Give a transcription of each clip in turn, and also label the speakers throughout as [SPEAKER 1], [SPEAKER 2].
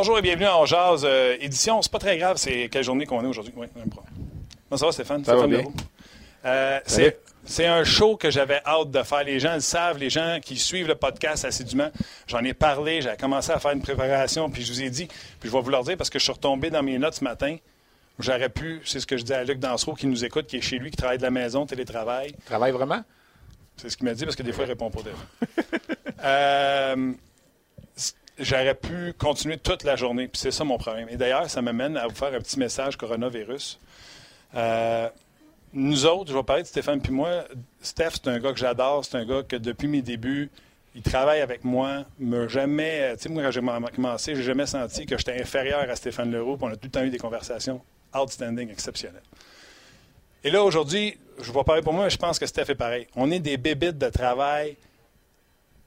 [SPEAKER 1] Bonjour et bienvenue en Jazz euh, édition. C'est pas très grave, c'est quelle journée qu'on est aujourd'hui. Oui, problème. ça va, Stéphane?
[SPEAKER 2] Ça
[SPEAKER 1] Stéphane
[SPEAKER 2] va bien.
[SPEAKER 1] Euh, c'est, c'est un show que j'avais hâte de faire. Les gens le savent, les gens qui suivent le podcast assidûment. J'en ai parlé, j'ai commencé à faire une préparation, puis je vous ai dit, puis je vais vous leur dire parce que je suis retombé dans mes notes ce matin. J'aurais pu, c'est ce que je dis à Luc Dansereau qui nous écoute, qui est chez lui, qui travaille de la maison, télétravail.
[SPEAKER 2] Travaille vraiment?
[SPEAKER 1] C'est ce qu'il m'a dit parce que des fois, il répond pas euh, j'aurais pu continuer toute la journée, puis c'est ça mon problème. Et d'ailleurs, ça m'amène à vous faire un petit message coronavirus. Euh, nous autres, je vais parler de Stéphane puis moi. Steph, c'est un gars que j'adore. C'est un gars que depuis mes débuts, il travaille avec moi. Me jamais, tu sais, moi, quand j'ai commencé, j'ai jamais senti que j'étais inférieur à Stéphane Leroux. On a tout le temps eu des conversations outstanding, exceptionnelles. Et là, aujourd'hui, je vais parler pour moi, mais je pense que Steph est pareil. On est des bébites de travail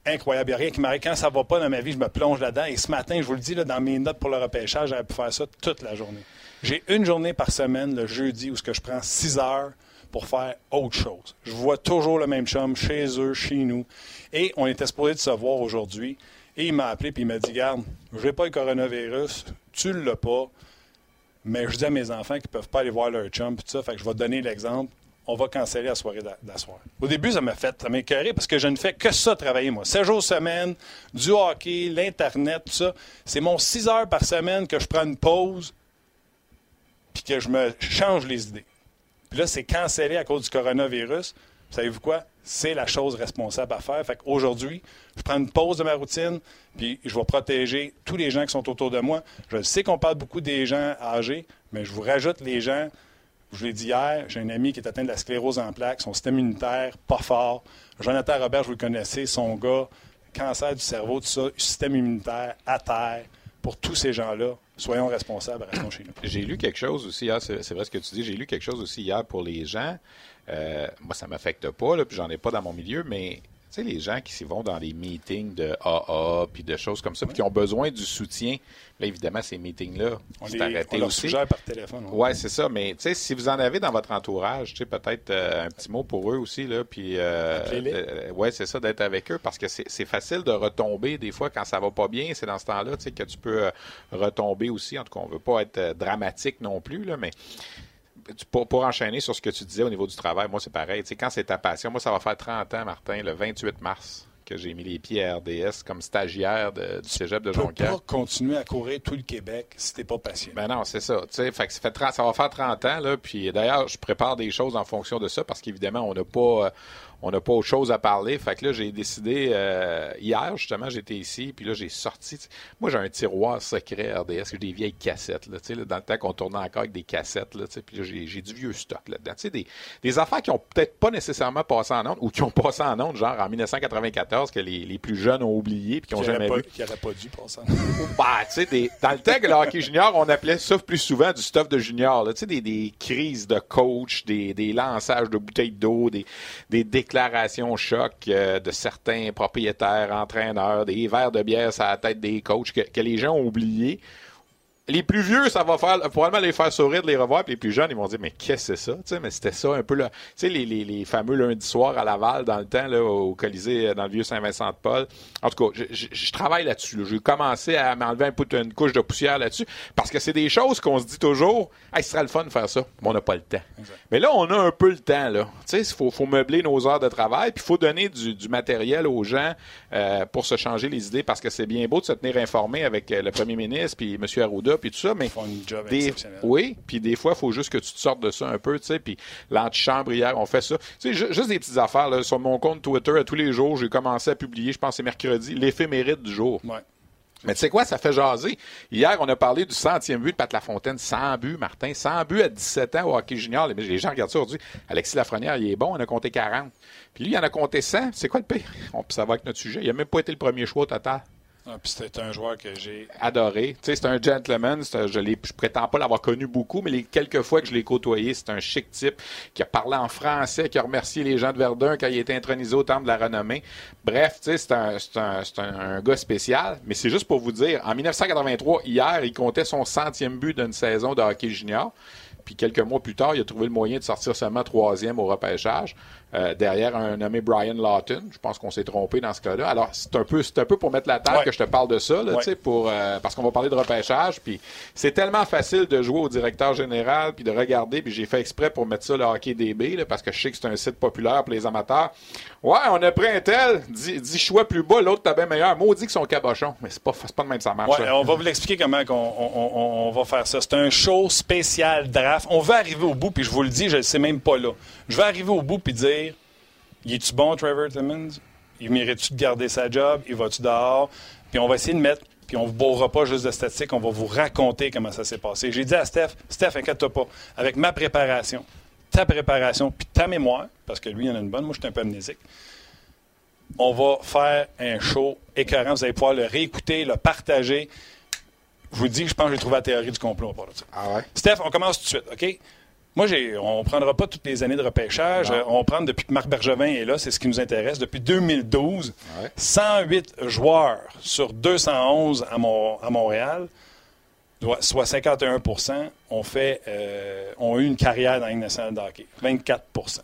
[SPEAKER 1] incroyables. Il n'y a rien qui m'arrive. Quand ça ne va pas dans ma vie, je me plonge là-dedans. Et ce matin, je vous le dis, là, dans mes notes pour le repêchage, j'aurais pu faire ça toute la journée. J'ai une journée par semaine, le jeudi, où que je prends six heures pour faire autre chose. Je vois toujours le même chum chez eux, chez nous. Et on était supposé de se voir aujourd'hui. Et il m'a appelé et il m'a dit Garde, je n'ai pas le coronavirus, tu ne l'as pas. Mais je dis à mes enfants qu'ils ne peuvent pas aller voir leur chum, tout ça. Je vais donner l'exemple. On va canceller la soirée d'asseoir. Au début, ça m'a fait, ça parce que je ne fais que ça travailler, moi. 7 jours semaine, du hockey, l'Internet, tout ça. C'est mon 6 heures par semaine que je prends une pause puis que je me change les idées. Puis là, c'est cancellé à cause du coronavirus. Savez-vous quoi? C'est la chose responsable à faire. Fait qu'aujourd'hui, je prends une pause de ma routine, puis je vais protéger tous les gens qui sont autour de moi. Je sais qu'on parle beaucoup des gens âgés, mais je vous rajoute les gens. Je vous l'ai dit hier, j'ai un ami qui est atteint de la sclérose en plaques, son système immunitaire pas fort. Jonathan Robert, vous le connaissez, son gars, cancer du cerveau, tout ça, système immunitaire à terre. Pour tous ces gens-là, soyons responsables, restons chez nous.
[SPEAKER 2] J'ai lu quelque chose aussi hier, c'est vrai ce que tu dis, j'ai lu quelque chose aussi hier pour les gens. Euh, moi, ça ne m'affecte pas, puis j'en ai pas dans mon milieu, mais sais, les gens qui vont dans des meetings de AA puis de choses comme ça, puis qui ont besoin du soutien, là, évidemment, ces meetings-là,
[SPEAKER 1] c'est arrêté on aussi. par téléphone.
[SPEAKER 2] Oui, ouais, c'est ça. Mais tu sais, si vous en avez dans votre entourage, tu sais, peut-être euh, un petit mot pour eux aussi, là, puis... Euh, euh ouais, c'est ça, d'être avec eux, parce que c'est facile de retomber des fois quand ça va pas bien. C'est dans ce temps-là, tu sais, que tu peux euh, retomber aussi. En tout cas, on veut pas être dramatique non plus, là, mais pour, enchaîner sur ce que tu disais au niveau du travail, moi, c'est pareil. Tu sais, quand c'est ta passion, moi, ça va faire 30 ans, Martin, le 28 mars que j'ai mis les pieds à RDS comme stagiaire du cégep de Jonquière.
[SPEAKER 1] Tu peux pas continuer à courir tout le Québec si t'es pas patient.
[SPEAKER 2] Ben non, c'est ça. Tu sais, fait que ça, fait 30, ça va faire 30 ans, là, puis d'ailleurs, je prépare des choses en fonction de ça parce qu'évidemment, on n'a pas... Euh, on n'a pas autre chose à parler. Fait que là, j'ai décidé, euh, hier, justement, j'étais ici, puis là, j'ai sorti. Moi, j'ai un tiroir secret RDS, j'ai des vieilles cassettes, là, là, dans le temps qu'on tournait encore avec des cassettes, là, puis là, j'ai du vieux stock là-dedans. Des, des affaires qui ont peut-être pas nécessairement passé en onde, ou qui ont passé en onde, genre en 1994, que les, les plus jeunes ont oublié, puis qui n'ont jamais vu.
[SPEAKER 1] Qui n'auraient pas dû passer en
[SPEAKER 2] bah, tu sais, dans le temps que le hockey junior, on appelait ça plus souvent du stuff de junior, tu sais, des, des crises de coach, des, des lançages de bouteilles d'eau, des, des déclarations choc euh, de certains propriétaires, entraîneurs, des verres de bière à la tête des coachs que, que les gens ont oubliés les plus vieux, ça va faire probablement les faire sourire de les revoir, puis les plus jeunes, ils vont dire mais qu'est-ce que c'est ça, mais c'était ça un peu là, tu sais les, les, les, fameux lundis soirs à Laval dans le temps là au Colisée euh, dans le vieux Saint-Vincent-de-Paul. En tout cas, je, je, travaille là-dessus. J'ai commencé à m'enlever un peu une couche de poussière là-dessus parce que c'est des choses qu'on se dit toujours, hey, ce sera le fun de faire ça, mais on n'a pas le temps. Mais là, on a un peu le temps là. Tu sais, il faut, faut meubler nos heures de travail, puis il faut donner du, du, matériel aux gens euh, pour se changer les idées parce que c'est bien beau de se tenir informé avec euh, le premier ministre puis M. Arruda puis tout ça, mais
[SPEAKER 1] des,
[SPEAKER 2] oui, puis des fois, il faut juste que tu te sortes de ça un peu, tu sais, puis l'antichambre hier, on fait ça. Tu sais, juste des petites affaires, là, sur mon compte Twitter, à tous les jours, j'ai commencé à publier, je pense c'est mercredi, l'éphémérite du jour. Mais tu sais quoi, ça fait jaser. Hier, on a parlé du centième but de Pat Lafontaine. 100 buts, Martin. 100 buts à 17 ans au hockey junior. Les gens regardent ça aujourd'hui. Alexis Lafrenière, il est bon, on a compté 40. Puis lui, il en a compté 100. C'est quoi le pire? On, ça va avec notre sujet. Il n'a même pas été le premier choix au total.
[SPEAKER 1] Ah, c'était un joueur que j'ai
[SPEAKER 2] adoré. C'est un gentleman. je ne prétends pas l'avoir connu beaucoup, mais les quelques fois que je l'ai côtoyé, c'est un chic type qui a parlé en français, qui a remercié les gens de Verdun quand il a été intronisé au Temple de la Renommée. Bref, c'est un, un, un, un, gars spécial. Mais c'est juste pour vous dire, en 1983, hier, il comptait son centième but d'une saison de hockey junior. Puis quelques mois plus tard, il a trouvé le moyen de sortir seulement troisième au repêchage. Euh, derrière un nommé Brian Lawton. Je pense qu'on s'est trompé dans ce cas-là. Alors, c'est un peu, c'est un peu pour mettre la table
[SPEAKER 1] Ouais.
[SPEAKER 2] que je te parle de ça, là,
[SPEAKER 1] Ouais.
[SPEAKER 2] pour, euh, parce qu'on va parler de repêchage. Puis c'est tellement facile de jouer au directeur général puis de regarder. Puis j'ai fait exprès pour mettre ça le hockey DB là, parce que je sais que c'est un site populaire pour les amateurs. Ouais, on a pris un tel, 10 choix plus bas, l'autre t'as bien meilleur. Maudit que son cabochon. Mais c'est pas, pas de même ça marche.
[SPEAKER 1] Ouais, on va vous l'expliquer comment on- on- on va faire ça. C'est un show spécial draft. On va arriver au bout, puis je vous le dis, je ne sais même pas là. Je vais arriver au bout puis dire Il est-tu bon, Trevor Timmons Il mérite-tu de garder sa job? Il va-tu dehors? Puis on va essayer de mettre. Puis on ne vous bourrera pas juste de statistiques, on va vous raconter comment ça s'est passé. J'ai dit à Steph Steph, inquiète-toi pas. Avec ma préparation, ta préparation, puis ta mémoire, parce que lui, il en a une bonne, moi, je suis un peu amnésique on va faire un show écœurant. Vous allez pouvoir le réécouter, le partager. Je vous dis, je pense que j'ai trouvé la théorie du complot à part de ça.
[SPEAKER 2] Ah ouais?
[SPEAKER 1] Steph, on commence tout de suite, OK? Moi, j'ai, on ne prendra pas toutes les années de repêchage. Euh, On prend depuis que Marc Bergevin est là, c'est ce qui nous intéresse. Depuis 2012,
[SPEAKER 2] Ouais.
[SPEAKER 1] 108 joueurs sur 211 à, Mon- à Montréal, soit 51% ont, fait, euh, ont eu une carrière dans la Ligue nationale de hockey. 24%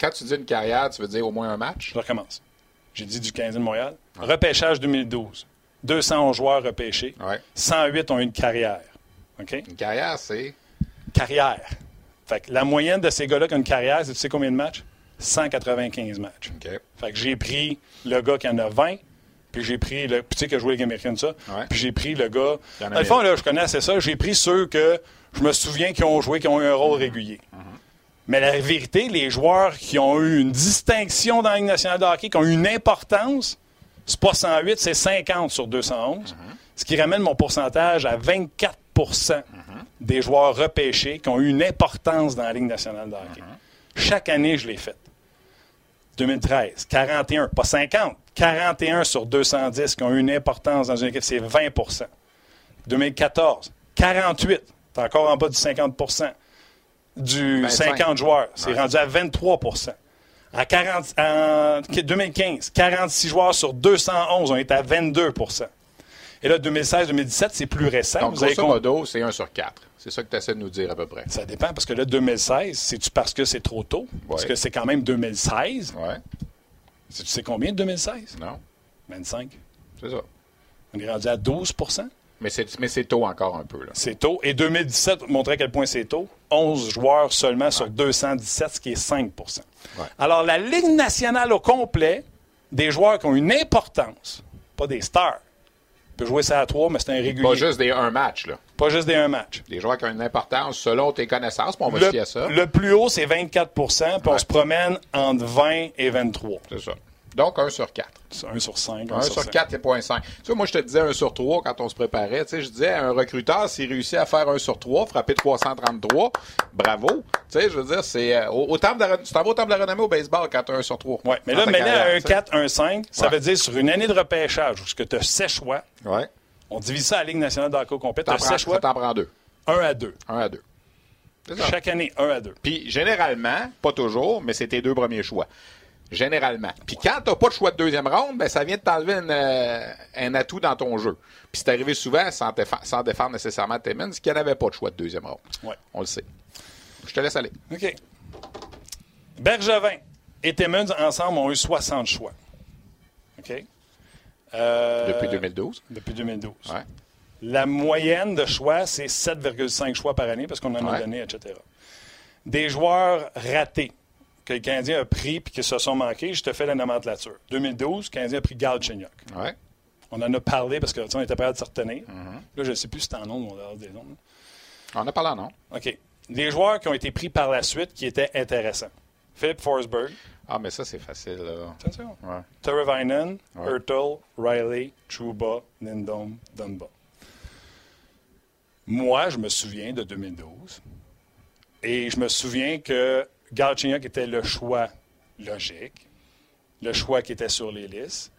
[SPEAKER 2] Quand tu dis une carrière, tu veux dire au moins un match?
[SPEAKER 1] je recommence. J'ai dit du 15 de Montréal. Repêchage 2012. 211 joueurs repêchés.
[SPEAKER 2] Ouais.
[SPEAKER 1] 108 ont eu une carrière. OK?
[SPEAKER 2] Une carrière, c'est?
[SPEAKER 1] Carrière. Fait que la moyenne de ces gars-là qui ont une carrière, c'est tu sais combien de matchs? 195 matchs. Fait que j'ai pris le gars qui en a 20, puis j'ai pris le. Tu sais que je joué Ligue américaine, ça.
[SPEAKER 2] Ouais.
[SPEAKER 1] Puis j'ai pris le gars. Dans le fond, là, je connais assez ça. J'ai pris ceux que je me souviens qui ont joué, qui ont eu un rôle régulier. Mais la vérité, les joueurs qui ont eu une distinction dans la Ligue nationale de hockey, qui ont eu une importance, c'est pas 108, c'est 50 sur 211. Ce qui ramène mon pourcentage à 24 des joueurs repêchés qui ont eu une importance dans la Ligue nationale de hockey. Chaque année, je l'ai faite. 2013, 41, pas 50, 41 sur 210 qui ont eu une importance dans une équipe, c'est 20% 2014, 48, c'est encore en bas du 50% du
[SPEAKER 2] 25.
[SPEAKER 1] 50 joueurs, c'est
[SPEAKER 2] Ouais.
[SPEAKER 1] rendu à 23 à 40, en 2015, 46 joueurs sur 211 ont été à 22 Et là, 2016-2017, c'est plus récent.
[SPEAKER 2] Donc,
[SPEAKER 1] Vous avez
[SPEAKER 2] grosso
[SPEAKER 1] con-
[SPEAKER 2] modo, c'est 1 sur 4. C'est ça que tu essaies de nous dire à peu près.
[SPEAKER 1] Ça dépend, parce que là, 2016, c'est-tu parce que c'est trop tôt? Parce que c'est quand même 2016.
[SPEAKER 2] Ouais.
[SPEAKER 1] Tu sais combien de 2016?
[SPEAKER 2] Non.
[SPEAKER 1] 25.
[SPEAKER 2] C'est ça.
[SPEAKER 1] On est rendu à 12%
[SPEAKER 2] Mais c'est, tôt encore un peu. Là.
[SPEAKER 1] C'est tôt. Et 2017 montrait à quel point c'est tôt. 11 joueurs seulement sur 217, ce qui est 5
[SPEAKER 2] Ouais.
[SPEAKER 1] Alors, la Ligue nationale au complet, des joueurs qui ont une importance, pas des stars. Peut jouer ça à 3, mais c'est un régulier.
[SPEAKER 2] Pas juste des un match. Là.
[SPEAKER 1] Pas juste des un match.
[SPEAKER 2] Des joueurs qui ont une importance selon tes connaissances. puis on va se fier à ça.
[SPEAKER 1] Le, plus haut, c'est 24 puis on se promène entre 20 et 23.
[SPEAKER 2] C'est ça. Donc, 1 sur 4.
[SPEAKER 1] C'est 1 sur 5. 1,
[SPEAKER 2] 1 sur 4, c'est 0.5. Tu sais, moi, je te disais 1 sur 3 quand on se préparait. Tu sais, je disais, un recruteur, s'il réussit à faire 1 sur 3, frapper 333, bravo. Tu sais, je veux dire, c'est euh, au, au temple de la, re- tu t'en vas au temple de la renommée au baseball quand tu as 1 sur 3.
[SPEAKER 1] Ouais, mais là,
[SPEAKER 2] carrière,
[SPEAKER 1] un
[SPEAKER 2] tu sais.
[SPEAKER 1] 4, un 5, ça
[SPEAKER 2] Ouais.
[SPEAKER 1] veut dire sur une année de repêchage où tu as 7 choix,
[SPEAKER 2] Ouais.
[SPEAKER 1] on divise ça à la Ligue nationale au complet, tu as
[SPEAKER 2] prends,
[SPEAKER 1] 7 choix,
[SPEAKER 2] ça t'en prend deux.
[SPEAKER 1] 1 à 2.
[SPEAKER 2] 1 à 2. C'est ça.
[SPEAKER 1] Chaque année, 1 à 2.
[SPEAKER 2] Puis généralement, pas toujours, mais c'est tes deux premiers choix. Généralement. Puis quand t'as pas de choix de deuxième ronde, ben ça vient de t'enlever euh, un atout dans ton jeu. Puis c'est arrivé souvent sans, défendre nécessairement Timmons, qu'il n'y avait pas de choix de deuxième ronde.
[SPEAKER 1] Ouais.
[SPEAKER 2] On le sait. Je te laisse aller.
[SPEAKER 1] OK. Bergevin et Timmons, ensemble, ont eu 60 choix. OK? Euh,
[SPEAKER 2] Depuis 2012.
[SPEAKER 1] Depuis 2012.
[SPEAKER 2] Ouais.
[SPEAKER 1] La moyenne de choix, c'est 7,5 choix par année parce qu'on en a
[SPEAKER 2] Ouais.
[SPEAKER 1] donné, etc. Des joueurs ratés que le Canadien a pris puis qui se sont manqués, je te fais la nomenclature. 2012, le Canadien a pris Galchenyuk.
[SPEAKER 2] Ouais.
[SPEAKER 1] On en a parlé parce que tu sais, on était prêt à se retenir.
[SPEAKER 2] Mm-hmm.
[SPEAKER 1] Là, je ne sais plus si c'est en nom ou en des noms.
[SPEAKER 2] On a parlé en nom.
[SPEAKER 1] OK. Des joueurs qui ont été pris par la suite qui étaient intéressants. Philip Forsberg,
[SPEAKER 2] Ah, mais ça, c'est facile, là.
[SPEAKER 1] attention.
[SPEAKER 2] Ouais.
[SPEAKER 1] Teravainen,
[SPEAKER 2] Ouais.
[SPEAKER 1] Hurtle, Riley, Trouba, Lindholm, Dunbar. Moi, je me souviens de 2012 et je me souviens que Galchenyuk était le choix logique, le choix qui était sur les listes.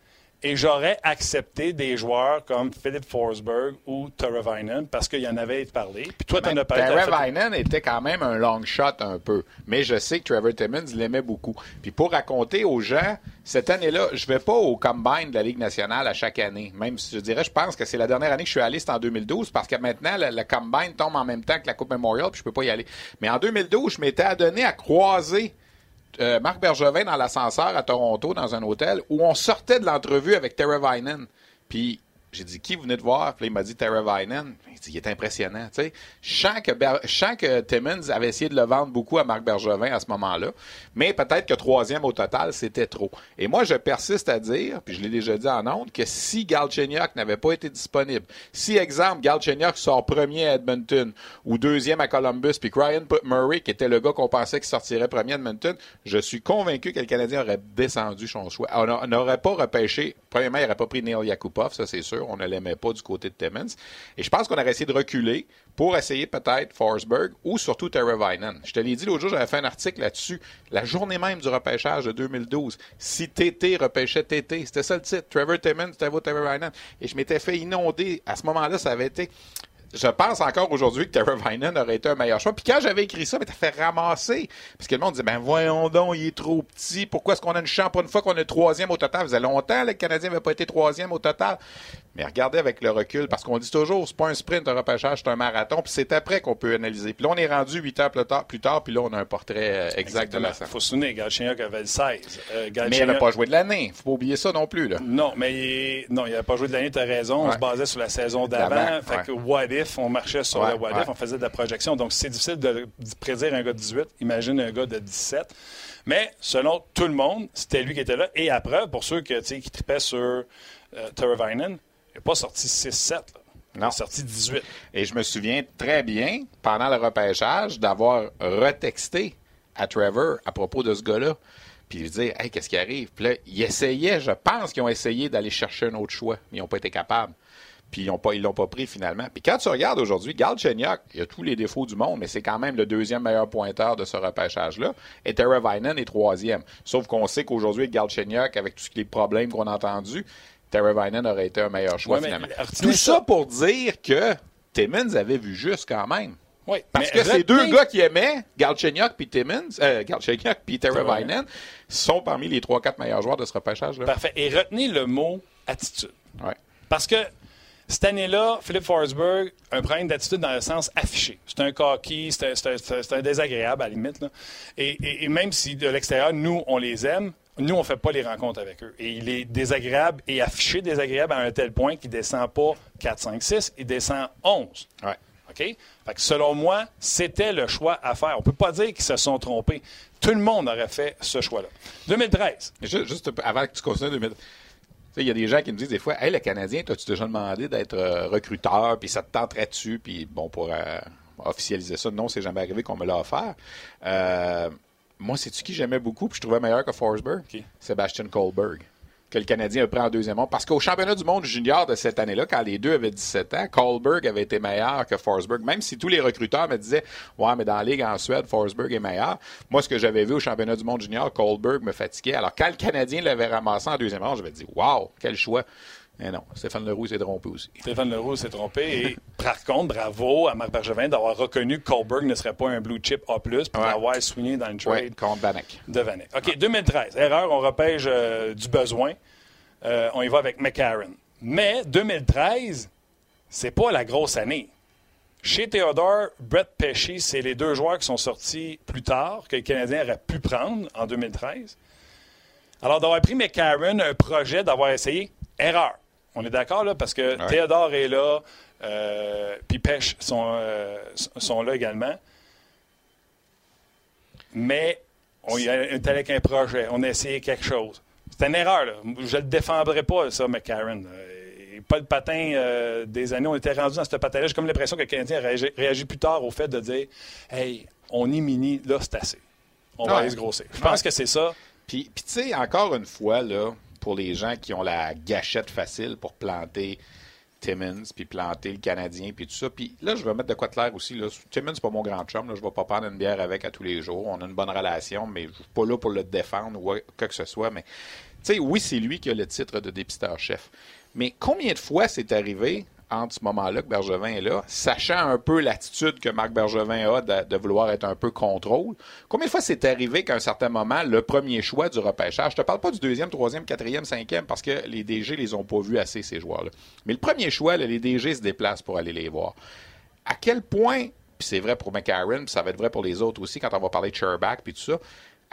[SPEAKER 1] Et j'aurais accepté des joueurs comme Philip Forsberg ou Teravainen parce qu'il y en avait parlé. Puis toi, tu en as parlé.
[SPEAKER 2] Teravainen était quand même un long shot un peu. Mais je sais que Trevor Timmons l'aimait beaucoup. Puis pour raconter aux gens, cette année-là, je vais pas au Combine de la Ligue nationale à chaque année. Même si je dirais, je pense que c'est la dernière année que je suis allé, c'est en 2012, parce que maintenant, le, le Combine tombe en même temps que la Coupe Memorial, puis je peux pas y aller. Mais en 2012, je m'étais adonné à croiser euh, Marc Bergevin dans l'ascenseur à Toronto, dans un hôtel, où on sortait de l'entrevue avec Terra Vinen. Puis j'ai dit, qui vous venez de voir? Puis il m'a dit Terra Vinen. Il dit, il est impressionnant. Tu sais, je que, Timmons avait essayé de le vendre beaucoup à Marc Bergevin à ce moment-là. Mais peut-être que troisième au total, c'était trop. Et moi, je persiste à dire, puis je l'ai déjà dit en ondes, que si Galchenyuk n'avait pas été disponible, si, exemple, Galchenyuk sort premier à Edmonton ou deuxième à Columbus, puis Ryan Murray, qui était le gars qu'on pensait qu'il sortirait premier à Edmonton, je suis convaincu que le Canadien aurait descendu son choix. On n'aurait pas repêché, premièrement, il n'aurait pas pris Neil Yakupov, ça c'est sûr on ne l'aimait pas du côté de Timmins. Et je pense qu'on aurait essayé de reculer pour essayer peut-être Forsberg ou surtout Terra Vinen. Je te l'ai dit l'autre jour, j'avais fait un article là-dessus, la journée même du repêchage de 2012. Si TT repêchait TT, c'était ça le titre. Trevor Timmins, Tavo Terra Vinen. Et je m'étais fait inonder. À ce moment-là, ça avait été je pense encore aujourd'hui que Terra Vinen aurait été un meilleur choix. Puis quand j'avais écrit ça, mais t'as fait ramasser. Parce que le monde disait, ben voyons donc, il est trop petit. Pourquoi est-ce qu'on a une chance pour une fois qu'on est troisième au total? Ça faisait longtemps que le Canadien n'avait pas été troisième au total. Mais regardez avec le recul, parce qu'on dit toujours, c'est pas un sprint, un repêchage, c'est un marathon. Puis c'est après qu'on peut analyser. Puis là, on est rendu huit heures plus tard, plus tard puis là, on a un portrait exact de la
[SPEAKER 1] Il faut se souvenir, Galchenyuk avait le 16.
[SPEAKER 2] Euh, mais il n'a pas joué de l'année. faut pas oublier ça non plus. Là.
[SPEAKER 1] Non, mais il... non, il n'avait pas joué de l'année, tu as raison. On se basait sur la saison d'avant. Fait que what if, on marchait sur le what if, on faisait de la projection. Donc, c'est difficile de, prédire un gars de 18. Imagine un gars de 17. Mais selon tout le monde, c'était lui qui était là. Et après, pour ceux que, qui tripaient sur euh, Vinen, il n'a pas sorti 6-7. Il est sorti 18.
[SPEAKER 2] Et je me souviens très bien, pendant le repêchage, d'avoir retexté à Trevor à propos de ce gars-là. Puis il disait, hey, qu'est-ce qui arrive? Puis là, ils essayaient, je pense qu'ils ont essayé d'aller chercher un autre choix, mais ils n'ont pas été capables. Puis ils ne pas, l'ont pas pris finalement. Puis quand tu regardes aujourd'hui, Galchenyuk, il a tous les défauts du monde, mais c'est quand même le deuxième meilleur pointeur de ce repêchage-là. Et Vinen est troisième. Sauf qu'on sait qu'aujourd'hui, Galchenyuk, avec tous les problèmes qu'on a entendus, Vinen aurait été un meilleur choix finalement. Tout ça, pour dire que Timmins avait vu juste quand même.
[SPEAKER 1] Oui,
[SPEAKER 2] Parce que ces deux gars qui aimaient, Galchenyuk puis Timmins, euh, Galchenyuk puis Vinen, sont parmi les 3-4 meilleurs joueurs de ce repêchage-là.
[SPEAKER 1] Parfait. Et retenez le mot attitude.
[SPEAKER 2] Ouais.
[SPEAKER 1] Parce que cette année-là, Philippe Forsberg a un problème d'attitude dans le sens affiché. C'est un coquille, c'est un, désagréable à la limite. Et, et, même si de l'extérieur, nous, on les aime, nous, on ne fait pas les rencontres avec eux. Et il est désagréable et affiché désagréable à un tel point qu'il ne descend pas 4, 5, 6, il descend 11.
[SPEAKER 2] Ouais.
[SPEAKER 1] OK? Fait que selon moi, c'était le choix à faire. On ne peut pas dire qu'ils se sont trompés. Tout le monde aurait fait ce choix-là. 2013.
[SPEAKER 2] Juste, juste avant que tu continues 2013. Il y a des gens qui me disent des fois Hey, le Canadien, t'as-tu déjà demandé d'être euh, recruteur, puis ça te tenterait dessus, puis bon, pour euh, officialiser ça, non, c'est jamais arrivé qu'on me l'a offert. Euh, moi, c'est-tu qui j'aimais beaucoup, puis je trouvais meilleur que Forsberg?
[SPEAKER 1] Qui?
[SPEAKER 2] Sébastien Kohlberg que le Canadien a pris en deuxième monde. Parce qu'au championnat du monde junior de cette année-là, quand les deux avaient 17 ans, Kohlberg avait été meilleur que Forsberg. Même si tous les recruteurs me disaient Ouais, mais dans la Ligue en Suède, Forsberg est meilleur. Moi, ce que j'avais vu au championnat du monde junior, Kohlberg me fatiguait. Alors, quand le Canadien l'avait ramassé en deuxième rang, j'avais dit Waouh, quel choix! Mais non, Stéphane Leroux s'est trompé aussi.
[SPEAKER 1] Stéphane Leroux s'est trompé. Et par contre, bravo à Marc Bergevin d'avoir reconnu que Kohlberg ne serait pas un blue chip A, puis d'avoir soigné dans le trade.
[SPEAKER 2] contre Vanek.
[SPEAKER 1] De Vanek. OK, 2013. Erreur, on repêche euh, du besoin. Euh, on y va avec McCarron. Mais 2013, c'est pas la grosse année. Chez Theodore, Brett Pesci, c'est les deux joueurs qui sont sortis plus tard que le Canadien aurait pu prendre en 2013. Alors, d'avoir pris McCarron, un projet, d'avoir essayé, erreur. On est d'accord, là, parce que Theodore est là, euh, puis Pesci sont, euh, sont là également. Mais on est avec un projet, on a essayé quelque chose. C'est une erreur. Là. Je ne le défendrai pas, ça, McCarron. Euh, pas le patin euh, des années. On était rendu dans ce patin-là. J'ai comme l'impression que le Canadien réagi plus tard au fait de dire Hey, on est mini, là, c'est assez. On va aller se grossir. Je pense que c'est ça.
[SPEAKER 2] Puis, puis tu sais, encore une fois, là, pour les gens qui ont la gâchette facile pour planter Timmins, puis planter le Canadien, puis tout ça. Puis là, je vais mettre de quoi de clair aussi. Là. Timmins, c'est pas mon grand chum. Là. Je vais pas prendre une bière avec à tous les jours. On a une bonne relation, mais je suis pas là pour le défendre ou quoi que ce soit. Mais, tu sais, oui, c'est lui qui a le titre de dépisteur-chef. Mais combien de fois c'est arrivé ce moment-là que Bergevin est là, sachant un peu l'attitude que Marc Bergevin a de, vouloir être un peu contrôle. Combien de fois c'est arrivé qu'à un certain moment, le premier choix du repêchage, je te parle pas du deuxième, troisième, quatrième, cinquième, parce que les DG les ont pas vus assez, ces joueurs-là. Mais le premier choix, les DG se déplacent pour aller les voir. À quel point, puis c'est vrai pour McCarron, puis ça va être vrai pour les autres aussi quand on va parler de Sherback, puis tout ça,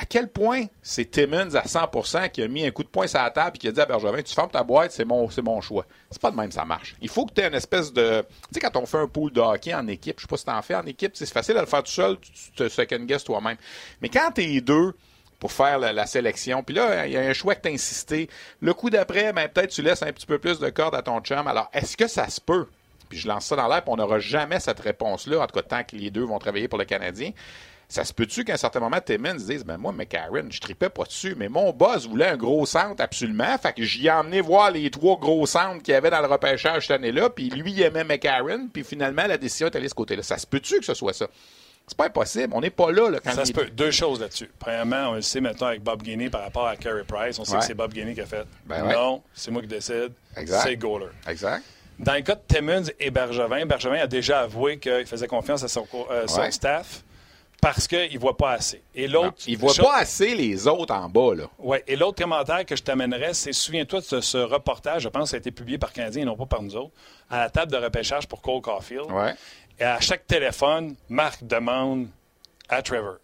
[SPEAKER 2] à quel point c'est Timmons à 100% qui a mis un coup de poing sur la table et qui a dit à Bergevin, tu fermes ta boîte, c'est mon, mon choix. C'est pas de même, ça marche. Il faut que tu aies une espèce de... Tu sais, quand on fait un pool de hockey en équipe, je sais pas si t'en fais en équipe, c'est facile de le faire tout seul, tu te second guess toi-même. Mais quand t'es deux pour faire la, sélection. Puis là, il y a un choix que t'as insisté. Le coup d'après, ben, peut-être tu laisses un petit peu plus de corde à ton chum. Alors, est-ce que ça se peut? Puis je lance ça dans l'air, puis on n'aura jamais cette réponse-là, en tout cas tant que les deux vont travailler pour le Canadien. Ça se peut-tu qu'à un certain moment, Timmons dise Ben moi, McCarron, je tripais pas dessus, mais mon boss voulait un gros centre absolument. Fait que j'y ai emmené voir les trois gros centres qu'il y avait dans le repêchage cette année-là, puis lui, il aimait McCarron, puis finalement, la décision est allée de ce côté-là. Ça se peut-tu que ce soit ça? C'est pas impossible. On n'est pas là, quand
[SPEAKER 1] Ça se peut. Deux choses là-dessus. Premièrement, on le sait maintenant avec Bob Gainey par rapport à Carey Price. On sait que c'est Bob Gainey qui a fait. Ben non, c'est moi qui décide. C'est Goaler.
[SPEAKER 2] Exact.
[SPEAKER 1] Dans le cas de Timmons et Bergevin, Bergevin a déjà avoué qu'il faisait confiance à son, euh, staff parce qu'il ne voit pas assez.
[SPEAKER 2] Et l'autre, il ne voit pas assez les autres en bas. Là.
[SPEAKER 1] Ouais. Et l'autre commentaire que je t'amènerais, c'est souviens-toi de ce, reportage, je pense que ça a été publié par Canadien et non pas par nous autres, à la table de repêchage pour Cole Caulfield.
[SPEAKER 2] Ouais.
[SPEAKER 1] Et à chaque téléphone, Marc demande à Trevor.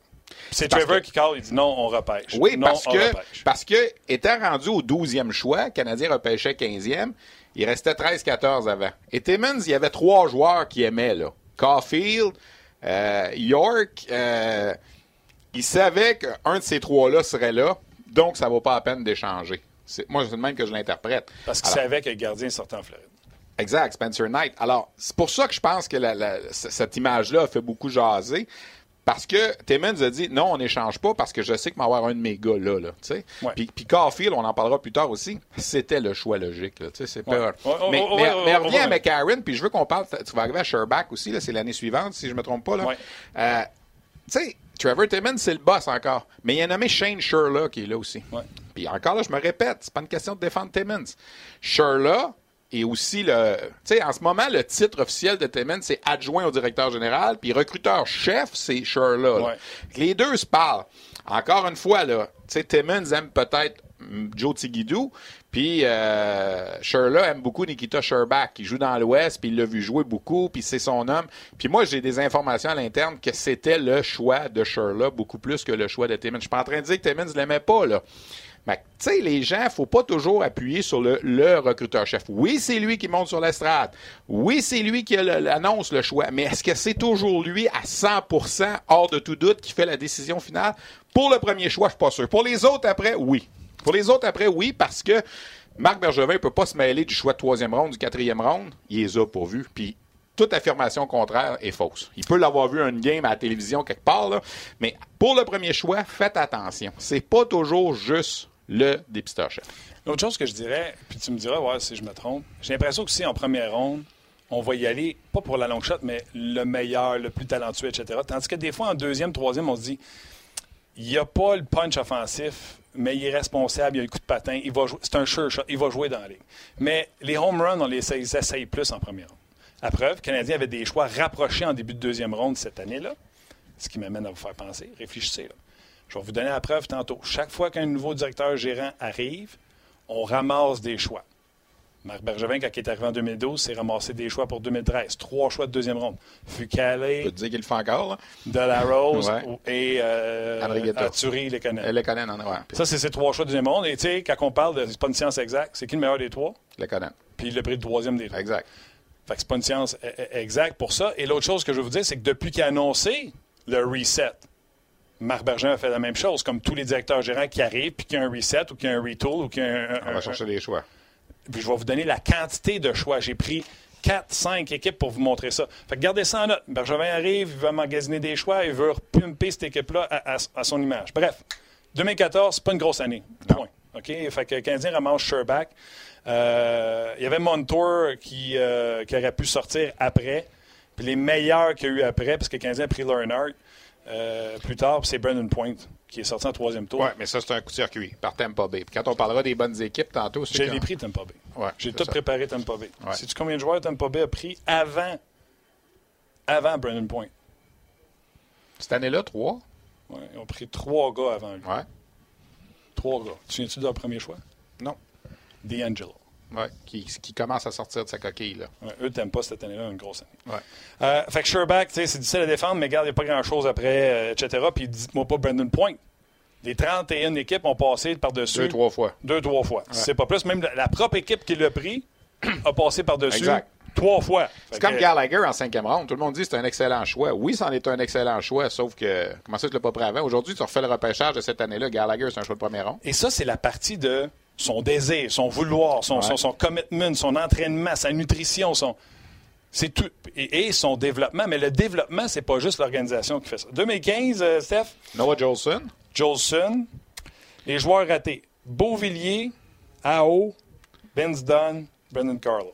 [SPEAKER 1] C'est Trevor qui call, il dit non, on repêche.
[SPEAKER 2] Oui, parce, que, parce que, étant rendu au 12e choix, Canadien repêchait 15e, il restait 13-14 avant. Et Timmons, il y avait trois joueurs qui aimaient, là. Caulfield, euh, York, euh, il savait qu'un de ces trois-là serait là, donc ça ne vaut pas la peine d'échanger. Moi, c'est le même que je l'interprète.
[SPEAKER 1] Parce qu'il savait que le gardien sortait en Floride.
[SPEAKER 2] Exact, Spencer Knight. Alors, c'est pour ça que je pense que cette image-là a fait beaucoup jaser. Parce que Timmons a dit non, on n'échange pas parce que je sais que avoir un de mes gars là. là puis, puis Caulfield, on en parlera plus tard aussi, c'était le choix logique. Là, c'est mais, mais, reviens à McCarron, puis je veux qu'on parle, tu vas arriver à Sherback aussi, là, c'est l'année suivante, si je ne me trompe pas. Là. Euh, tu sais, Trevor Timmons, c'est le boss encore. Mais il a nommé Shane Sherla qui est là aussi. Puis encore là, je me répète, c'est pas une question de défendre Timmons. Sherla, et aussi le. Tu sais, en ce moment, le titre officiel de Timmons, c'est adjoint au directeur général, puis recruteur-chef, c'est Sherla. Les deux se parlent. Encore une fois, là, tu sais, Timmons aime peut-être Joe Tigidou, puis euh, Sherla aime beaucoup Nikita Sherbach, qui joue dans l'Ouest, puis il l'a vu jouer beaucoup, puis c'est son homme. Puis moi, j'ai des informations à l'interne que c'était le choix de Sherla beaucoup plus que le choix de Timmons. Je suis pas en train de dire que Timmons l'aimait pas, là. Mais, tu sais, les gens, faut pas toujours appuyer sur le, recruteur-chef. Oui, c'est lui qui monte sur l'estrade. Oui, c'est lui qui annonce le choix. Mais est-ce que c'est toujours lui à 100% hors de tout doute qui fait la décision finale? Pour le premier choix, je suis pas sûr. Pour les autres après, oui. Pour les autres après, oui, parce que Marc Bergevin ne peut pas se mêler du choix de troisième ronde, du quatrième ronde. Il les a pourvus. Puis toute affirmation contraire est fausse. Il peut l'avoir vu une game à la télévision quelque part, mais pour le premier choix, faites attention. C'est pas toujours juste le dépisteur-chef.
[SPEAKER 1] L'autre chose que je dirais, puis tu me diras si je me trompe, j'ai l'impression que si en première ronde, on va y aller, pas pour la long shot, mais le meilleur, le plus talentueux, etc. Tandis que des fois, en deuxième, troisième, on se dit, il n'y a pas le punch offensif, mais il est responsable, il a le coup de patin, il va jouer, c'est un sure shot, il va jouer dans la ligue. Mais les home runs, on les essaye plus en première ronde. À preuve, le Canadien avait des choix rapprochés en début de deuxième ronde cette année-là, ce qui m'amène à vous faire penser, réfléchissez. Là. Je vais vous donner la preuve tantôt. Chaque fois qu'un nouveau directeur gérant arrive, on ramasse des choix. Marc Bergevin, quand il est arrivé en 2012, s'est ramassé des choix pour 2013. Trois choix de deuxième ronde.
[SPEAKER 2] Peux te dire qu'il le fait encore. Là.
[SPEAKER 1] De la Rose et euh, Arturi Lekonen.
[SPEAKER 2] Lekonen, ouais.
[SPEAKER 1] Ça, c'est ces trois choix de deuxième ronde. Et tu sais, quand on parle de. C'est pas une science exacte. C'est qui le meilleur des trois?
[SPEAKER 2] Lekonen.
[SPEAKER 1] Puis il a pris le troisième des trois.
[SPEAKER 2] Exact.
[SPEAKER 1] Fait que c'est pas une science e-, e-, exacte pour ça. Et l'autre chose que je veux vous dire, c'est que depuis qu'il a annoncé le reset, Marc Bergevin a fait la même chose, comme tous les directeurs gérants qui arrivent, puis qu'il y a un reset, ou qu'il y a un retool, ou qu'il y a un.
[SPEAKER 2] On va chercher des choix.
[SPEAKER 1] Puis je vais vous donner la quantité de choix. J'ai pris 4, 5 équipes pour vous montrer ça. Fait que gardez ça en note. Bergevin arrive, il veut magasiner des choix, il veut repumper cette équipe-là à, son image. Bref, 2014, c'est pas une grosse année. Point. OK? Fait que le Canadien ramasse Sherback. Euh, il y avait Montour qui, euh, qui aurait pu sortir après. Puis les meilleurs qu'il y a eu après, parce que le Canadien a pris Leonard. Euh, plus tard, c'est Brandon Point qui est sorti en troisième tour.
[SPEAKER 2] Oui, mais ça, c'est un coup de circuit par Tampa Bay. Puis quand on parlera des bonnes équipes tantôt,
[SPEAKER 1] c'est. J'ai pris Tampa Bay. Ouais, J'ai tout préparé Tampa Bay. Sais-tu combien de joueurs Tampa Bay a pris avant, avant Brandon Point?
[SPEAKER 2] Cette année-là, trois?
[SPEAKER 1] Oui, ils ont pris trois gars avant lui.
[SPEAKER 2] Ouais.
[SPEAKER 1] Trois gars. Tu viens-tu de leur premier choix?
[SPEAKER 2] Non.
[SPEAKER 1] D'Angelo.
[SPEAKER 2] Oui, qui, qui, commence à sortir de sa coquille. Là.
[SPEAKER 1] Ouais, eux n'aiment pas cette année-là, une grosse année.
[SPEAKER 2] Ouais.
[SPEAKER 1] Euh, fait que Sherback, c'est difficile à défendre, mais regarde, il n'y a pas grand-chose après, euh, etc. Puis dites-moi pas Brandon Point. des 31 équipes ont passé par-dessus.
[SPEAKER 2] Deux, trois fois.
[SPEAKER 1] Deux, trois fois. C'est pas plus. Même la, la propre équipe qui l'a pris a passé par-dessus
[SPEAKER 2] Exact.
[SPEAKER 1] trois fois.
[SPEAKER 2] C'est comme
[SPEAKER 1] que-
[SPEAKER 2] Gallagher en cinquième ronde. Tout le monde dit que c'est un excellent choix. Oui, c'en est un excellent choix, sauf que, comment ça, tu l'as pas pris avant? Aujourd'hui, tu refais le repêchage de cette année-là. Gallagher, c'est un choix de première ronde.
[SPEAKER 1] Et ça, c'est la partie de son désir, son vouloir, son,
[SPEAKER 2] Ouais.
[SPEAKER 1] son, son commitment, son entraînement, sa nutrition, son. C'est tout. Et, et son développement. Mais le développement, c'est pas juste l'organisation qui fait ça. 2015, euh, Steph,
[SPEAKER 2] Noah Jolson.
[SPEAKER 1] Jolson, les joueurs ratés. Beauvillier, AO, Vince Dunn, Brendan Carlo.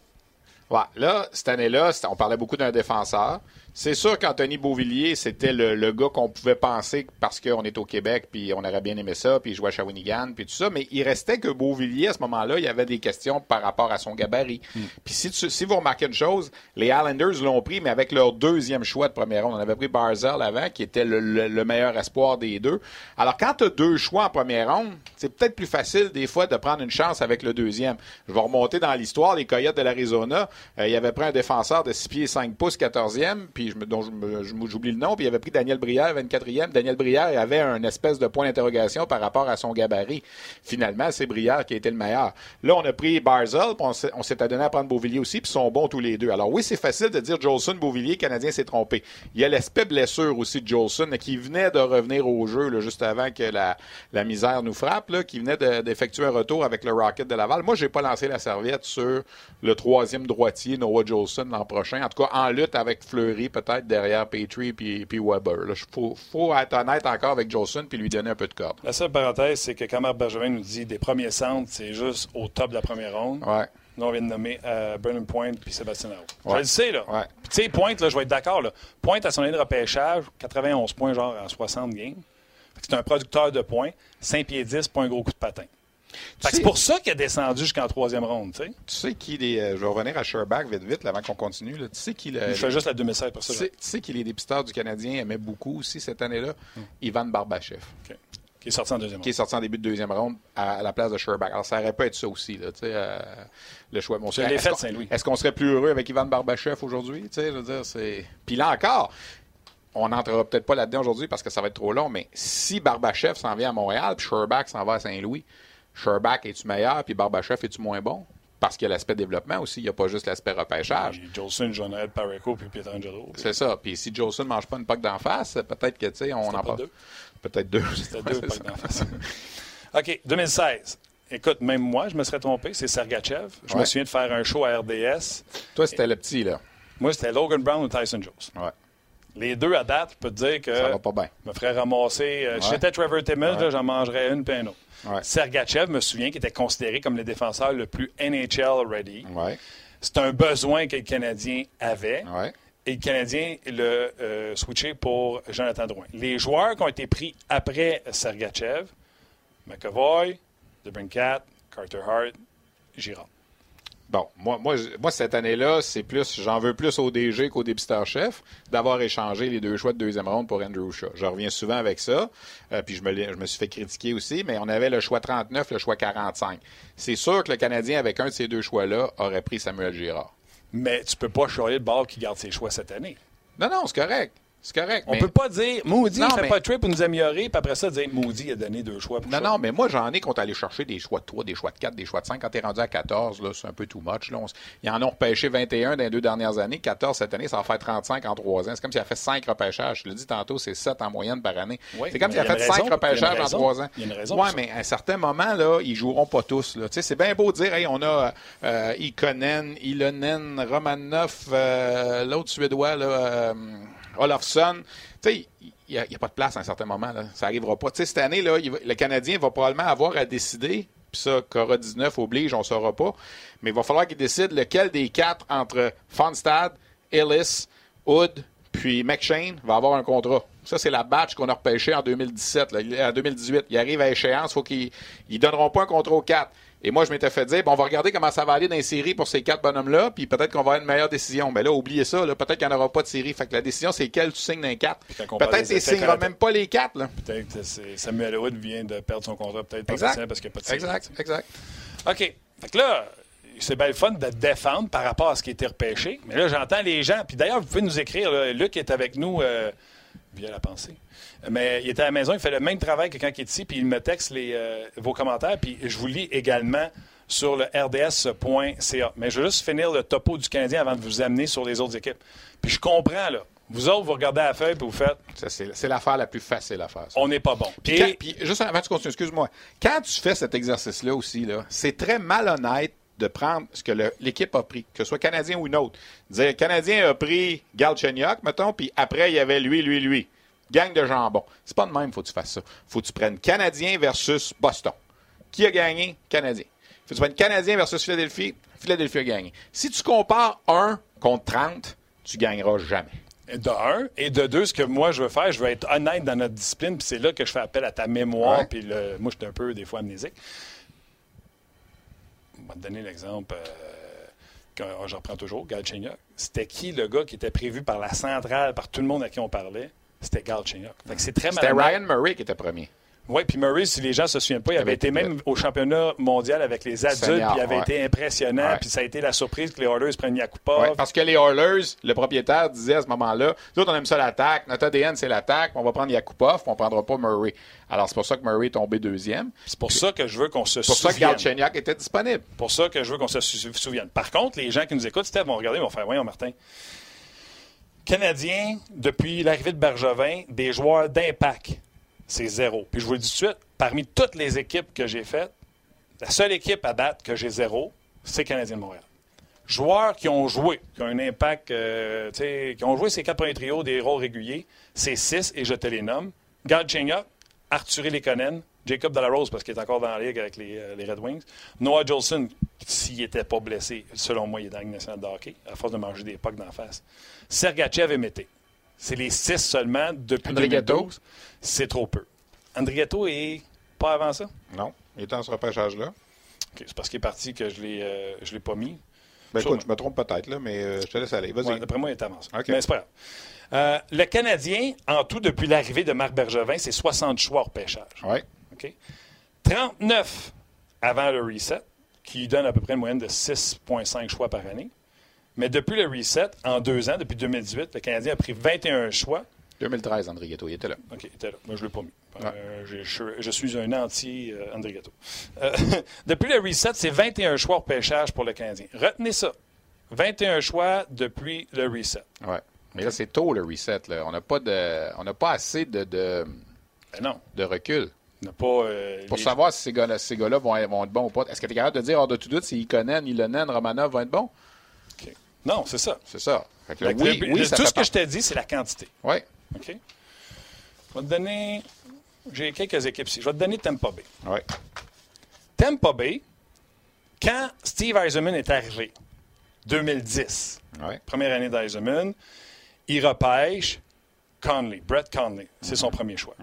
[SPEAKER 2] Ouais, là, cette année-là, on parlait beaucoup d'un défenseur. C'est sûr qu'Anthony Beauvillier, c'était le, le gars qu'on pouvait penser parce qu'on est au Québec, puis on aurait bien aimé ça, puis il jouait à Shawinigan, puis tout ça. Mais il restait que Beauvillier, à ce moment-là, il y avait des questions par rapport à son gabarit. Puis si, tu- si vous remarquez une chose, les Islanders l'ont pris, mais avec leur deuxième choix de première ronde. On avait pris Barzell avant, qui était le, le- le meilleur espoir des deux. Alors, quand tu as deux choix en première ronde, c'est peut-être plus facile des fois de prendre une chance avec le deuxième. Je vais remonter dans l'histoire. Les Coyotes de l'Arizona, euh, il avait pris un défenseur de 6 pieds 5 pouces, 14e, puis je dont j'oublie le nom, puis il avait pris Daniel Brière, 24e. Daniel Brière avait un espèce de point d'interrogation par rapport à son gabarit. Finalement, c'est Brière qui a été le meilleur. Là, on a pris Barzell, puis on s'est- on s'est adonné à prendre Beauvillier aussi, puis ils sont bons tous les deux. Alors oui, c'est facile de dire Jolson, Beauvillier, Canadien s'est trompé. Il y a l'aspect blessure aussi de Jolson, qui venait de revenir au jeu là, juste avant que la, misère nous frappe, là, qui venait de- d'effectuer un retour avec le Rocket de Laval. Moi, j'ai pas lancé la serviette sur le troisième droitier, Noah Jolson, l'an prochain. En tout cas, en lutte avec Fleury, peut-être derrière Petrie puis, puis Weber. Il faut, faut être honnête encore avec Jolson puis lui donner un peu de corde.
[SPEAKER 1] La seule parenthèse, c'est que Camar Bergevin nous dit des premiers centres, c'est juste au top de la première ronde.
[SPEAKER 2] Ouais.
[SPEAKER 1] Là, on vient de nommer euh, Brennan Point puis Sébastien. Je
[SPEAKER 2] Ouais.
[SPEAKER 1] le sais, là.
[SPEAKER 2] Ouais.
[SPEAKER 1] Puis, Tu sais, Point, là, je vais être d'accord. là. Point, à son année de repêchage, 91 points, genre en 60 games. C'est un producteur de points. 5 pieds 10, pas un gros coup de patin.
[SPEAKER 2] Sais-
[SPEAKER 1] C'est pour ça qu'il a descendu jusqu'en troisième ronde. tu sais.
[SPEAKER 2] Tu sais qu'il est. euh, je vais revenir à Sherbach vite, vite, là, avant qu'on continue. là. Tu sais qu'il. euh,
[SPEAKER 1] Je fais juste la 2016 pour
[SPEAKER 2] tu
[SPEAKER 1] ça.
[SPEAKER 2] sais, tu sais qu'il est dépisteur du Canadien aimait beaucoup aussi cette année-là? Ivan Barbachev.
[SPEAKER 1] Qui est sorti en deuxième
[SPEAKER 2] qui est sorti en début de deuxième ronde à, à la place de Sherbach. Alors, ça aurait pu être ça aussi, là, tu sais, euh, le choix. Bon,
[SPEAKER 1] fait,
[SPEAKER 2] qu'on-
[SPEAKER 1] Saint-Louis.
[SPEAKER 2] Est-ce qu'on serait plus heureux avec Ivan Barbachev aujourd'hui? Tu sais, je veux dire, c'est... Puis là encore, on n'entrera peut-être pas là-dedans aujourd'hui parce que ça va être trop long, mais si Barbachev s'en vient à Montréal puis Sherbach s'en va à Saint-Louis, Sherbach es-tu meilleur? Puis Barbachev es-tu moins bon? Parce qu'il y a l'aspect développement aussi, il n'y a pas juste l'aspect repêchage.
[SPEAKER 1] Puis Jolson, Jonathan Pareco puis Pietrangelo.
[SPEAKER 2] C'est ça. Puis si Jolson ne mange pas une poque d'en face, peut-être que, tu sais, on en parle.
[SPEAKER 1] deux.
[SPEAKER 2] Peut-être deux.
[SPEAKER 1] C'était deux d'en face. OK, 2016. Écoute, même moi, je me serais trompé. C'est Sergachev. Je me souviens de faire un show à RDS.
[SPEAKER 2] Toi, c'était le petit, là.
[SPEAKER 1] Moi, c'était Logan Brown ou Tyson Jones.
[SPEAKER 2] Ouais.
[SPEAKER 1] Les deux à date, je peux te dire que
[SPEAKER 2] Ça va pas bien.
[SPEAKER 1] me ferais ramasser. euh, Si j'étais Trevor Timmons,
[SPEAKER 2] Ouais.
[SPEAKER 1] j'en mangerais une autre.
[SPEAKER 2] Ouais.
[SPEAKER 1] Sergachev, me souviens, qui était considéré comme le défenseur le plus NHL ready. C'est un besoin que le Canadien avait. Et le Canadien l'a euh, switché pour Jonathan Drouin. Les joueurs qui ont été pris après Sergachev, McAvoy, DeBrincat, Carter Hart, Girard.
[SPEAKER 2] Bon, moi, moi, moi cette année-là, c'est plus, j'en veux plus au DG qu'au dépisteur-chef d'avoir échangé les deux choix de deuxième ronde pour Andrew Shaw. Je reviens souvent avec ça, euh, puis je me, l'ai- je me suis fait critiquer aussi, mais on avait le choix 39, le choix 45. C'est sûr que le Canadien, avec un de ces deux choix-là, aurait pris Samuel Girard.
[SPEAKER 1] Mais tu peux pas choyer le bord qui garde ses choix cette année.
[SPEAKER 2] Non, non, c'est correct. C'est correct.
[SPEAKER 1] On
[SPEAKER 2] mais-
[SPEAKER 1] peut pas dire Moody il fait
[SPEAKER 2] mais-
[SPEAKER 1] pas de trip pour nous améliorer, puis après ça dire Moody a donné deux choix. Pour
[SPEAKER 2] Non,
[SPEAKER 1] ça.
[SPEAKER 2] non, mais moi, j'en ai est allé chercher des choix de 3, des choix de 4, des choix de 5. Quand tu es rendu à 14, là, c'est un peu too much. Là. On s- Ils en ont repêché 21 dans les deux dernières années. 14 cette année, ça va faire 35 en 3 ans. C'est comme s'il a fait 5 repêchages. Je l'ai dit tantôt, c'est 7 en moyenne par année.
[SPEAKER 1] Oui,
[SPEAKER 2] c'est comme s'il a fait
[SPEAKER 1] une
[SPEAKER 2] 5
[SPEAKER 1] raison, il y a
[SPEAKER 2] repêchages en
[SPEAKER 1] raison.
[SPEAKER 2] 3 ans.
[SPEAKER 1] Il y a une raison
[SPEAKER 2] Ouais, mais à un certain moment, là, ils joueront pas tous. Là. Tu sais, C'est bien beau de dire, hey, on a euh, Ikonen, Ilonen, Romanov, euh, l'autre Suédois, là, euh, Olofsson. Tu sais, il n'y a, pas de place à un certain moment. Ça n'arrivera pas. Tu sais, cette année, le Canadien va probablement avoir à décider, puis ça, Cora 19 oblige, on ne saura pas, mais il va falloir qu'il décide lequel des quatre entre Fonstad, Ellis, Hood, puis McShane va avoir un contrat. Ça, c'est la batch qu'on a repêché en 2017, là, Il- en 2018. Il arrive à échéance, faut qu'ils ne donneront pas un contrat aux quatre. Et moi, je m'étais fait dire, bon, on va regarder comment ça va aller dans les séries pour ces quatre bonhommes-là, puis peut-être qu'on va avoir une meilleure décision. Mais là, oubliez ça, là, peut-être qu'il n'y en aura pas de série. Fait que la décision, c'est quel tu signes dans les quatre. Peut-être que tu signeras même pas les quatre. Là.
[SPEAKER 1] Peut-être que c'est- Samuel Wood vient de perdre son contrat, peut-être
[SPEAKER 2] Exact.
[SPEAKER 1] professionnel parce qu'il n'y a pas de série.
[SPEAKER 2] Exact, exact.
[SPEAKER 1] OK. Fait que là, c'est bien le fun de défendre par rapport à ce qui a été repêché. Mais là, j'entends les gens. Puis d'ailleurs, vous pouvez nous écrire. là, Luc est avec nous euh, via la pensée. Mais il était à la maison, il fait le même travail que quand il est ici, puis il me texte les, euh, vos commentaires, puis je vous lis également sur le rds.ca. Mais je veux juste finir le topo du Canadien avant de vous amener sur les autres équipes. Puis je comprends, là. Vous autres, vous regardez la feuille puis vous faites.
[SPEAKER 2] Ça, c'est, l'affaire la plus facile à faire. ça.
[SPEAKER 1] On n'est pas bon.
[SPEAKER 2] Puis,
[SPEAKER 1] Et-
[SPEAKER 2] quand- puis juste avant que tu continues, excuse-moi. Quand tu fais cet exercice-là aussi, là, c'est très malhonnête de prendre ce que l'équipe a pris, que ce soit Canadien ou une autre. Dire, le Canadien a pris Galchenyuk, mettons, puis après, il y avait lui, lui, lui. Gang de jambon. C'est pas de même, faut que tu fasses ça. Faut que tu prennes Canadien versus Boston. Qui a gagné? Canadien. Faut que tu prennes Canadien versus Philadelphie. Philadelphie a gagné. Si tu compares 1 contre 30, tu gagneras jamais.
[SPEAKER 1] De un. Et de deux, ce que moi, je veux faire, je veux être honnête dans notre discipline, puis c'est là que je fais appel à ta mémoire,
[SPEAKER 2] Ouais.
[SPEAKER 1] puis le, moi, je suis un peu, des fois, amnésique. Je vais te donner l'exemple, euh, oh, je reprends toujours, Galchenyuk. C'était qui le gars qui était prévu par la centrale, par tout le monde à qui on parlait? C'était Galchenyuk. C'est très
[SPEAKER 2] C'était. Ryan Murray qui était premier.
[SPEAKER 1] Oui, puis Murray, si les gens se souviennent pas, il avait été même au championnat mondial avec les adultes, puis il avait
[SPEAKER 2] ouais.
[SPEAKER 1] été impressionnant, puis ça a été la surprise que les Oilers prennent Yakupov.
[SPEAKER 2] Ouais, parce que les Oilers, le propriétaire disait à ce moment-là, nous autres, on aime ça l'attaque, notre ADN, c'est l'attaque, on va prendre Yakupov, puis on prendra pas Murray. Alors, c'est pour ça que Murray est tombé deuxième.
[SPEAKER 1] C'est pour ça que je veux qu'on se
[SPEAKER 2] C'est pour ça que
[SPEAKER 1] souvienne.
[SPEAKER 2] Galchenyuk était disponible.
[SPEAKER 1] pour ça que je veux qu'on se sou- souvienne. Par contre, les gens qui nous écoutent, Steph, vont regarder, ils vont faire Voyons, Martin. Canadiens, depuis l'arrivée de Bergevin, des joueurs d'impact, c'est zéro. Puis je vous le dis tout de suite, parmi toutes les équipes que j'ai faites, la seule équipe à date que j'ai zéro, c'est Canadien de Montréal. Joueurs qui ont joué, qui ont un impact, euh, qui ont joué ces quatre premiers trios des rôles réguliers, c'est six et je te les nomme. Galchenyuk, Arthur Lekonen, Jacob Delarose parce qu'il est encore dans la ligue avec les, euh, les Red Wings, Noah Jolson, s'il n'était pas blessé, selon moi, il est dans la Ligue nationale de hockey, à force de manger des pucks d'en face. Sergachev et Mété. C'est les six seulement depuis
[SPEAKER 2] André Gatto.
[SPEAKER 1] 2012. C'est trop peu. André Gatto est pas avant ça?
[SPEAKER 2] Non, il était dans ce repêchage-là.
[SPEAKER 1] C'est parce qu'il est parti que je ne l'ai, euh, je l'ai pas mis.
[SPEAKER 2] Ben écoute, je me trompe peut-être, là, mais euh, je te laisse aller. Vas-y.
[SPEAKER 1] Ouais, D'après moi, il est avancé.
[SPEAKER 2] OK.
[SPEAKER 1] Mais c'est pas grave. Euh, le Canadien, en tout, depuis l'arrivée de Marc Bergevin, c'est 60 choix hors pêchage.
[SPEAKER 2] Ouais.
[SPEAKER 1] OK? 39 avant le reset, qui donne à peu près une moyenne de 6,5 choix par année. Mais depuis le reset, en deux ans, depuis 2018, le Canadien a pris 21 choix.
[SPEAKER 2] 2013, André Ghetto, il était là.
[SPEAKER 1] OK, il était là. Moi, je ne l'ai pas mis.
[SPEAKER 2] Ouais.
[SPEAKER 1] Euh, je, je suis un anti euh, André Gatto. Euh, depuis le reset, c'est 21 choix au pêchage pour le Canadien. Retenez ça. 21 choix depuis le reset.
[SPEAKER 2] Ouais. Mais là, c'est tôt, le reset. Là. On n'a pas, de... on n'a pas assez de, de,
[SPEAKER 1] Ben non,
[SPEAKER 2] de recul
[SPEAKER 1] pas... euh,
[SPEAKER 2] pour
[SPEAKER 1] les-
[SPEAKER 2] savoir si ces gars-là, ces vont, être- vont être bons ou pas. Est-ce que tu es capable de dire, hors de tout doute, si Ikonen, Ilonen, Romanov vont être bons?
[SPEAKER 1] Non, c'est ça.
[SPEAKER 2] C'est ça. Que là,
[SPEAKER 1] que
[SPEAKER 2] oui,
[SPEAKER 1] le-
[SPEAKER 2] oui,
[SPEAKER 1] le-
[SPEAKER 2] ça
[SPEAKER 1] tout ce que je t'ai dit, c'est la quantité.
[SPEAKER 2] Ouais.
[SPEAKER 1] OK? Je vais te donner... J'ai quelques équipes ici. Je vais te donner Tampa Bay.
[SPEAKER 2] Ouais.
[SPEAKER 1] Tampa Bay, quand Steve Eisenman est arrivé, 2010,
[SPEAKER 2] Ouais.
[SPEAKER 1] première année d'Eisenman, il repêche Conley, Brett Conley. C'est son premier choix.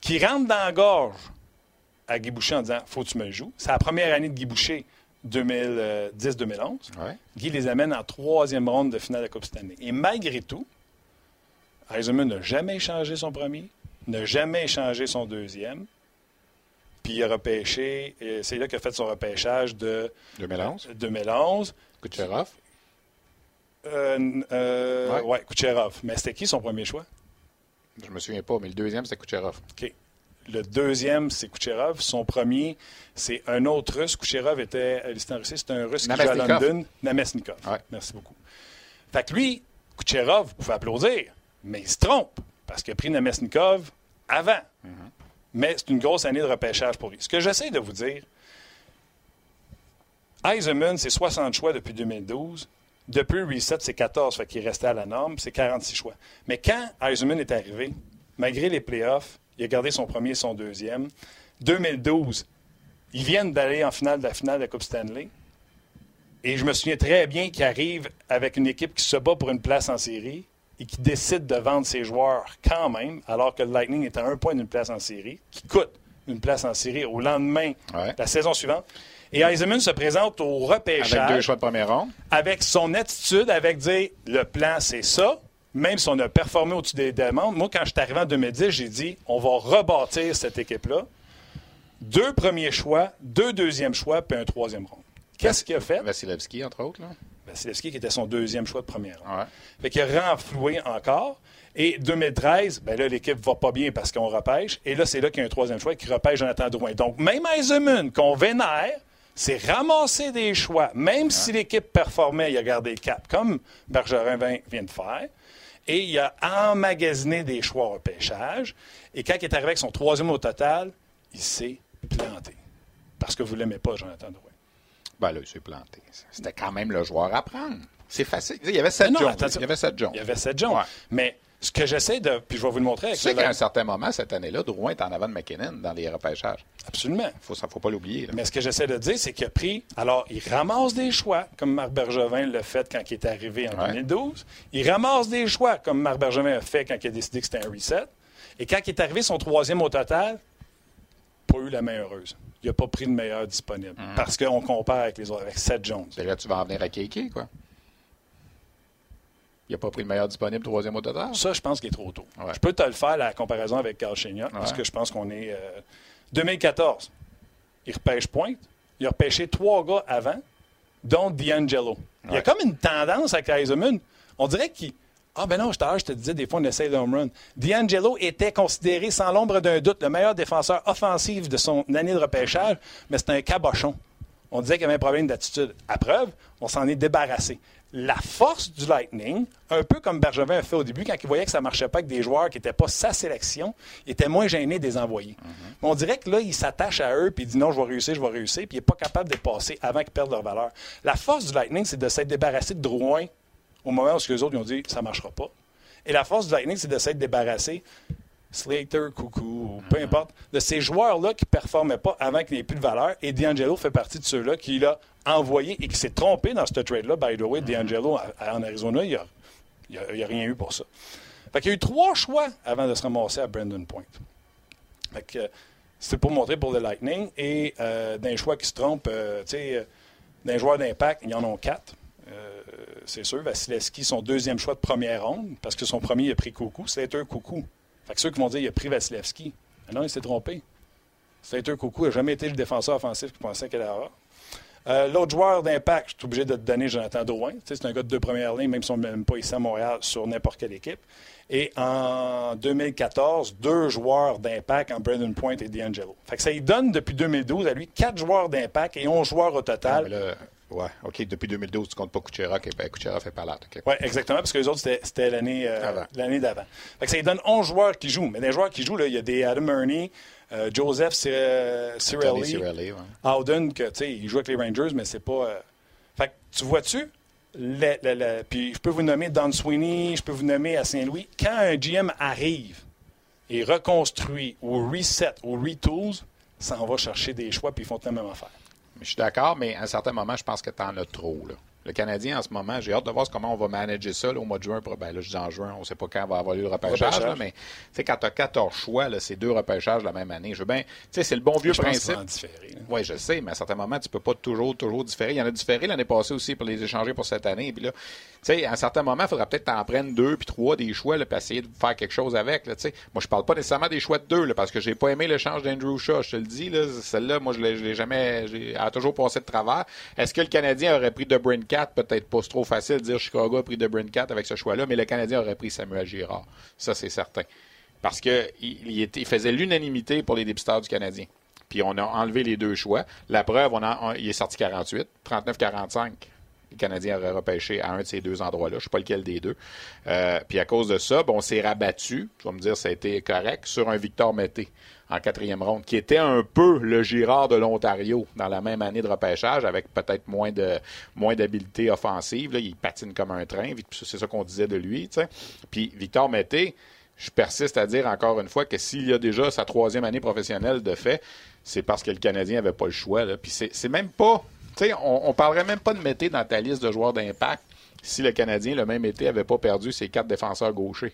[SPEAKER 1] Qui rentre dans la gorge à Guy Boucher en disant Faut que tu me le joues. C'est la première année de Guy Boucher, 2010-2011.
[SPEAKER 2] Ouais.
[SPEAKER 1] Guy les amène en troisième ronde de finale de la Coupe Stanley. Et malgré tout, Eisenman n'a jamais échangé son premier, n'a jamais échangé son deuxième. Puis il a repêché, et c'est là qu'il a fait son repêchage de
[SPEAKER 2] 2011.
[SPEAKER 1] 2011.
[SPEAKER 2] Kucherov.
[SPEAKER 1] Euh, euh,
[SPEAKER 2] Ouais.
[SPEAKER 1] ouais. Kucherov. Mais c'était qui son premier choix?
[SPEAKER 2] Je me souviens pas, mais le deuxième, c'était Kucherov.
[SPEAKER 1] OK. Le deuxième, c'est Kucherov. Son premier, c'est un autre russe. Kucherov était listé en Russie. C'est un russe qui joue à. London. Namestnikov.
[SPEAKER 2] Ouais.
[SPEAKER 1] Merci beaucoup. Fait que lui, Kucherov, vous pouvez applaudir, mais il se trompe parce qu'il a pris Namestnikov avant. Mais c'est une grosse année de repêchage pour lui. Ce que j'essaie de vous dire, Eisenman, c'est 60 choix depuis 2012. Depuis le reset, c'est 14, fait qu'il restait à la norme, c'est 46 choix. Mais quand Eisenman est arrivé, malgré les playoffs, il a gardé son premier et son deuxième. 2012, ils viennent d'aller en finale de la finale de la Coupe Stanley. Et je me souviens très bien qu'il arrive avec une équipe qui se bat pour une place en série et qui décide de vendre ses joueurs quand même, alors que le Lightning est à un point d'une place en série, qui coûte une place en série au lendemain,
[SPEAKER 2] Ouais.
[SPEAKER 1] la saison suivante. Et Eisenman se présente au repêchage
[SPEAKER 2] Avec deux choix de ronde.
[SPEAKER 1] avec son attitude, avec dire le plan, c'est ça. Même si on a performé au-dessus des demandes, moi, quand je suis arrivé en 2010, j'ai dit on va rebâtir cette équipe-là. Deux premiers choix, deux deuxièmes choix, puis un troisième rond. Qu'est-ce qu'il a fait?
[SPEAKER 2] Vasilevski, entre autres. Là.
[SPEAKER 1] Vasilevski, qui était son deuxième choix de première.
[SPEAKER 2] Ouais.
[SPEAKER 1] Fait qu'il a renfloué encore. Et 2013, ben là, l'équipe va pas bien parce qu'on repêche. Et là, c'est là qu'il y a un troisième choix qui repêche Jonathan Drouin. Donc, même Eisenman, qu'on vénère, c'est ramasser des choix. Même si l'équipe performait, il a gardé le cap, comme Bergerin vient de faire. Et il a emmagasiné des choix au repêchage. Et quand il est arrivé avec son troisième au total, il s'est planté. Parce que vous ne l'aimez pas, Jonathan Drouin.
[SPEAKER 2] Ben là, il s'est planté. C'était quand même le joueur à prendre. C'est facile. Il y avait
[SPEAKER 1] Non,
[SPEAKER 2] Jones. Il y avait Seth Jones.
[SPEAKER 1] Il y avait Seth Jones.
[SPEAKER 2] Ouais.
[SPEAKER 1] Mais ce que j'essaie de. Puis je vais vous le montrer
[SPEAKER 2] Tu
[SPEAKER 1] avec
[SPEAKER 2] sais
[SPEAKER 1] le-
[SPEAKER 2] qu'à un certain moment, cette année-là, Drouin est en avant de McKinnon dans les repêchages.
[SPEAKER 1] Absolument.
[SPEAKER 2] Il ne faut pas l'oublier. là.
[SPEAKER 1] Mais ce que j'essaie de dire, c'est qu'il a pris. Alors, il ramasse des choix, comme Marc Bergevin l'a fait quand il est arrivé en
[SPEAKER 2] Ouais.
[SPEAKER 1] 2012. Il ramasse des choix, comme Marc Bergevin a fait quand il a décidé que c'était un reset. Et quand il est arrivé son troisième au total, pas eu la main heureuse. Il n'a pas pris le meilleur disponible.
[SPEAKER 2] Mm.
[SPEAKER 1] Parce qu'on compare avec les autres, avec Seth Jones.
[SPEAKER 2] Et là, tu vas en venir à Kéké, quoi. Il n'a pas pris le meilleur disponible, troisième au total?
[SPEAKER 1] Ça, je pense qu'il est trop tôt.
[SPEAKER 2] Ouais.
[SPEAKER 1] Je peux te le faire, la comparaison avec Carl parce
[SPEAKER 2] Ouais.
[SPEAKER 1] que je pense qu'on est. euh, 2014, il repêche Pointe. Il a repêché trois gars avant, dont D'Angelo. Il y a comme une tendance avec Eisenman. On dirait qu'il. Ah, ben non, à je te disais, des fois, on essaye de home run. D'Angelo était considéré, sans l'ombre d'un doute, le meilleur défenseur offensif de son année de repêchage, mais c'était un cabochon. On disait qu'il y avait un problème d'attitude. À preuve, on s'en est débarrassé. La force du Lightning, un peu comme Bergevin a fait au début, quand il voyait que ça ne marchait pas avec des joueurs qui n'étaient pas sa sélection, il était moins gêné des envoyer. Mais on dirait que là, il s'attache à eux puis il dit non, je vais réussir, je vais réussir, puis il n'est pas capable de passer avant qu'ils perdent leur valeur. La force du Lightning, c'est de s'être débarrassé de Drouin au moment où les autres ils ont dit ça ne marchera pas. Et la force du Lightning, c'est de s'être débarrassé Slater, Coucou, peu importe, de ces joueurs-là qui ne performaient pas avant qu'il n'ait plus de valeur. Et D'Angelo fait partie de ceux-là qui l'a envoyé et qui s'est trompé dans ce trade-là. By the way, D'Angelo à- à- en Arizona, il n'y a, rien eu pour ça. Fait qu'il y a eu trois choix avant de se ramasser à Brandon Point. Fait que, euh, c'était pour montrer pour le Lightning. Et euh, d'un choix qui se trompe, euh, tu sais, d'un joueur d'impact, il y en a quatre. Euh, c'est sûr, Vasilevski, son deuxième choix de première ronde, parce que son premier, il a pris Coucou. Slater, Coucou. Fait que ceux qui vont dire qu'il a pris Vasilevski, mais non, il s'est trompé. Slater, Coucou n'a jamais été le défenseur offensif qu'il pensait qu'elle avoir. Euh, L'autre joueur d'impact, je suis obligé de te donner Jonathan Drouin. C'est un gars de deux premières lignes, même si on ne même pas ici à Montréal, sur n'importe quelle équipe. Et en 2014, deux joueurs d'impact en Brandon Point et D'Angelo. Fait que ça lui donne depuis 2012 à lui quatre joueurs d'impact et 11 joueurs au
[SPEAKER 2] Ah,
[SPEAKER 1] total.
[SPEAKER 2] là, ouais, OK, depuis 2012, tu comptes pas Kucherov, et ben, Kucherov fait pas là. OK.
[SPEAKER 1] Oui, exactement, parce que les autres, c'était- l'année euh, l'année d'avant. Fait que ça lui donne 11 joueurs qui jouent. Mais des joueurs qui jouent, là, il y a des Adam Ernie, euh, Joseph Cirelli,
[SPEAKER 2] ouais.
[SPEAKER 1] Howden, que, tu sais, il joue avec les Rangers, mais c'est pas... euh, Fait que, tu vois-tu? Puis je peux vous nommer Don Sweeney, je peux vous nommer à Saint-Louis. Quand un GM arrive et reconstruit ou reset ou retools, ça en va chercher des choix puis ils font la même affaire.
[SPEAKER 2] Je suis d'accord, mais à un certain moment, je pense que tu as trop. Là. Le Canadien, en ce moment, j'ai hâte de voir comment on va manager ça là, au mois de juin. Ben, là, je dis en juin, on ne sait pas quand va avoir lieu le repêchage,
[SPEAKER 1] Repêchage.
[SPEAKER 2] là, mais quand tu as 14 choix, c'est deux repêchages la même année. Je c'est le bon vieux
[SPEAKER 1] Je
[SPEAKER 2] principe. Oui, je sais, mais à certains moments, tu peux pas toujours, toujours différer. Il y en a différé l'année passée aussi pour les échanger pour cette année. Puis là, à un certain moment, il faudra peut-être t'en prendre deux puis trois des choix, là, puis essayer de faire quelque chose avec. Là, moi, je parle pas nécessairement des choix de deux, là, parce que j'ai pas aimé l'échange d'Andrew Shaw. Je te le dis, là, celle-là, moi, je l'ai, jamais, j'ai, elle a toujours passé de travers. Est-ce que le Canadien aurait pris De Peut-être pas. Trop facile de dire Chicago a pris De Cat avec ce choix-là, mais le Canadien aurait pris Samuel Girard. Ça, c'est certain. Parce que il, faisait l'unanimité pour les dépisteurs du Canadien. Puis on a enlevé les deux choix. La preuve, on a, il est sorti 48, 39-45. Le Canadien aurait repêché à un de ces deux endroits-là. Je ne sais pas lequel des deux. Euh, puis à cause de ça, bon, on s'est rabattu, tu vas me dire ça a été correct, sur un Victor Mété en quatrième ronde, qui était un peu le Girard de l'Ontario dans la même année de repêchage, avec peut-être moins de moins d'habileté offensive. Il patine comme un train. C'est ça qu'on disait de lui. Puis Victor Mété, je persiste à dire encore une fois que s'il y a déjà sa troisième année professionnelle de fait, c'est parce que le Canadien n'avait pas le choix. Puis c'est même pas. On, on parlerait même pas de Mété dans ta liste de joueurs d'impact si le Canadien, le même été, avait pas perdu ses quatre défenseurs gauchers.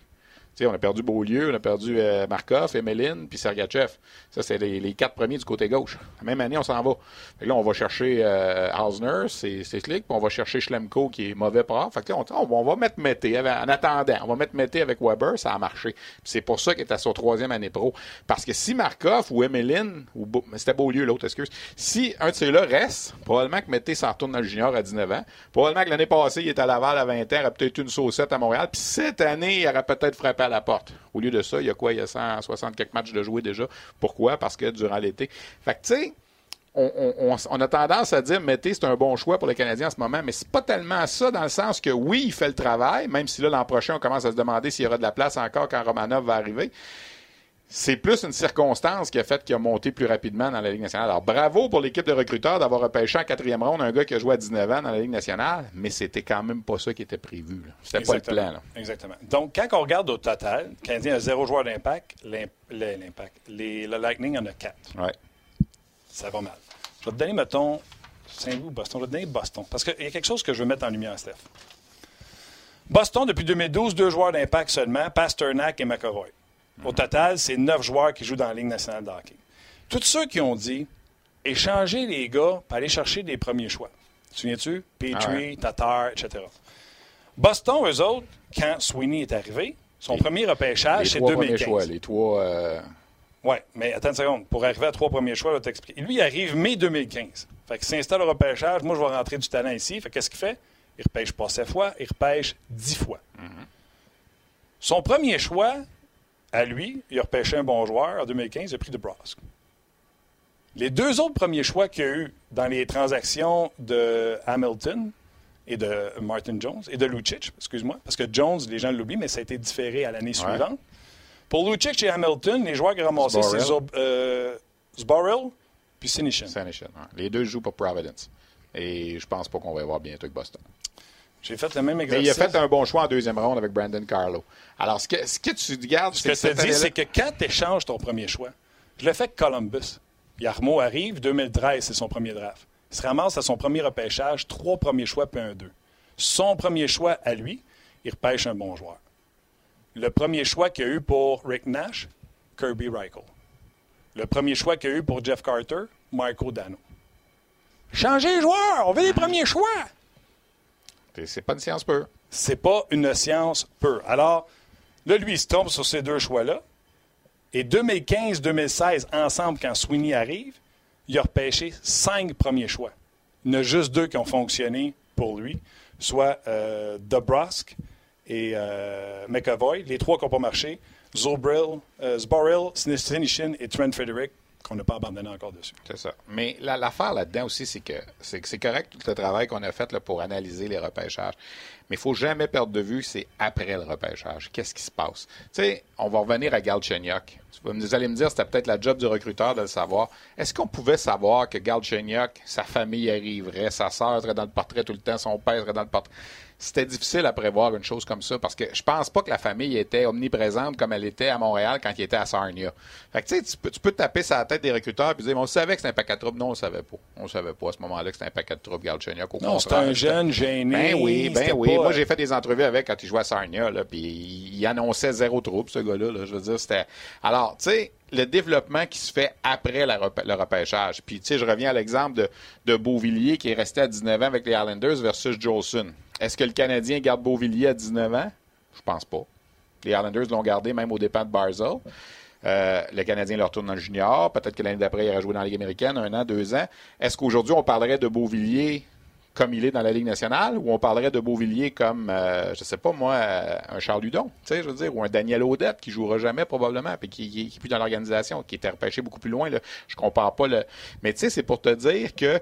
[SPEAKER 2] On a perdu Beaulieu, on a perdu euh, Markov, Emeline, puis Sergachev. Ça, c'est les, quatre premiers du côté gauche. La même année, on s'en va. là, on va chercher euh, Hausner, c'est slick, puis on va chercher Schlemko, qui est mauvais prof. Fait que, on, on, va mettre Mété, en attendant, on va mettre Mété avec Weber, ça a marché. c'est pour ça qu'il est à son troisième année pro. Parce que si Markov ou Emeline, ou c'était Beaulieu l'autre, excuse, si un de ces-là reste, probablement que Mété s'en retourne dans le junior à 19 ans. Probablement que l'année passée, il était à Laval à 20 ans, il aurait peut-être une saucette à Montréal. Puis cette année, il aurait peut-être frappé à la porte. Au lieu de ça, il y a quoi? Il y a 160 quelques matchs de jouer déjà. Pourquoi? Parce que durant l'été. Fait que, tu sais, on, a tendance à dire Mété, c'est un bon choix pour les Canadiens en ce moment, mais c'est pas tellement ça dans le sens que oui, il fait le travail, même si là, l'an prochain, on commence à se demander s'il y aura de la place encore quand Romanov va arriver c'est plus une circonstance qui a fait qu'il a monté plus rapidement dans la Ligue nationale. Alors, bravo pour l'équipe de recruteurs d'avoir repêché en quatrième ronde un gars qui a joué à 19 ans dans la Ligue nationale, mais c'était quand même pas ça qui était prévu. C'était pas le plan.
[SPEAKER 1] Exactement. Donc, quand on regarde au total, le Canadien a zéro joueur d'impact, l'impact. Le Lightning en a quatre.
[SPEAKER 2] Ouais.
[SPEAKER 1] Ça va mal. Je vais te donner, mettons, Saint-Louis ou Boston. Je vais te donner Boston. Parce qu'il y a quelque chose que je veux mettre en lumière, Steph. Boston, depuis 2012, deux joueurs d'impact seulement, Pasternak et McEvoy. Au total, c'est neuf joueurs qui jouent dans la Ligue nationale de hockey. Tous ceux qui ont dit échanger les gars pour aller chercher des premiers choix. Tu souviens-tu? Petrie, ah Tatar, etc. Boston, eux autres, quand Sweeney est arrivé, son premier repêchage, c'est 2015.
[SPEAKER 2] Choix, les trois. Euh...
[SPEAKER 1] Oui, mais attends une seconde. Pour arriver à trois premiers choix, je vais t'expliquer. Lui, il arrive mai 2015. Fait qu'il s'installe au repêchage. Moi, je vais rentrer du talent ici. Fait qu'est-ce qu'il fait? Il repêche pas sept fois, il repêche dix fois. Mm-hmm. Son premier choix, à lui, il a repêché un bon joueur. En 2015, il a pris de Brosk. Les deux autres premiers choix qu'il y a eu dans les transactions de Hamilton et de Martin Jones et de Lucic, excuse-moi, parce que Jones, les gens l'oublient, mais ça a été différé à l'année suivante. Pour Lucic et Hamilton, les joueurs qui ont ramassé, c'est euh, puis Sinishin.
[SPEAKER 2] Les deux jouent pour Providence. Et je pense pas qu'on va y voir bientôt avec Boston.
[SPEAKER 1] J'ai fait le même exercice.
[SPEAKER 2] Mais il a fait un bon choix en deuxième ronde avec Brandon Carlo. Alors, ce que, ce que tu gardes,
[SPEAKER 1] Ce que, je te dis, c'est que quand tu échanges ton premier choix, je l'ai fait avec Columbus. Yarmo arrive, 2013, c'est son premier draft. Il se ramasse à son premier repêchage, trois premiers choix puis un deux. Son premier choix à lui, il repêche un bon joueur. Le premier choix qu'il a eu pour Rick Nash, Kirby Reichel. Le premier choix qu'il a eu pour Jeff Carter, Marco Dano. Changez les joueurs, on veut les premiers choix.
[SPEAKER 2] C'est pas une science pure.
[SPEAKER 1] C'est pas une science pure. Alors, là, lui, il se tombe sur ces deux choix-là. Et 2015-2016, ensemble, quand Sweeney arrive, il a repêché cinq premiers choix. Il y en a juste deux qui ont fonctionné pour lui, soit euh, et euh, McAvoy. Les trois qui n'ont pas marché, Zobril, euh, Zboril, Sinishin et Trent Frederick qu'on n'a pas abandonné encore dessus.
[SPEAKER 2] C'est ça. Mais l'affaire là-dedans aussi, c'est que c'est correct tout le travail qu'on a fait là, pour analyser les repêchages. Mais il faut jamais perdre de vue, c'est après le repêchage. Qu'est-ce qui se passe? Tu sais, on va revenir à Galchenyuk. Vous allez me dire, c'était peut-être la job du recruteur de le savoir. Est-ce qu'on pouvait savoir que Galchenyuk, sa famille arriverait, sa sœur serait dans le portrait tout le temps, son père serait dans le portrait? C'était difficile à prévoir une chose comme ça parce que je pense pas que la famille était omniprésente comme elle était à Montréal quand il était à Sarnia. Fait que tu sais, tu peux, tu peux taper sur la tête des recruteurs et dire, on savait que c'était un paquet de troubles. Non, on savait pas. On savait pas à ce moment-là que c'était un paquet de troubles, Galchenyuk.
[SPEAKER 1] Non, c'était un jeune gêné.
[SPEAKER 2] Ben oui, ben oui. Moi, j'ai fait des entrevues avec quand il jouait à Sarnia, là, puis il annonçait zéro trouble, ce gars-là. Là. Je veux dire, c'était. Alors, tu sais, le développement qui se fait après le repêchage. Puis, tu sais, je reviens à l'exemple de, de Beauvillier qui est resté à 19 ans avec les Islanders versus Jolson. Est-ce que le Canadien garde Beauvillier à 19 ans? Je pense pas. Les Islanders l'ont gardé même au départ de Barzell. Euh, le Canadien leur retourne dans le junior. Peut-être que l'année d'après, il ira jouer dans la Ligue américaine, un an, deux ans. Est-ce qu'aujourd'hui, on parlerait de Beauvillier comme il est dans la Ligue nationale, ou on parlerait de Beauvillier comme, euh, je sais pas moi, euh, un Charles sais, je veux dire, ou un Daniel Audette qui jouera jamais probablement, puis qui, qui, est plus dans l'organisation, qui était repêché beaucoup plus loin. Là. Je compare pas le. Mais tu sais, c'est pour te dire que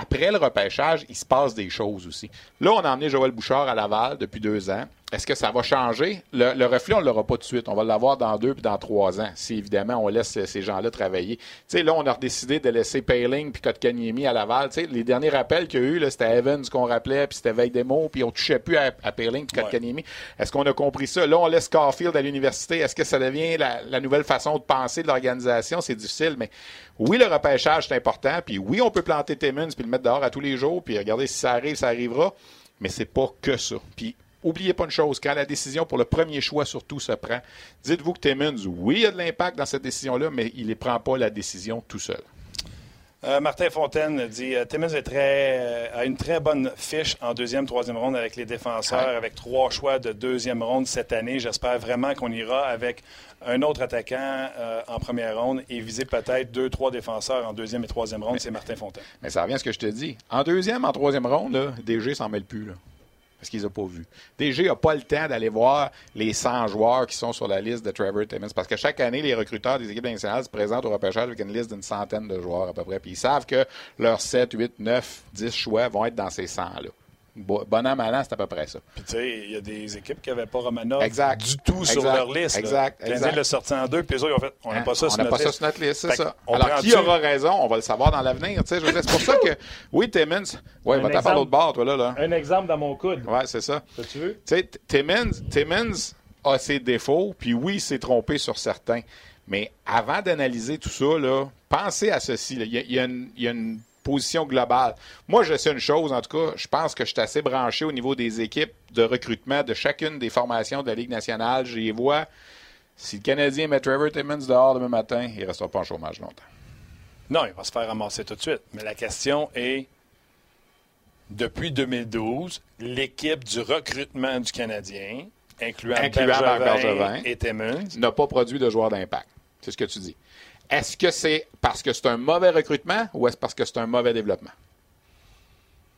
[SPEAKER 2] après le repêchage, il se passe des choses aussi. Là, on a emmené Joël Bouchard à Laval depuis deux ans. Est-ce que ça va changer? Le, reflet, on ne l'aura pas tout de suite. On va l'avoir dans deux puis dans trois ans, si évidemment on laisse ces gens-là travailler. Tu sais, là, on a décidé de laisser Payling puis Kotkaniemi à Laval. Tu sais, les derniers rappels qu'il y a eu, c'était Evans qu'on rappelait, puis c'était Veil-Demo, puis on touchait plus à, à Payling puis Kotkaniemi. Est-ce qu'on a compris ça? Là, on laisse Carfield à l'université. Est-ce que ça devient la, nouvelle façon de penser de l'organisation? C'est difficile, mais oui, le repêchage, c'est important. Puis oui, on peut planter Timmons puis le mettre dehors à tous les jours, puis regarder si ça arrive, ça arrivera. Mais c'est pas que ça. Puis oubliez pas une chose, quand la décision pour le premier choix surtout se prend, dites-vous que Timmons, oui, il y a de l'impact dans cette décision-là, mais il ne prend pas la décision tout seul.
[SPEAKER 1] Euh, Martin Fontaine dit euh, Timmins est très, euh, a une très bonne fiche en deuxième, troisième ronde avec les défenseurs,
[SPEAKER 2] Ouais.
[SPEAKER 1] avec trois choix de deuxième ronde cette année. J'espère vraiment qu'on ira avec un autre attaquant euh, en première ronde et viser peut-être deux, trois défenseurs en deuxième et troisième ronde. C'est Martin Fontaine.
[SPEAKER 2] Mais ça revient à ce que je te dis. En deuxième, en troisième ronde, là, DG s'en mêle plus. Là, parce qu'ils n'ont pas vu. DG n'a pas le temps d'aller voir les 100 joueurs qui sont sur la liste de Trevor Timmons. Parce que chaque année, les recruteurs des équipes nationales se présentent au repêchage avec une liste d'une centaine de joueurs à peu près. Puis ils savent que leurs 7, 8, 9, 10 choix vont être dans ces 100-là. Bo- Bon an, mal an, c'est à peu près ça.
[SPEAKER 1] Puis, tu sais, il y a des équipes qui n'avaient pas Romanov
[SPEAKER 2] Exact.
[SPEAKER 1] du tout sur leur liste.
[SPEAKER 2] Exact. Exact.
[SPEAKER 1] l'a sorti en deux, puis eux ils ont fait on n'a
[SPEAKER 2] Hein?
[SPEAKER 1] pas ça
[SPEAKER 2] on
[SPEAKER 1] sur
[SPEAKER 2] n'a
[SPEAKER 1] notre
[SPEAKER 2] pas ça
[SPEAKER 1] liste.
[SPEAKER 2] sur notre liste, c'est ça. Alors, qui aura raison? On va le savoir dans l'avenir. tu sais, je veux dire, C'est pour ça que, oui, Timmons, ouais,
[SPEAKER 3] Un
[SPEAKER 2] va t'en
[SPEAKER 3] exemple.
[SPEAKER 2] par l'autre bord, toi, là. là.
[SPEAKER 3] Un exemple dans mon coude.
[SPEAKER 2] Ouais, c'est ça.
[SPEAKER 3] Tu veux?
[SPEAKER 2] Tu sais, T- Timmons, Timmons a ses défauts, puis oui, il s'est trompé sur certains. Mais avant d'analyser tout ça, là, pensez à ceci. Il y a, il y a une, il y a une position globale. Moi, je sais une chose, en tout cas, je pense que je suis assez branché au niveau des équipes de recrutement de chacune des formations de la Ligue nationale. Les vois. Si le Canadien met Trevor Timmons dehors demain matin, il ne restera pas en chômage longtemps.
[SPEAKER 1] Non, il va se faire ramasser tout de suite. Mais la question est, depuis 2012, l'équipe du recrutement du Canadien, incluant,
[SPEAKER 2] Incluant
[SPEAKER 1] Bergevin. et Timmons,
[SPEAKER 2] n'a pas produit de joueurs d'impact. C'est ce que tu dis. Est-ce que c'est parce que c'est un mauvais recrutement ou est-ce parce que c'est un mauvais développement?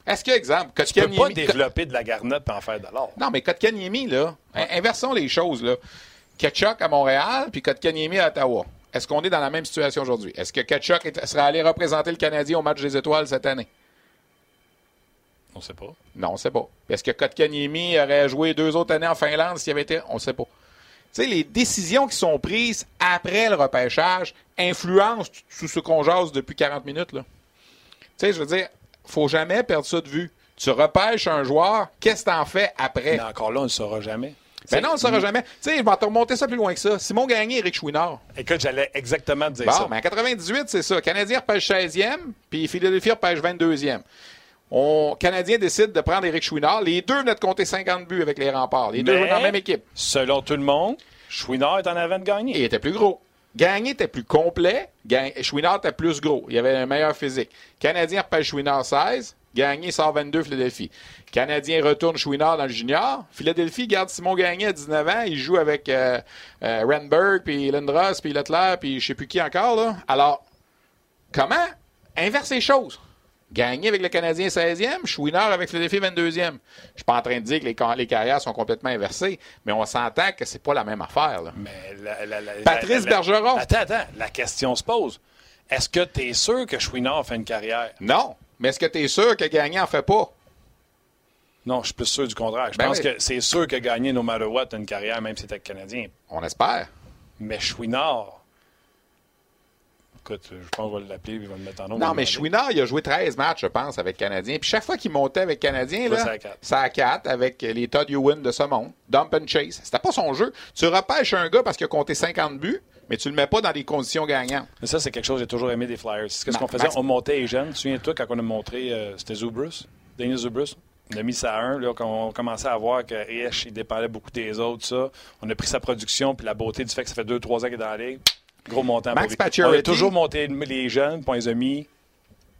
[SPEAKER 2] Est-ce que, exemple,
[SPEAKER 1] tu peux pas
[SPEAKER 2] Kotkaniemi-
[SPEAKER 1] développer de la garnotte et en faire de l'or.
[SPEAKER 2] Non, mais Kotkaniemi, là, in- inversons les choses, là. Ketchuk à Montréal, puis Kotkaniemi à Ottawa. Est-ce qu'on est dans la même situation aujourd'hui? Est-ce que Ketchuk serait allé représenter le Canadien au match des étoiles cette année?
[SPEAKER 1] On sait pas.
[SPEAKER 2] Non, on ne sait pas. Est-ce que Kotkaniemi aurait joué deux autres années en Finlande s'il avait été? On ne sait pas. Tu sais, les décisions qui sont prises après le repêchage influencent tout ce qu'on jase depuis 40 minutes. Là. Tu sais, je veux dire, faut jamais perdre ça de vue. Tu repêches un joueur, qu'est-ce que tu en fais après?
[SPEAKER 1] Mais encore là, on ne le saura jamais.
[SPEAKER 2] Ben non, on ne saura jamais. Tu sais, je vais te remonter ça plus loin que ça. Simon Gagné, Eric Chouinard.
[SPEAKER 1] Écoute, j'allais exactement te dire
[SPEAKER 2] Bon,
[SPEAKER 1] ça.
[SPEAKER 2] mais en 98, c'est ça. Canadien repêche 16e, puis Philadelphie repêche 22e. On, Canadien décide de prendre Eric Chouinard. Les deux venaient de compter 50 buts avec les remparts. Les deux
[SPEAKER 1] Mais,
[SPEAKER 2] jouaient dans la même équipe.
[SPEAKER 1] Selon tout le monde, Chouinard est en avant de gagner.
[SPEAKER 2] Il était plus gros. Gagné était plus complet. Gagné, Chouinard était plus gros. Il avait un meilleur physique. Canadien repêche Chouinard 16. Gagné sort 22 Philadelphie. Canadien retourne Chouinard dans le junior. Philadelphie garde Simon Gagné à 19 ans. Il joue avec euh, euh, Renberg, puis Lindros, puis Leclerc, puis je sais plus qui encore. Là. Alors, comment inverse les choses? Gagné avec le Canadien 16e, Chouinard avec Philadelphie 22e. Je suis pas en train de dire que les, ca- les carrières sont complètement inversées, mais on s'entend que c'est pas la même affaire. Là.
[SPEAKER 1] Mais la- la- la-
[SPEAKER 2] Patrice Bergeron.
[SPEAKER 1] Attends, attends. La question se pose. Est-ce que tu es sûr que Chouinard fait une carrière?
[SPEAKER 2] Non. Mais est-ce que tu es sûr que Gagné en fait pas?
[SPEAKER 1] Non, je suis plus sûr du contraire. Je
[SPEAKER 2] Ben
[SPEAKER 1] pense
[SPEAKER 2] oui.
[SPEAKER 1] que c'est sûr que gagner no matter what a une carrière, même si c'était Canadien.
[SPEAKER 2] On espère.
[SPEAKER 1] Mais Chouinard. Écoute, je pense qu'on va l'appeler il va le mettre en nom.
[SPEAKER 2] Non, mais Chouinard, il a joué 13 matchs, je pense, avec Canadien. Puis chaque fois qu'il montait avec Canadien, là,
[SPEAKER 1] c'est à quatre.
[SPEAKER 2] c'est à 4 avec les Todd Ewan de ce monde. Dump and chase. C'était pas son jeu. Tu repêches un gars parce qu'il a compté 50 buts, mais tu le mets pas dans des conditions gagnantes.
[SPEAKER 1] Mais ça, c'est quelque chose que j'ai toujours aimé des Flyers. C'est ce qu'on faisait. On montait les jeunes. Souviens-toi quand on a montré, euh, c'était Zubrus, Denis Zubrus. On a mis ça à un, là, quand on commençait à voir que Rich, il dépendait beaucoup des autres, ça. On a pris sa production, puis la beauté du fait que ça fait 2-3 ans qu'il est dans la ligue. Gros montant
[SPEAKER 2] Max
[SPEAKER 1] pour.
[SPEAKER 2] Pacioretty.
[SPEAKER 1] On a toujours monté les jeunes, on les a mis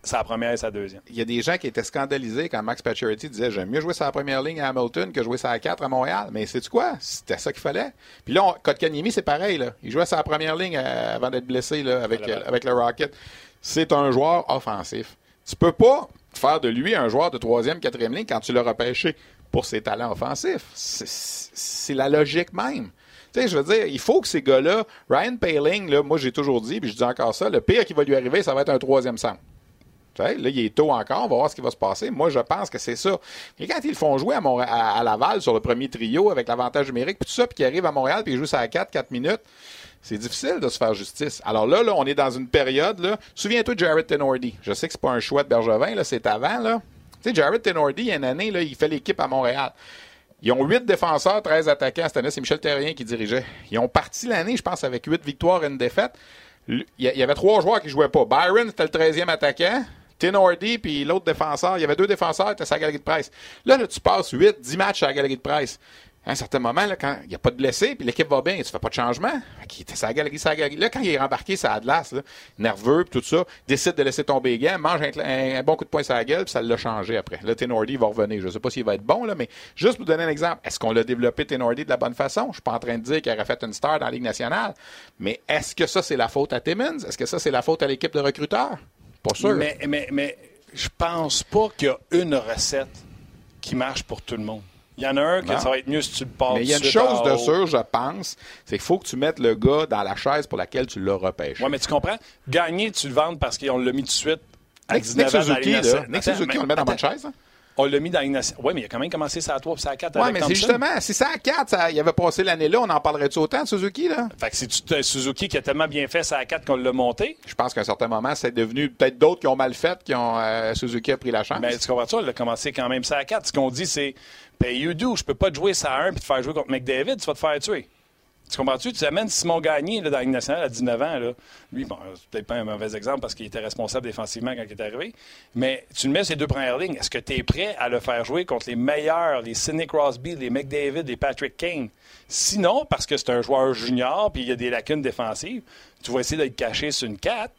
[SPEAKER 1] sa première et sa deuxième.
[SPEAKER 2] Il y a des gens qui étaient scandalisés quand Max Pacioretty disait J'aime mieux jouer la première ligne à Hamilton que jouer la 4 à Montréal. Mais sais-tu quoi? C'était ça qu'il fallait. Puis là, Kotkaniemi, c'est pareil. Là. Il jouait la première ligne euh, avant d'être blessé là, avec, euh, avec le Rocket. C'est un joueur offensif. Tu peux pas faire de lui un joueur de troisième, quatrième ligne quand tu l'as repêché pour ses talents offensifs. C'est- C'est la logique même. Tu sais, je veux dire, il faut que ces gars-là, Ryan Paling, là, moi j'ai toujours dit, puis je dis encore ça, le pire qui va lui arriver, ça va être un troisième centre. Là, il est tôt encore, on va voir ce qui va se passer. Moi, je pense que c'est ça. Et quand ils font jouer à, à Laval sur le premier trio avec l'avantage numérique, puis tout ça, puis qu'ils arrivent à Montréal, puis ils jouent ça à 4, 4 minutes, c'est difficile de se faire justice. Alors là, là, on est dans une période, là. Souviens-toi de Jared Tenordi. Je sais que c'est pas un choix de Bergevin, là, c'est avant, là. Tu sais, Jared Tenordi, il y a une année, là, il fait l'équipe à Montréal. Ils ont 8 défenseurs, 13 attaquants. Cette année, c'est Michel Terrien qui dirigeait. Ils ont parti l'année, je pense, avec 8 victoires et une défaite. Il y avait trois joueurs qui jouaient pas. Byron, c'était le 13e attaquant. Tenordi puis l'autre défenseur, il y avait deux défenseurs, était sa galerie de presse. Là, là, tu passes 8, 10 matchs à la galerie de presse. À un certain moment, là, quand il n'y a pas de blessés, puis l'équipe va bien, tu fais pas de changement. Il était sa galerie. Là, quand il est rembarqué ça Atlas, là, nerveux, puis tout ça, décide de laisser tomber les mange un, bon coup de poing sur la gueule, puis ça l'a changé après. Là, Tenordi va revenir. Je sais pas s'il va être bon, là, mais juste pour donner un exemple, est-ce qu'on l'a développé Tenordi de la bonne façon? Je suis pas en train de dire qu'il aurait fait une star dans la Ligue nationale, mais est-ce que ça, c'est la faute à Timmins? Est-ce que ça, c'est la faute à l'équipe de recruteurs? Pas sûr.
[SPEAKER 1] Mais, mais, mais je pense pas qu'il y a une recette qui marche pour tout le monde. Il y en a un que
[SPEAKER 2] Non.
[SPEAKER 1] ça va être mieux si tu le passes.
[SPEAKER 2] Mais il y a une chose de sûr, je pense, c'est qu'il faut que tu mettes le gars dans la chaise pour laquelle tu l'as repêché.
[SPEAKER 1] Oui, mais tu comprends? Gagner, tu le vends parce qu'on l'a mis tout de suite à
[SPEAKER 2] Nick,
[SPEAKER 1] 19
[SPEAKER 2] Nick
[SPEAKER 1] ans dans la
[SPEAKER 2] Suzuki, là. Nick Suzuki, on le met dans bonne chaise. hein?
[SPEAKER 1] On l'a mis dans nationale. Oui, mais il a quand même commencé ça à 3 puis ça à 4
[SPEAKER 2] Oui, mais c'est justement, si ça à 4, ça, il avait passé l'année là, on en parlerait-tu autant de Suzuki, là?
[SPEAKER 1] Fait que c'est un Suzuki qui a tellement bien fait ça à 4 qu'on l'a monté.
[SPEAKER 2] Je pense qu'à un certain moment, c'est devenu peut-être d'autres qui ont mal fait, qui ont euh, Suzuki a pris la chance.
[SPEAKER 1] Mais tu comprends-tu? On a commencé quand même ça à 4. Ce qu'on dit, c'est Pay you do. Je peux pas te jouer ça à 1 puis te faire jouer contre McDavid. Tu vas te faire tuer. Tu comprends-tu? Tu amènes Simon Gagné là, dans la Ligue nationale à 19 ans. Lui, bon, c'est peut-être pas un mauvais exemple parce qu'il était responsable défensivement quand il est arrivé. Mais tu le mets ces deux premières lignes. Est-ce que tu es prêt à le faire jouer contre les meilleurs, les Sidney Crosby, les McDavid, les Patrick Kane? Sinon, parce que c'est un joueur junior puis il y a des lacunes défensives, tu vas essayer d'être caché sur une 4.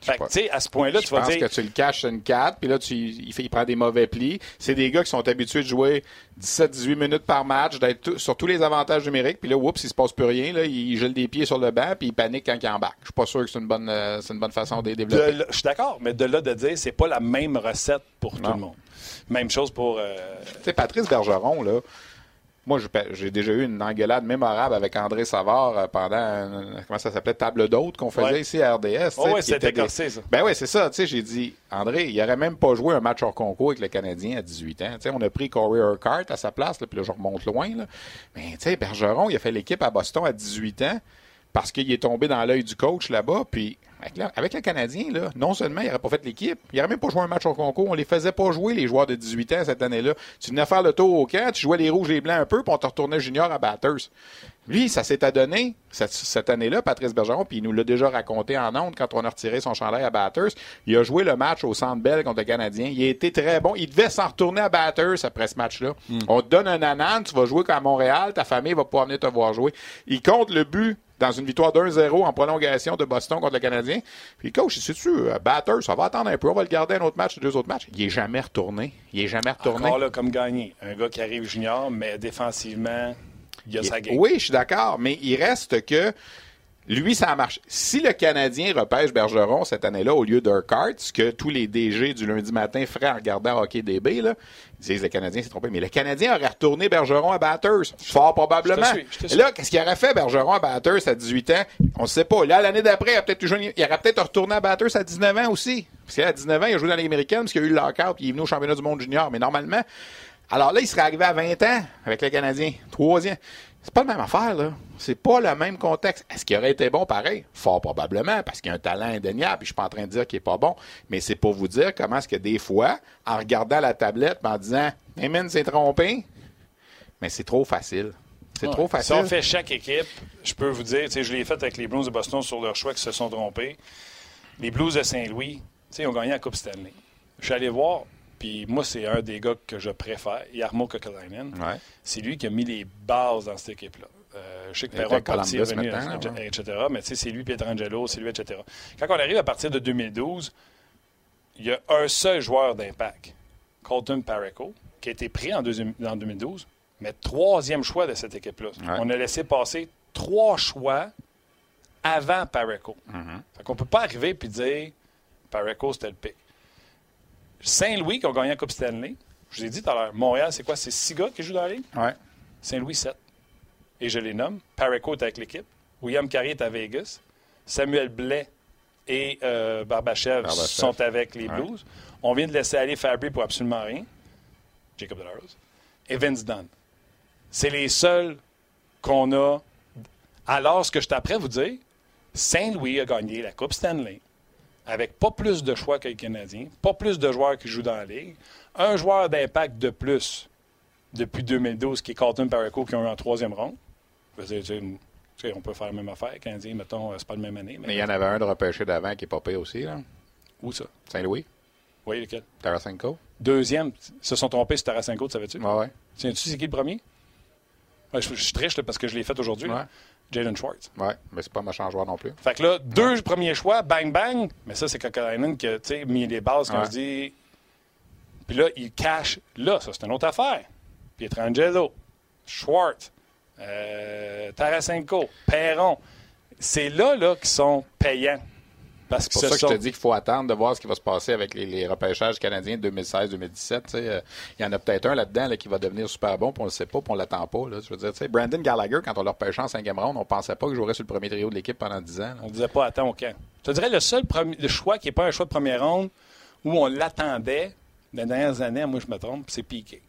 [SPEAKER 1] Fait que,
[SPEAKER 2] pas.
[SPEAKER 1] tu sais, à ce point-là,
[SPEAKER 2] je
[SPEAKER 1] tu vas
[SPEAKER 2] pense
[SPEAKER 1] dire.
[SPEAKER 2] que tu le caches une 4, puis là, tu, il, fait, il prend des mauvais plis. C'est des gars qui sont habitués de jouer 17-18 minutes par match, d'être sur tous les avantages numériques, puis là, oups, il se passe plus rien. Là, il gèle des pieds sur le banc, puis il panique quand il embarque. Je suis pas sûr que c'est une bonne, euh, c'est une bonne façon de les développer.
[SPEAKER 1] je suis d'accord, mais de là de dire c'est pas la même recette pour tout le monde. Même chose pour. euh,
[SPEAKER 2] Tu sais, Patrice Bergeron, là, moi, j'ai déjà eu une engueulade mémorable avec André Savard euh, pendant, une- comment ça s'appelait, table d'hôte qu'on faisait
[SPEAKER 1] Ouais.
[SPEAKER 2] ici à RDS.
[SPEAKER 1] Oh
[SPEAKER 2] qui
[SPEAKER 1] c'était
[SPEAKER 2] était des-
[SPEAKER 1] ça.
[SPEAKER 2] Ben oui, c'est ça. Tu sais, j'ai dit, André, il aurait même pas joué un match hors concours avec le Canadien à 18 ans. Tu sais, on a pris Corey Urquhart à sa place, puis là, je remonte loin. Là. Mais tu sais, Bergeron, il a fait l'équipe à Boston à 18 ans parce qu'il est tombé dans l'œil du coach là-bas, puis avec, le- avec le Canadien, là, non seulement il n'aurait pas fait l'équipe, il n'aurait même pas joué un match au concours. On les faisait pas jouer, les joueurs de 18 ans, cette année-là. Tu venais faire le tour au camp, tu jouais les rouges et les blancs un peu, puis on te retournait junior à Batters. Lui, ça s'est adonné cette, cette année-là, Patrice Bergeron, puis il nous l'a déjà raconté en ondes quand on a retiré son chandail à Batters. Il a joué le match au Centre Bell contre le Canadien. Il a été très bon. Il devait s'en retourner à Batters après ce match-là. On te donne un anan, tu vas jouer à Montréal, ta famille va pouvoir venir te voir jouer. Il compte le but dans une victoire 1-0 en prolongation de Boston contre le Canadien. Puis coach, sais-tu, euh, Batters, ça va attendre un peu, on va le garder un autre match, deux autres matchs. Il est jamais retourné. Il est jamais retourné.
[SPEAKER 1] Encore là, comme gagné. Un gars qui arrive junior, mais défensivement, il a sa game.
[SPEAKER 2] Oui, je suis d'accord, mais il reste que lui, ça marche. Si le Canadien repêche Bergeron cette année-là au lieu d'Urquhart, ce que tous les DG du lundi matin feraient en regardant Hockey DB, là, ils disent le Canadien s'est trompé. Mais le Canadien aurait retourné Bergeron à Batters. Fort probablement.
[SPEAKER 1] Je te suis, je te
[SPEAKER 2] Et
[SPEAKER 1] suis.
[SPEAKER 2] là, qu'est-ce qu'il aurait fait Bergeron à Batters à 18 ans? On ne sait pas. Là, l'année d'après, il, a peut-être joué- il aurait peut-être retourné à Batters à 19 ans aussi. Parce qu'à 19 ans, il a joué dans les américaines parce qu'il a eu le lockout puis il est venu au championnat du monde junior. Mais normalement, alors là, il serait arrivé à 20 ans avec le Canadien. Troisième. C'est pas la même affaire, là. C'est pas le même contexte. Est-ce qu'il aurait été bon pareil? Fort probablement, parce qu'il a un talent indéniable, puis je suis pas en train de dire qu'il est pas bon. Mais c'est pour vous dire comment est-ce que des fois, en regardant la tablette, en disant, Heyman s'est trompé, mais c'est trop facile. C'est
[SPEAKER 1] Ouais.
[SPEAKER 2] trop
[SPEAKER 1] Si
[SPEAKER 2] facile.
[SPEAKER 1] on fait chaque équipe, je peux vous dire, je l'ai fait avec les Blues de Boston sur leur choix qui se sont trompés. Les Blues de Saint-Louis, ils ont gagné la Coupe Stanley. Je suis allé voir, puis moi, c'est un des gars que je préfère, Jarmo Kokalainen.
[SPEAKER 2] Ouais.
[SPEAKER 1] C'est lui qui a mis les bases dans cette équipe-là. Euh, je sais que Perron
[SPEAKER 2] à
[SPEAKER 1] Pottier est
[SPEAKER 2] Columbus
[SPEAKER 1] venu,
[SPEAKER 2] maintenant, ouais.
[SPEAKER 1] etc. Mais tu sais, c'est lui, Pietrangelo, c'est lui, etc. Quand on arrive à partir de 2012, il y a un seul joueur d'impact, Colton Pareko, qui a été pris en, deuxième- en 2012, mais troisième choix de cette équipe-là.
[SPEAKER 2] Ouais.
[SPEAKER 1] On a laissé passer trois choix avant Pareko.
[SPEAKER 2] Mm-hmm.
[SPEAKER 1] Fait qu'on peut pas arriver et dire Pareko, c'était le pic. Saint-Louis, qui ont gagné la Coupe Stanley, je vous ai dit tout à l'heure, Montréal, c'est quoi? C'est six gars qui jouent dans la ligue?
[SPEAKER 2] Ouais.
[SPEAKER 1] Saint-Louis, 7. Et je les nomme. Pareko est avec l'équipe. William Carrier est à Vegas. Samuel Blais et euh, Barbachev,
[SPEAKER 2] Barbachev.
[SPEAKER 1] sont avec les
[SPEAKER 2] Ouais.
[SPEAKER 1] Blues. On vient de laisser aller Fabry pour absolument rien. Jacob Delarose. Et Vince Dunn. C'est les seuls qu'on a. Alors, ce que je t'apprends à vous dire, Saint-Louis a gagné la Coupe Stanley avec pas plus de choix que les Canadiens, pas plus de joueurs qui jouent dans la Ligue, un joueur d'impact de plus depuis 2012 qui est Colton Pareko qui ont eu en troisième ronde. On peut faire la même affaire. Canadien, mettons, euh, c'est pas la même année. Mais,
[SPEAKER 2] Mais il y en avait un de repêché d'avant qui est pas payé aussi, là.
[SPEAKER 1] Où ça?
[SPEAKER 2] Saint-Louis.
[SPEAKER 1] Oui, lequel?
[SPEAKER 2] Tarasenko.
[SPEAKER 1] Deuxième, ils se sont trompés sur Tarasenko, tu savais-tu?
[SPEAKER 2] Ouais, ouais.
[SPEAKER 1] Tiens-tu c'est qui le premier? Je, triche là, parce que je l'ai fait aujourd'hui.
[SPEAKER 2] Ouais.
[SPEAKER 1] Jalen Schwartz.
[SPEAKER 2] Ouais, mais c'est pas un méchant joueur non plus.
[SPEAKER 1] Fait que là, deux premiers choix, bang bang. Mais ça, c'est Kokalainen qui a mis les bases
[SPEAKER 2] Ouais.
[SPEAKER 1] je dis. Puis là, il cache. Là, ça, c'est une autre affaire. Pietrangelo, Schwartz, euh, Tarasenko, Perron. C'est là, là, qu'ils sont payants. Parce que
[SPEAKER 2] C'est pour ça que
[SPEAKER 1] sont...
[SPEAKER 2] je te dis qu'il faut attendre de voir ce qui va se passer avec les, les repêchages canadiens 2016-2017. tu sais, euh, Il y en a peut-être un là-dedans là, qui va devenir super bon, puis on ne le sait pas, puis on ne l'attend pas. Là. Je veux dire, Brandon Gallagher, quand on l'a repêché en cinquième ronde, on pensait pas qu'il jouerait sur le premier trio de l'équipe pendant 10 ans. là.
[SPEAKER 1] On disait pas attends au camp. Je te dirais le seul premier- le choix qui n'est pas un choix de première ronde où on l'attendait dans les dernières années, moi je me trompe, c'est Piqué.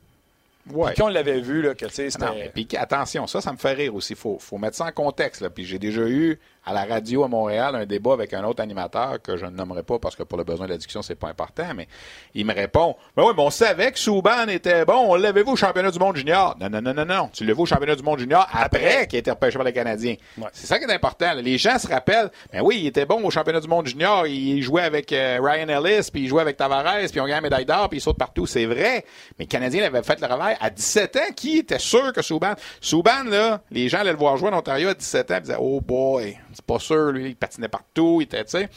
[SPEAKER 2] Ouais.
[SPEAKER 1] Piqué, on l'avait vu, là, que tu sais, c'était.
[SPEAKER 2] Mais puis attention, ça, ça me fait rire aussi. Il faut, faut mettre ça en contexte. Là. Puis j'ai déjà eu à la radio à Montréal un débat avec un autre animateur que je ne nommerai pas parce que pour le besoin de la discussion, c'est pas important, mais il me répond Ben oui, mais on savait que Souban était bon, on vu au championnat du monde junior. Non, non, non, non, non. Tu vu au championnat du monde junior après, qu'il a été repêché par les Canadiens.
[SPEAKER 1] Ouais.
[SPEAKER 2] C'est ça qui est important. là. Les gens se rappellent Ben oui, il était bon au championnat du monde junior, il jouait avec euh, Ryan Ellis, puis il jouait avec Tavares, puis ils ont gagné la médaille d'or, puis il saute partout. C'est vrai. Mais le Canadien avait fait le travail à 17 ans. Qui était sûr que Souban? Souban, là, les gens allaient le voir jouer en Ontario à 17 ans, ils disaient Oh boy, c'est pas sûr, lui, il patinait partout, il était, tu sais. Le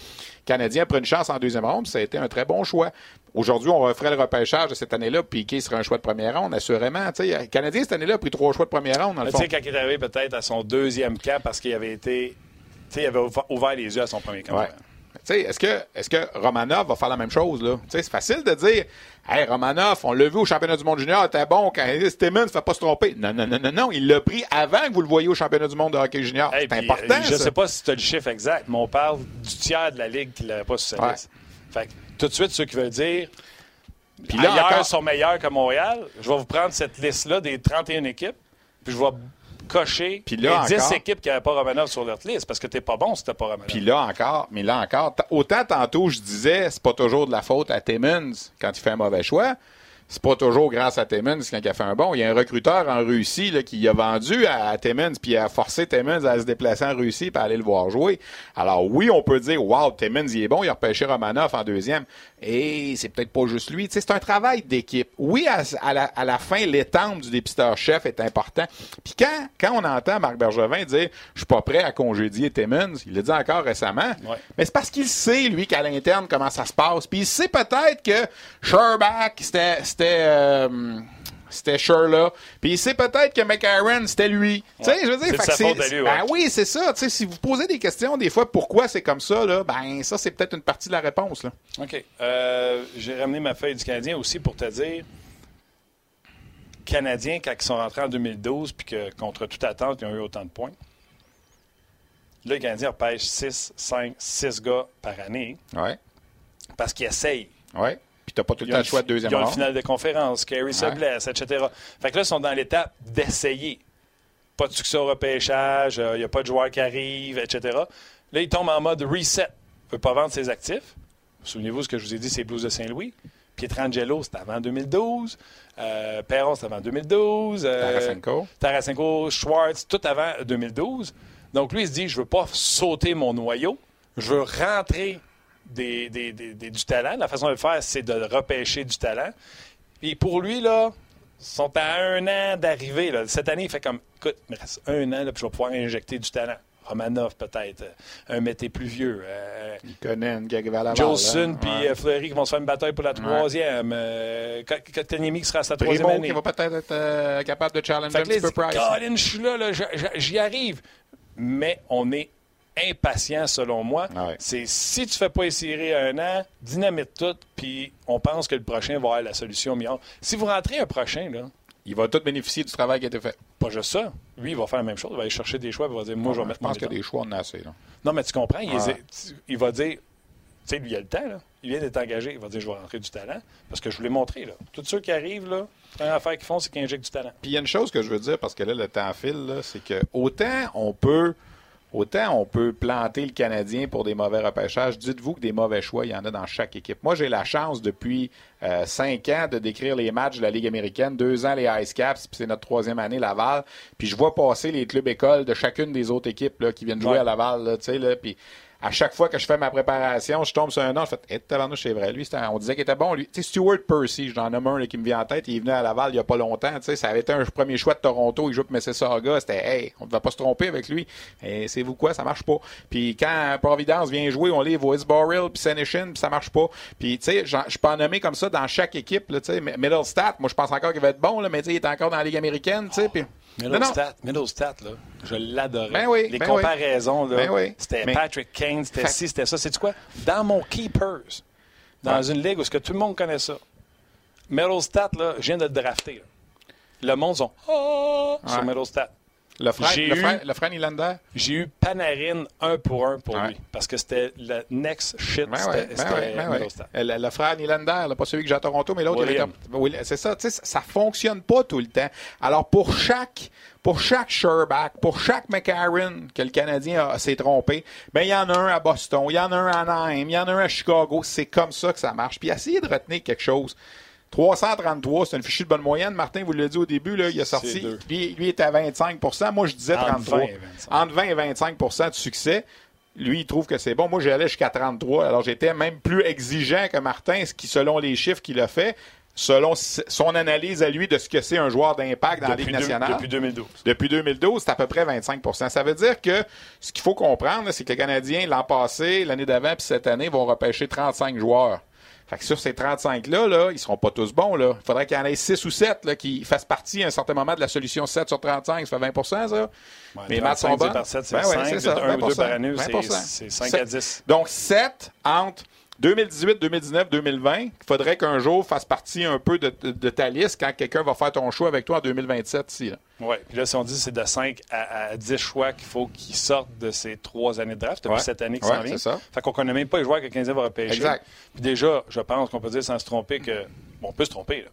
[SPEAKER 2] Canadien a pris une chance en deuxième ronde, puis ça a été un très bon choix. Aujourd'hui, on referait le repêchage de cette année-là, puis Piqué serait un choix de première ronde, assurément. Tu sais, le Canadien, cette année-là, a pris trois choix de première ronde, dans le
[SPEAKER 1] Tu
[SPEAKER 2] fond.
[SPEAKER 1] sais, quand il est arrivé peut-être à son deuxième camp parce qu'il avait été. Tu sais, il avait ouv- ouvert les yeux à son premier camp.
[SPEAKER 2] Ouais. Est-ce que, est-ce que Romanov va faire la même chose, là? C'est facile de dire, hey, Romanov, on l'a vu au championnat du monde junior, il était bon quand Stemmen ne fait pas se tromper. Non, non, non, non, non, il l'a pris avant que vous le voyez au championnat du monde de hockey junior.
[SPEAKER 1] Hey,
[SPEAKER 2] c'est important,
[SPEAKER 1] euh, Je
[SPEAKER 2] ça.
[SPEAKER 1] sais pas si tu as le chiffre exact, mais on parle du tiers de la ligue qui ne l'avait pas sur sa
[SPEAKER 2] Ouais.
[SPEAKER 1] liste. Fait que tout de suite, ceux qui veulent dire.
[SPEAKER 2] Puis là,
[SPEAKER 1] ailleurs
[SPEAKER 2] encore-
[SPEAKER 1] sont meilleurs que Montréal, je vais vous prendre cette liste-là des 31 équipes, puis je vais cocher
[SPEAKER 2] Puis là,
[SPEAKER 1] les 10
[SPEAKER 2] encore-
[SPEAKER 1] équipes qui n'avaient pas Romanov sur leur liste, parce que t'es pas bon si t'as pas Romanov.
[SPEAKER 2] Puis là encore, mais là encore, autant tantôt je disais, c'est pas toujours de la faute à Timmons quand il fait un mauvais choix. C'est pas toujours grâce à Timmons quand il a fait un bon. Il y a un recruteur en Russie là, qui a vendu à, à Timmons puis a forcé Timmons à se déplacer en Russie pour aller le voir jouer. Alors oui, on peut dire Wow, Timmons il est bon, il a repêché Romanov en deuxième. Et c'est peut-être pas juste lui. C'est un travail d'équipe. Oui, à, à la, à la fin, l'étampe du dépisteur-chef est important. Puis quand, quand on entend Marc Bergevin dire Je suis pas prêt à congédier Timmons, il l'a dit encore récemment.
[SPEAKER 1] Ouais.
[SPEAKER 2] Mais c'est parce qu'il sait, lui, qu'à l'interne, comment ça se passe. Puis il sait peut-être que Sherbach, c'était c'était euh, c'était Sherla. Puis il sait peut-être que McAaron, c'était lui. Tu sais, je veux dire, fait que
[SPEAKER 1] lui, ouais.
[SPEAKER 2] Ben oui, c'est ça. Tu sais, si vous posez des questions, des fois, pourquoi c'est comme ça, là, ben ça, c'est peut-être une partie de la réponse. Là.
[SPEAKER 1] OK. Euh, J'ai ramené ma feuille du Canadien aussi pour te dire Canadiens, quand ils sont rentrés en 2012, puis que contre toute attente, ils ont eu autant de points. Là, les Canadiens repêchent 6, 5, 6 gars par année
[SPEAKER 2] Ouais.
[SPEAKER 1] parce qu'ils essayent.
[SPEAKER 2] Ouais. Puis t'as pas tout le temps le choix de deuxième
[SPEAKER 1] ils ont une
[SPEAKER 2] round.
[SPEAKER 1] finale de conférence, Kerry se
[SPEAKER 2] Ouais.
[SPEAKER 1] blesse, etc. Fait que là, ils sont dans l'étape d'essayer. Pas de succès au repêchage, il n'y a pas de joueurs qui arrivent, etc. Là, ils tombent en mode reset. ne peut pas vendre ses actifs. Souvenez-vous ce que je vous ai dit, c'est Blues de Saint-Louis. Pietrangelo, c'était avant 2012. Euh, Perron, c'était avant 2012. Euh,
[SPEAKER 2] Tarasenko.
[SPEAKER 1] Tarasenko, Schwartz, tout avant 2012. Donc, lui, il se dit, je veux pas sauter mon noyau. Je veux rentrer des, des- des- des- du talent. La façon de le faire, c'est de repêcher du talent. Et pour lui, là, ils sont à un an d'arriver. là. Cette année, il fait comme, écoute, il me reste un an, là, puis je vais pouvoir injecter du talent. Romanov, peut-être. euh, Un mété plus vieux. euh,
[SPEAKER 2] Il connaît une
[SPEAKER 1] Jolson
[SPEAKER 2] balle,
[SPEAKER 1] puis
[SPEAKER 2] hein. Ouais.
[SPEAKER 1] euh, Fleury qui vont se faire une bataille pour la troisième. Euh, Kotkaniemi qui sera à sa troisième année.
[SPEAKER 2] qui va peut-être être euh, capable de challenger
[SPEAKER 1] Fait
[SPEAKER 2] un petit peu Price.
[SPEAKER 1] Colin, je suis là, là, j'y arrive. Mais on est impatient, selon moi.
[SPEAKER 2] Ah ouais.
[SPEAKER 1] C'est si tu fais pas essayer un an, dynamite tout, puis on pense que le prochain va avoir la solution meilleure. Si vous rentrez un prochain, là,
[SPEAKER 2] Il va tout bénéficier du travail qui a été fait.
[SPEAKER 1] pas juste ça, lui, il va faire la même chose. Il va aller chercher des choix, il va dire, moi, je vais
[SPEAKER 2] je
[SPEAKER 1] mettre
[SPEAKER 2] pense
[SPEAKER 1] mon
[SPEAKER 2] qu'il y a des choix, on en a assez. Là.
[SPEAKER 1] Non, mais tu comprends, il, va dire, tu sais, lui, il a le temps, là. Il vient d'être engagé, il va dire, je vais rentrer du talent, parce que je vous l'ai montré, là. Tous ceux qui arrivent, là, la première affaire qu'ils font, c'est qu'ils injectent du talent.
[SPEAKER 2] Puis il y a une chose que je veux dire, parce que là, le temps file, c'est que autant on peut. Autant on peut planter le Canadien pour des mauvais repêchages, dites-vous que des mauvais choix, il y en a dans chaque équipe. Moi, j'ai la chance depuis euh, cinq ans de décrire les matchs de la Ligue américaine, deux ans les Ice Caps, puis c'est notre troisième année Laval. Puis je vois passer les clubs écoles de chacune des autres équipes là, qui viennent jouer
[SPEAKER 1] Ouais.
[SPEAKER 2] à Laval. Là, tu sais, là, puis à chaque fois que je fais ma préparation, je tombe sur un nom, je fais Eh, tabarnouche, c'est vrai. Lui, on disait qu'il était bon. Lui, tu sais, Stuart Percy, j'en nomme un là, qui me vient en tête. Il est venu à Laval il y a pas longtemps. Tu sais, ça avait été un premier choix de Toronto. Il joue pour Mississauga. C'était Hey, on ne va pas se tromper avec lui. Et c'est vous quoi, ça marche pas. Puis quand Providence vient jouer, on livre Westborough, puis Senishin, puis ça marche pas. Puis tu sais, je peux en nommer comme ça dans chaque équipe. Tu sais, Middlestat, moi je pense encore qu'il va être bon, là, mais tu sais, il est encore dans la Ligue américaine. Tu sais, puis Non, non.
[SPEAKER 1] Middlestat, Middlestat, là, je l'adorais.
[SPEAKER 2] Ben oui,
[SPEAKER 1] Les
[SPEAKER 2] ben
[SPEAKER 1] comparaisons, là,
[SPEAKER 2] Ben oui.
[SPEAKER 1] c'était
[SPEAKER 2] Mais-
[SPEAKER 1] Patrick Kane, c'était ci, c'était ça. C'est quoi? Dans mon Keepers, dans
[SPEAKER 2] Ouais.
[SPEAKER 1] une ligue où ce que tout le monde connaît ça, Middlestat, là, je viens de le drafter. là. Le monde sont oh, sur
[SPEAKER 2] Ouais.
[SPEAKER 1] Middlestat.
[SPEAKER 2] Le frère, le
[SPEAKER 1] eu-
[SPEAKER 2] frère, le frère Nylander.
[SPEAKER 1] J'ai eu Panarin un pour un pour
[SPEAKER 2] Ouais.
[SPEAKER 1] lui. Parce que c'était le next shit,
[SPEAKER 2] Ben ouais, ben ouais, ben. Le, le frère Nylander, là, pas celui que j'ai à Toronto, mais l'autre, c'est ça, tu sais, ça fonctionne pas tout le temps. Alors, pour chaque, pour chaque Sherback, pour chaque McCarron que le Canadien s'est trompé, ben, il y en a un à Boston, il y en a un à Anaheim, il y en a un à Chicago. C'est comme ça que ça marche. Puis, essayez de retenir quelque chose. 333, c'est une fichue de bonne moyenne. Martin vous l'a dit au début, là, il a sorti. Lui, lui est à 25% Moi, je disais
[SPEAKER 1] Entre
[SPEAKER 2] 33.
[SPEAKER 1] 20 et 25.
[SPEAKER 2] Entre 20 et 25 de succès. Lui, il trouve que c'est bon. Moi, j'allais jusqu'à 33. Alors, j'étais même plus exigeant que Martin, ce qui, selon les chiffres qu'il a fait, selon son analyse à lui de ce que c'est un joueur d'impact dans la Ligue
[SPEAKER 1] deux-
[SPEAKER 2] nationale.
[SPEAKER 1] depuis 2012.
[SPEAKER 2] Depuis 2012, c'est à peu près 25% Ça veut dire que ce qu'il faut comprendre, c'est que les Canadiens, l'an passé, l'année d'avant, puis cette année, vont repêcher 35 joueurs. Fait que sur ces 35-là, là, ils seront pas tous bons. Là. Il faudrait qu'il y en ait 6 ou 7 là, qui fassent partie à un certain moment de la solution 7 sur 35. Ça fait 20 ça?
[SPEAKER 1] Ouais,
[SPEAKER 2] Mes maths
[SPEAKER 1] 35
[SPEAKER 2] sont bonnes.
[SPEAKER 1] par 7, c'est
[SPEAKER 2] Ben ouais,
[SPEAKER 1] 5.
[SPEAKER 2] c'est ça,
[SPEAKER 1] un ou deux
[SPEAKER 2] 20%,
[SPEAKER 1] par année,
[SPEAKER 2] 20%.
[SPEAKER 1] c'est- c'est 5 à
[SPEAKER 2] Sept.
[SPEAKER 1] 10.
[SPEAKER 2] Donc, 7 entre 2018, 2019, 2020. Il faudrait qu'un jour fasse partie un peu de, de- de ta liste quand quelqu'un va faire ton choix avec toi en 2027 ici. là.
[SPEAKER 1] Oui, puis là, si on dit c'est de 5 à, à 10 choix qu'il faut qu'ils sortent de ces trois années de draft, depuis cette année qui s'en vient.
[SPEAKER 2] c'est ça.
[SPEAKER 1] Fait qu'on connaît même pas les joueurs que le Canadien va repêcher.
[SPEAKER 2] Exact.
[SPEAKER 1] Puis déjà, je pense qu'on peut dire sans se tromper que. Bon, on peut se tromper, là.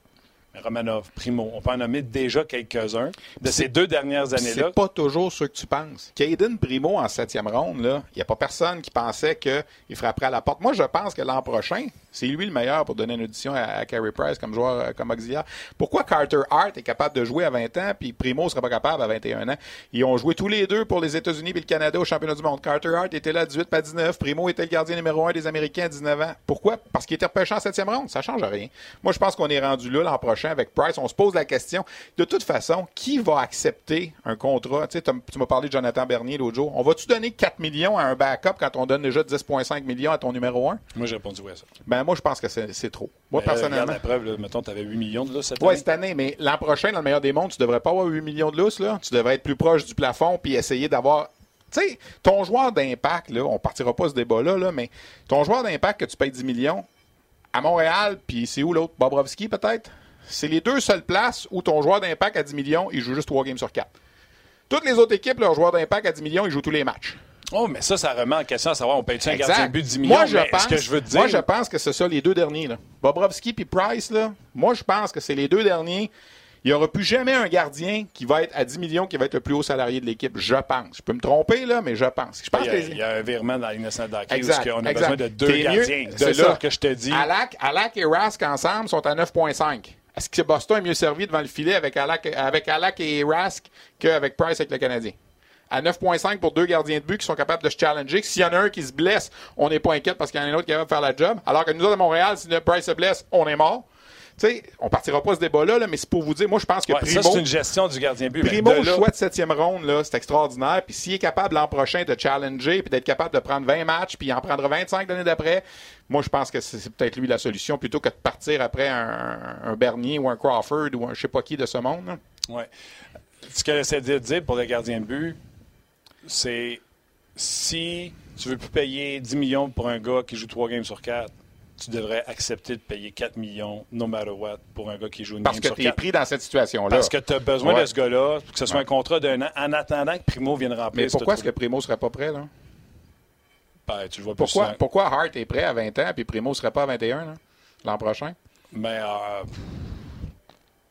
[SPEAKER 1] Romanov, Primo, on peut en nommer déjà quelques-uns de ces deux dernières années-là.
[SPEAKER 2] C'est pas toujours ce que tu penses. Caden Primo en septième ronde, il n'y a pas personne qui pensait qu'il frapperait à la porte. Moi, je pense que l'an prochain, c'est lui le meilleur pour donner une audition à, à Carey Price comme joueur, euh, comme auxiliaire. Pourquoi Carter Hart est capable de jouer à 20 ans puis Primo ne serait pas capable à 21 ans? Ils ont joué tous les deux pour les États-Unis et le Canada au championnat du monde. Carter Hart était là à 18 à 19. Primo était le gardien numéro un des Américains à 19 ans. Pourquoi? Parce qu'il était repêché en septième ronde. Ça change rien. Moi, je pense qu'on est rendu là l'an prochain avec Price. On se pose la question. De toute façon, qui va accepter un contrat? Tu sais, t'as- tu m'as parlé de Jonathan Bernier l'autre jour. On va-tu donner 4 millions à un backup quand on donne déjà 10,5 millions à ton numéro 1?
[SPEAKER 1] Moi, j'ai répondu oui à ça.
[SPEAKER 2] Ben, moi, je pense que c'est trop. Moi,
[SPEAKER 1] euh,
[SPEAKER 2] personnellement.
[SPEAKER 1] regarde la preuve, là, mettons, tu avais 8 millions de là cette
[SPEAKER 2] Ouais,
[SPEAKER 1] année.
[SPEAKER 2] cette année, mais l'an prochain, dans le meilleur des mondes, tu devrais pas avoir 8 millions de lousse, là. Tu devrais être plus proche du plafond puis essayer d'avoir. Tu sais, ton joueur d'impact, là, on partira pas ce débat-là, là, mais ton joueur d'impact que tu payes 10 millions, à Montréal, puis c'est où l'autre? Bobrovski, peut-être? C'est les deux seules places où ton joueur d'impact à 10 millions, il joue juste 3 games sur 4. Toutes les autres équipes, leurs joueurs d'impact à 10 millions, ils jouent tous les matchs.
[SPEAKER 1] Oh, mais ça, ça remet en question à savoir, on paye-tu un gardien but de 10 millions?
[SPEAKER 2] Moi, je pense,
[SPEAKER 1] ce que je veux te dire,
[SPEAKER 2] moi, je pense que c'est ça, les deux derniers. Là. Bobrovski puis Price, là, moi, je pense que c'est les deux derniers. Il n'y aura plus jamais un gardien qui va être à 10 millions, qui va être le plus haut salarié de l'équipe. Je pense. Je peux me tromper, là, mais je pense. Je pense
[SPEAKER 1] il y, a,
[SPEAKER 2] que
[SPEAKER 1] il y a un virement dans la Ligue nationale
[SPEAKER 2] Exact,
[SPEAKER 1] on a
[SPEAKER 2] exact.
[SPEAKER 1] besoin de deux gardiens.
[SPEAKER 2] C'est
[SPEAKER 1] là
[SPEAKER 2] ça.
[SPEAKER 1] que je te dis.
[SPEAKER 2] Alak, Alak et Rask ensemble sont à 9,5. Est-ce que Boston est mieux servi devant le filet avec Alak, avec Alak et Rask qu'avec Price avec le Canadien? À 9,5 pour deux gardiens de but qui sont capables de se challenger. S'il y en a un qui se blesse, on n'est pas inquiète parce qu'il y en a un autre qui va faire la job. Alors que nous autres à Montréal, si Price se blesse, on est mort. Sais, on partira pas ce débat-là, là, mais c'est pour vous dire, moi, je pense que
[SPEAKER 1] Ouais,
[SPEAKER 2] Primo,
[SPEAKER 1] ça, c'est une gestion du gardien de but.
[SPEAKER 2] Primo,
[SPEAKER 1] là-
[SPEAKER 2] choix de septième ronde, là, c'est extraordinaire. Puis s'il est capable l'an prochain de challenger, puis d'être capable de prendre 20 matchs, puis en prendra 25 l'année d'après, moi, je pense que c'est c'est peut-être lui la solution, plutôt que de partir après un, un Bernier ou un Crawford ou un je sais pas qui de ce monde. là.
[SPEAKER 1] Ouais. Ce que j'essaie de dire pour le gardien de but, c'est si tu veux plus payer 10 millions pour un gars qui joue 3 games sur 4, tu devrais accepter de payer 4 millions, no matter what, pour un gars qui joue une
[SPEAKER 2] Parce que tu es
[SPEAKER 1] 4.
[SPEAKER 2] pris dans cette situation-là.
[SPEAKER 1] Parce que tu as besoin
[SPEAKER 2] Ouais.
[SPEAKER 1] de ce gars-là, que ce soit un contrat d'un an, en attendant que Primo vienne remplir
[SPEAKER 2] Mais pourquoi est-ce que. Primo serait pas prêt, là?
[SPEAKER 1] Ben, tu vois
[SPEAKER 2] Pourquoi, pourquoi Hart est prêt à 20 ans, puis Primo serait pas à 21, là, l'an prochain?
[SPEAKER 1] Mais, euh,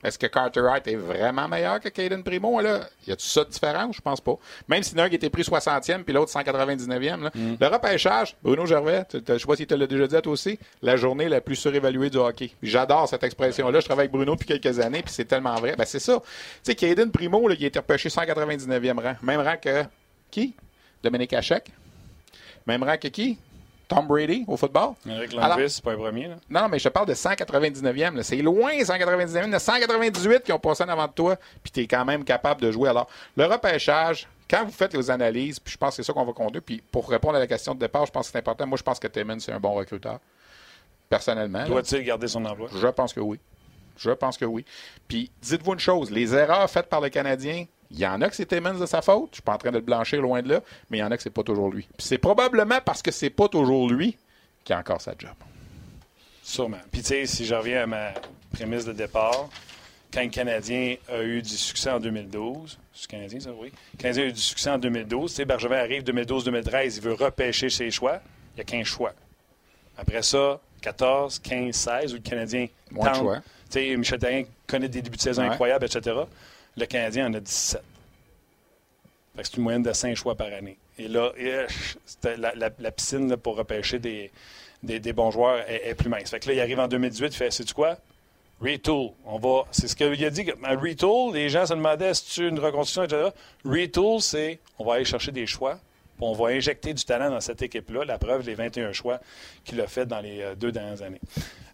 [SPEAKER 2] Est-ce que Carter Hart est vraiment meilleur que Caden Primo? Là? Y a-tu ça de différent? Je pense pas. Même si l'un qui était pris 60e puis l'autre 199e. Là.
[SPEAKER 1] Mm.
[SPEAKER 2] Le repêchage, Bruno Gervais, je sais pas si tu l'as déjà dit à toi aussi, la journée la plus surévaluée du hockey. J'adore cette expression-là. Je travaille avec Bruno depuis quelques années, puis c'est tellement vrai. Ben, c'est ça. Tu sais, Caden Primo, là, il a été repêché 199e rang. Même rang que qui? Dominique Hachek. Même rang que qui? Tom Brady au football?
[SPEAKER 1] Eric Lundqvist, c'est pas un premier. Là.
[SPEAKER 2] non, mais je te parle de 199e. là. C'est loin, 199e. Il y en a 198 qui ont passé en avant de toi, puis tu es quand même capable de jouer. Alors, le repêchage, quand vous faites les analyses, puis je pense que c'est ça qu'on va conduire, puis pour répondre à la question de départ, je pense que c'est important. Moi, je pense que Timmons, c'est un bon recruteur. Personnellement.
[SPEAKER 1] Doit-il garder son emploi?
[SPEAKER 2] Je pense que oui. Je pense que oui. Puis, dites-vous une chose, les erreurs faites par le Canadien, il y en a que c'est Timmons de sa faute. Je suis pas en train de le blanchir loin de là, mais il y en a que c'est pas toujours lui. Puis c'est probablement parce que c'est pas toujours lui qui a encore sa job.
[SPEAKER 1] Sûrement. Puis, tu sais, si je reviens à ma prémisse de départ, quand le Canadien a eu du succès en 2012, c'est le Canadien, ça, oui. Le Canadien a eu du succès en 2012. Tu sais, Bergevin arrive 2012-2013, il veut repêcher ses choix. Il y a 15 choix. Après ça, 14, 15, 16, où le Canadien
[SPEAKER 2] Moins de choix.
[SPEAKER 1] Tu sais, Michel Therrien connaît des débuts de saison
[SPEAKER 2] Ouais.
[SPEAKER 1] incroyables, etc. Le Canadien en a 17. Fait que c'est une moyenne de 5 choix par année. Et là, la, piscine pour repêcher des, bons joueurs est, plus mince. Fait que là, il arrive en 2018, il fait Sais-tu quoi? Retool. On va. C'est ce qu'il a dit. Un retool, les gens se demandaient si tu une reconstruction, etc. Retool, c'est on va aller chercher des choix, puis on va injecter du talent dans cette équipe-là. La preuve, les 21 choix qu'il a fait dans les euh, deux dernières années.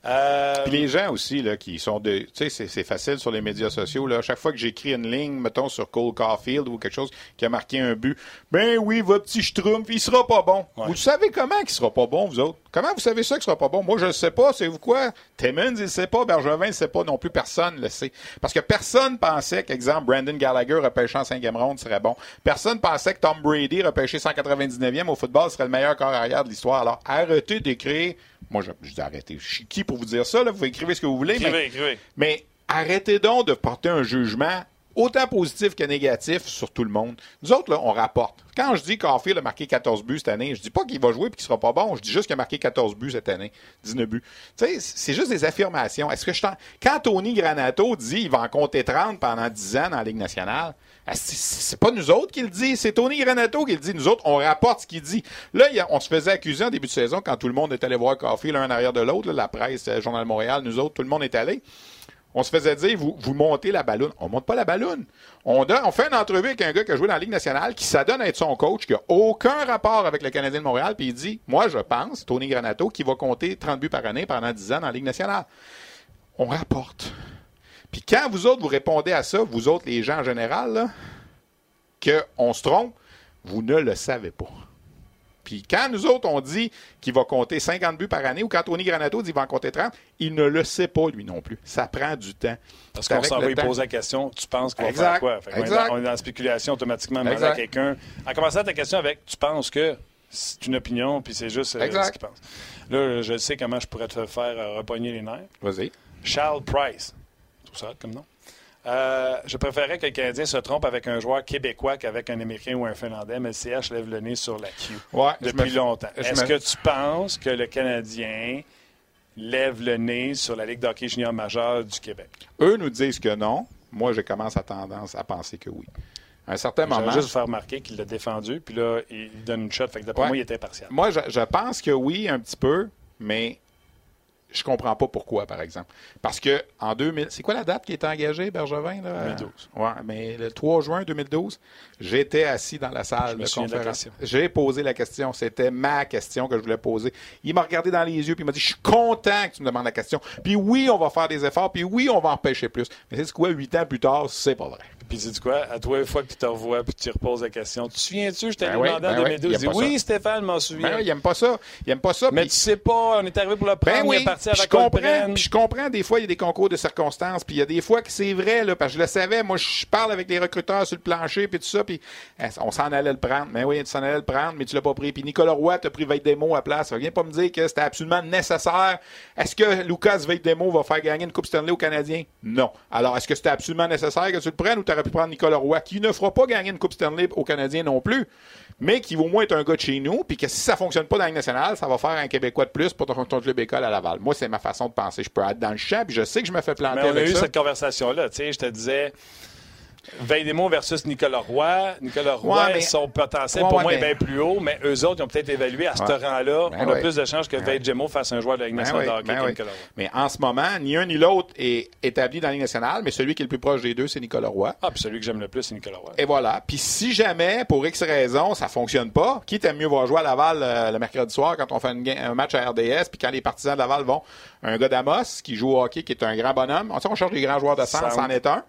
[SPEAKER 1] Euh,
[SPEAKER 2] Puis les gens aussi, là, qui sont de. Tu sais, c'est- c'est facile sur les médias sociaux. Là. Chaque fois que j'écris une ligne, mettons sur Cole Caulfield ou quelque chose qui a marqué un but, ben oui, votre petit Schtroumpf, il sera pas bon.
[SPEAKER 1] Ouais.
[SPEAKER 2] Vous savez comment qu'il sera pas bon, vous autres? Comment vous savez ça qu'il sera pas bon? Moi, je le sais pas. C'est vous quoi? Timmons, il sait pas. Bergevin, il sait pas non plus. Personne le sait. Parce que personne pensait qu'exemple, Brandon Gallagher repêché en cinquième ronde serait bon. Personne pensait que Tom Brady repêché 199e au football serait le meilleur corps arrière de l'histoire. Alors, arrêtez d'écrire. Moi, je, je dis arrêtez. Je suis qui pour vous dire ça? Là? Vous écrivez ce que vous voulez. mais-
[SPEAKER 1] écrivez, écrivez.
[SPEAKER 2] mais arrêtez donc de porter un jugement autant positif que négatif sur tout le monde. Nous autres, là, on rapporte. Quand je dis qu'Arfield a marqué 14 buts cette année, je dis pas qu'il va jouer et qu'il sera pas bon. Je dis juste qu'il a marqué 14 buts cette année. 19 buts. Tu sais, c'est juste des affirmations. Est-ce que je t'en- Quand Tony Granato dit qu'il va en compter 30 pendant 10 ans dans la Ligue nationale, c'est- c'est pas nous autres qui le dit, c'est Tony Granato qui le dit. Nous autres, on rapporte ce qu'il dit. Là, on se faisait accuser en début de saison quand tout le monde est allé voir Caulfield l'un en arrière de l'autre, la presse, le Journal de Montréal, nous autres, tout le monde est allé. On se faisait dire, vous, vous montez la balloune. On monte pas la balloune. On, donne- on fait une entrevue avec un gars qui a joué dans la Ligue nationale, qui s'adonne à être son coach, qui a aucun rapport avec le Canadien de Montréal, puis il dit, moi, je pense, Tony Granato, qui va compter 30 buts par année pendant 10 ans dans la Ligue nationale. On rapporte. Puis quand vous autres, vous répondez à ça, vous autres, les gens en général, là, qu'on se trompe, vous ne le savez pas. Puis quand nous autres, on dit qu'il va compter 50 buts par année, ou quand Tony Granato dit qu'il va en compter 30, il ne le sait pas, lui non plus. Ça prend du temps.
[SPEAKER 1] Parce qu'on s'en va lui poser la question, tu penses qu'on va faire quoi? Fait qu'on est
[SPEAKER 2] Exact.
[SPEAKER 1] dans- on est dans la spéculation automatiquement, demander à quelqu'un. En commençant ta question avec tu penses que c'est une opinion, puis c'est juste euh,
[SPEAKER 2] Exact.
[SPEAKER 1] ce qu'il pense. Là, je sais comment je pourrais te faire euh, repogner les nerfs.
[SPEAKER 2] Vas-y.
[SPEAKER 1] Charles Price. Ça comme nom. Euh, je préférerais que le Canadien se trompe avec un joueur québécois qu'avavec un Américain ou un Finlandais, mais le CH lève le nez sur la Q
[SPEAKER 2] Ouais,
[SPEAKER 1] depuis
[SPEAKER 2] me-
[SPEAKER 1] longtemps. Est-ce
[SPEAKER 2] me-
[SPEAKER 1] que tu penses que le Canadien lève le nez sur la Ligue d'hockey junior majeure du Québec?
[SPEAKER 2] Eux nous disent que non. Moi, je commence à tendance à penser que oui. À un certain moment,
[SPEAKER 1] juste vous faire remarquer qu'il l'a défendu, puis là, il donne une shot. Fait que d'après
[SPEAKER 2] Ouais.
[SPEAKER 1] moi, il était impartial.
[SPEAKER 2] moi, je, je pense que oui, un petit peu, mais je comprends pas pourquoi, par exemple. Parce que en 2000, c'est quoi la date qui était engagée, Bergevin? Là?
[SPEAKER 1] 2012.
[SPEAKER 2] Ouais, mais le 3 juin 2012, j'étais assis dans la salle de conférence. J'ai posé la question. C'était ma question que je voulais poser. Il m'a regardé dans les yeux puis il m'a dit Je suis content que tu me demandes la question. Puis oui, on va faire des efforts. Puis oui, on va en pêcher plus. Mais c'est quoi, huit ans plus tard, c'est pas vrai.
[SPEAKER 1] Puis dis quoi? À toi, une fois que tu te revois, puis tu reposes la question, tu te souviens-tu, je t'ai
[SPEAKER 2] Ben oui,
[SPEAKER 1] demandé en
[SPEAKER 2] ben oui,
[SPEAKER 1] 2012.
[SPEAKER 2] il
[SPEAKER 1] Je dis,
[SPEAKER 2] aime pas
[SPEAKER 1] oui,
[SPEAKER 2] ça.
[SPEAKER 1] Stéphane m'en souvient.
[SPEAKER 2] Ben oui, il aime pas ça. Il aime pas ça.
[SPEAKER 1] Mais tu sais pas, on est arrivé pour le prendre,
[SPEAKER 2] Ben
[SPEAKER 1] il
[SPEAKER 2] oui,
[SPEAKER 1] est parti
[SPEAKER 2] puis
[SPEAKER 1] avant
[SPEAKER 2] je comprends, je comprends, des fois, il y a des concours de circonstances, puis il y a des fois que c'est vrai, là, parce que je le savais, moi, je parle avec les recruteurs sur le plancher, puis tout ça, puis eh, on s'en allait le prendre. Mais oui, tu s'en allais le prendre, mais tu l'as pas pris. Puis Nicolas Roy t'a pris Veille-Demo à place. Viens pas me dire que c'était absolument nécessaire. Est-ce que Lucas Veille-Demo va faire gagner une Coupe Stanley aux Canadiens? Non. Alors, est-ce que c'était absolument nécessaire que tu le prennes ou t'aurais aurait pu prendre Nicolas Roy, qui ne fera pas gagner une Coupe Stanley au Canadien non plus, mais qui au moins être un gars de chez nous, puis que si ça fonctionne pas dans la Ligue nationale, ça va faire un Québécois de plus pour ton, ton club école à Laval. Moi, c'est ma façon de penser. Je peux être dans le champ, puis je sais que je me fais planter
[SPEAKER 1] Mais on a eu
[SPEAKER 2] ça.
[SPEAKER 1] cette conversation-là. Tu sais, je te disais. Veidemo versus Nicolas Roy. Nicolas Roy,
[SPEAKER 2] Ouais, mais-
[SPEAKER 1] son potentiel
[SPEAKER 2] Ouais,
[SPEAKER 1] pour
[SPEAKER 2] ouais,
[SPEAKER 1] moi
[SPEAKER 2] mais-
[SPEAKER 1] est bien plus haut, mais eux autres, ils ont peut-être évalué à ce rang-là.
[SPEAKER 2] Ben
[SPEAKER 1] on a plus de chances que
[SPEAKER 2] Ben
[SPEAKER 1] Veidemo fasse un joueur de la Ligue
[SPEAKER 2] Ben
[SPEAKER 1] nationale
[SPEAKER 2] oui,
[SPEAKER 1] de hockey que. Nicolas Roy.
[SPEAKER 2] Mais en ce moment, ni un ni l'autre est établi dans la Ligue nationale, mais celui qui est le plus proche des deux, c'est Nicolas Roy.
[SPEAKER 1] Ah, puis celui que j'aime le plus, c'est Nicolas Roy.
[SPEAKER 2] Et voilà. Puis si jamais, pour X raison, ça fonctionne pas, qui t'aime mieux voir jouer à Laval euh, le mercredi soir quand on fait une un match à RDS, puis quand les partisans de Laval vont, un gars d'Amos qui joue au hockey, qui est un grand bonhomme, on sait on cherche des grands joueurs de
[SPEAKER 1] Sound.
[SPEAKER 2] c'en est un,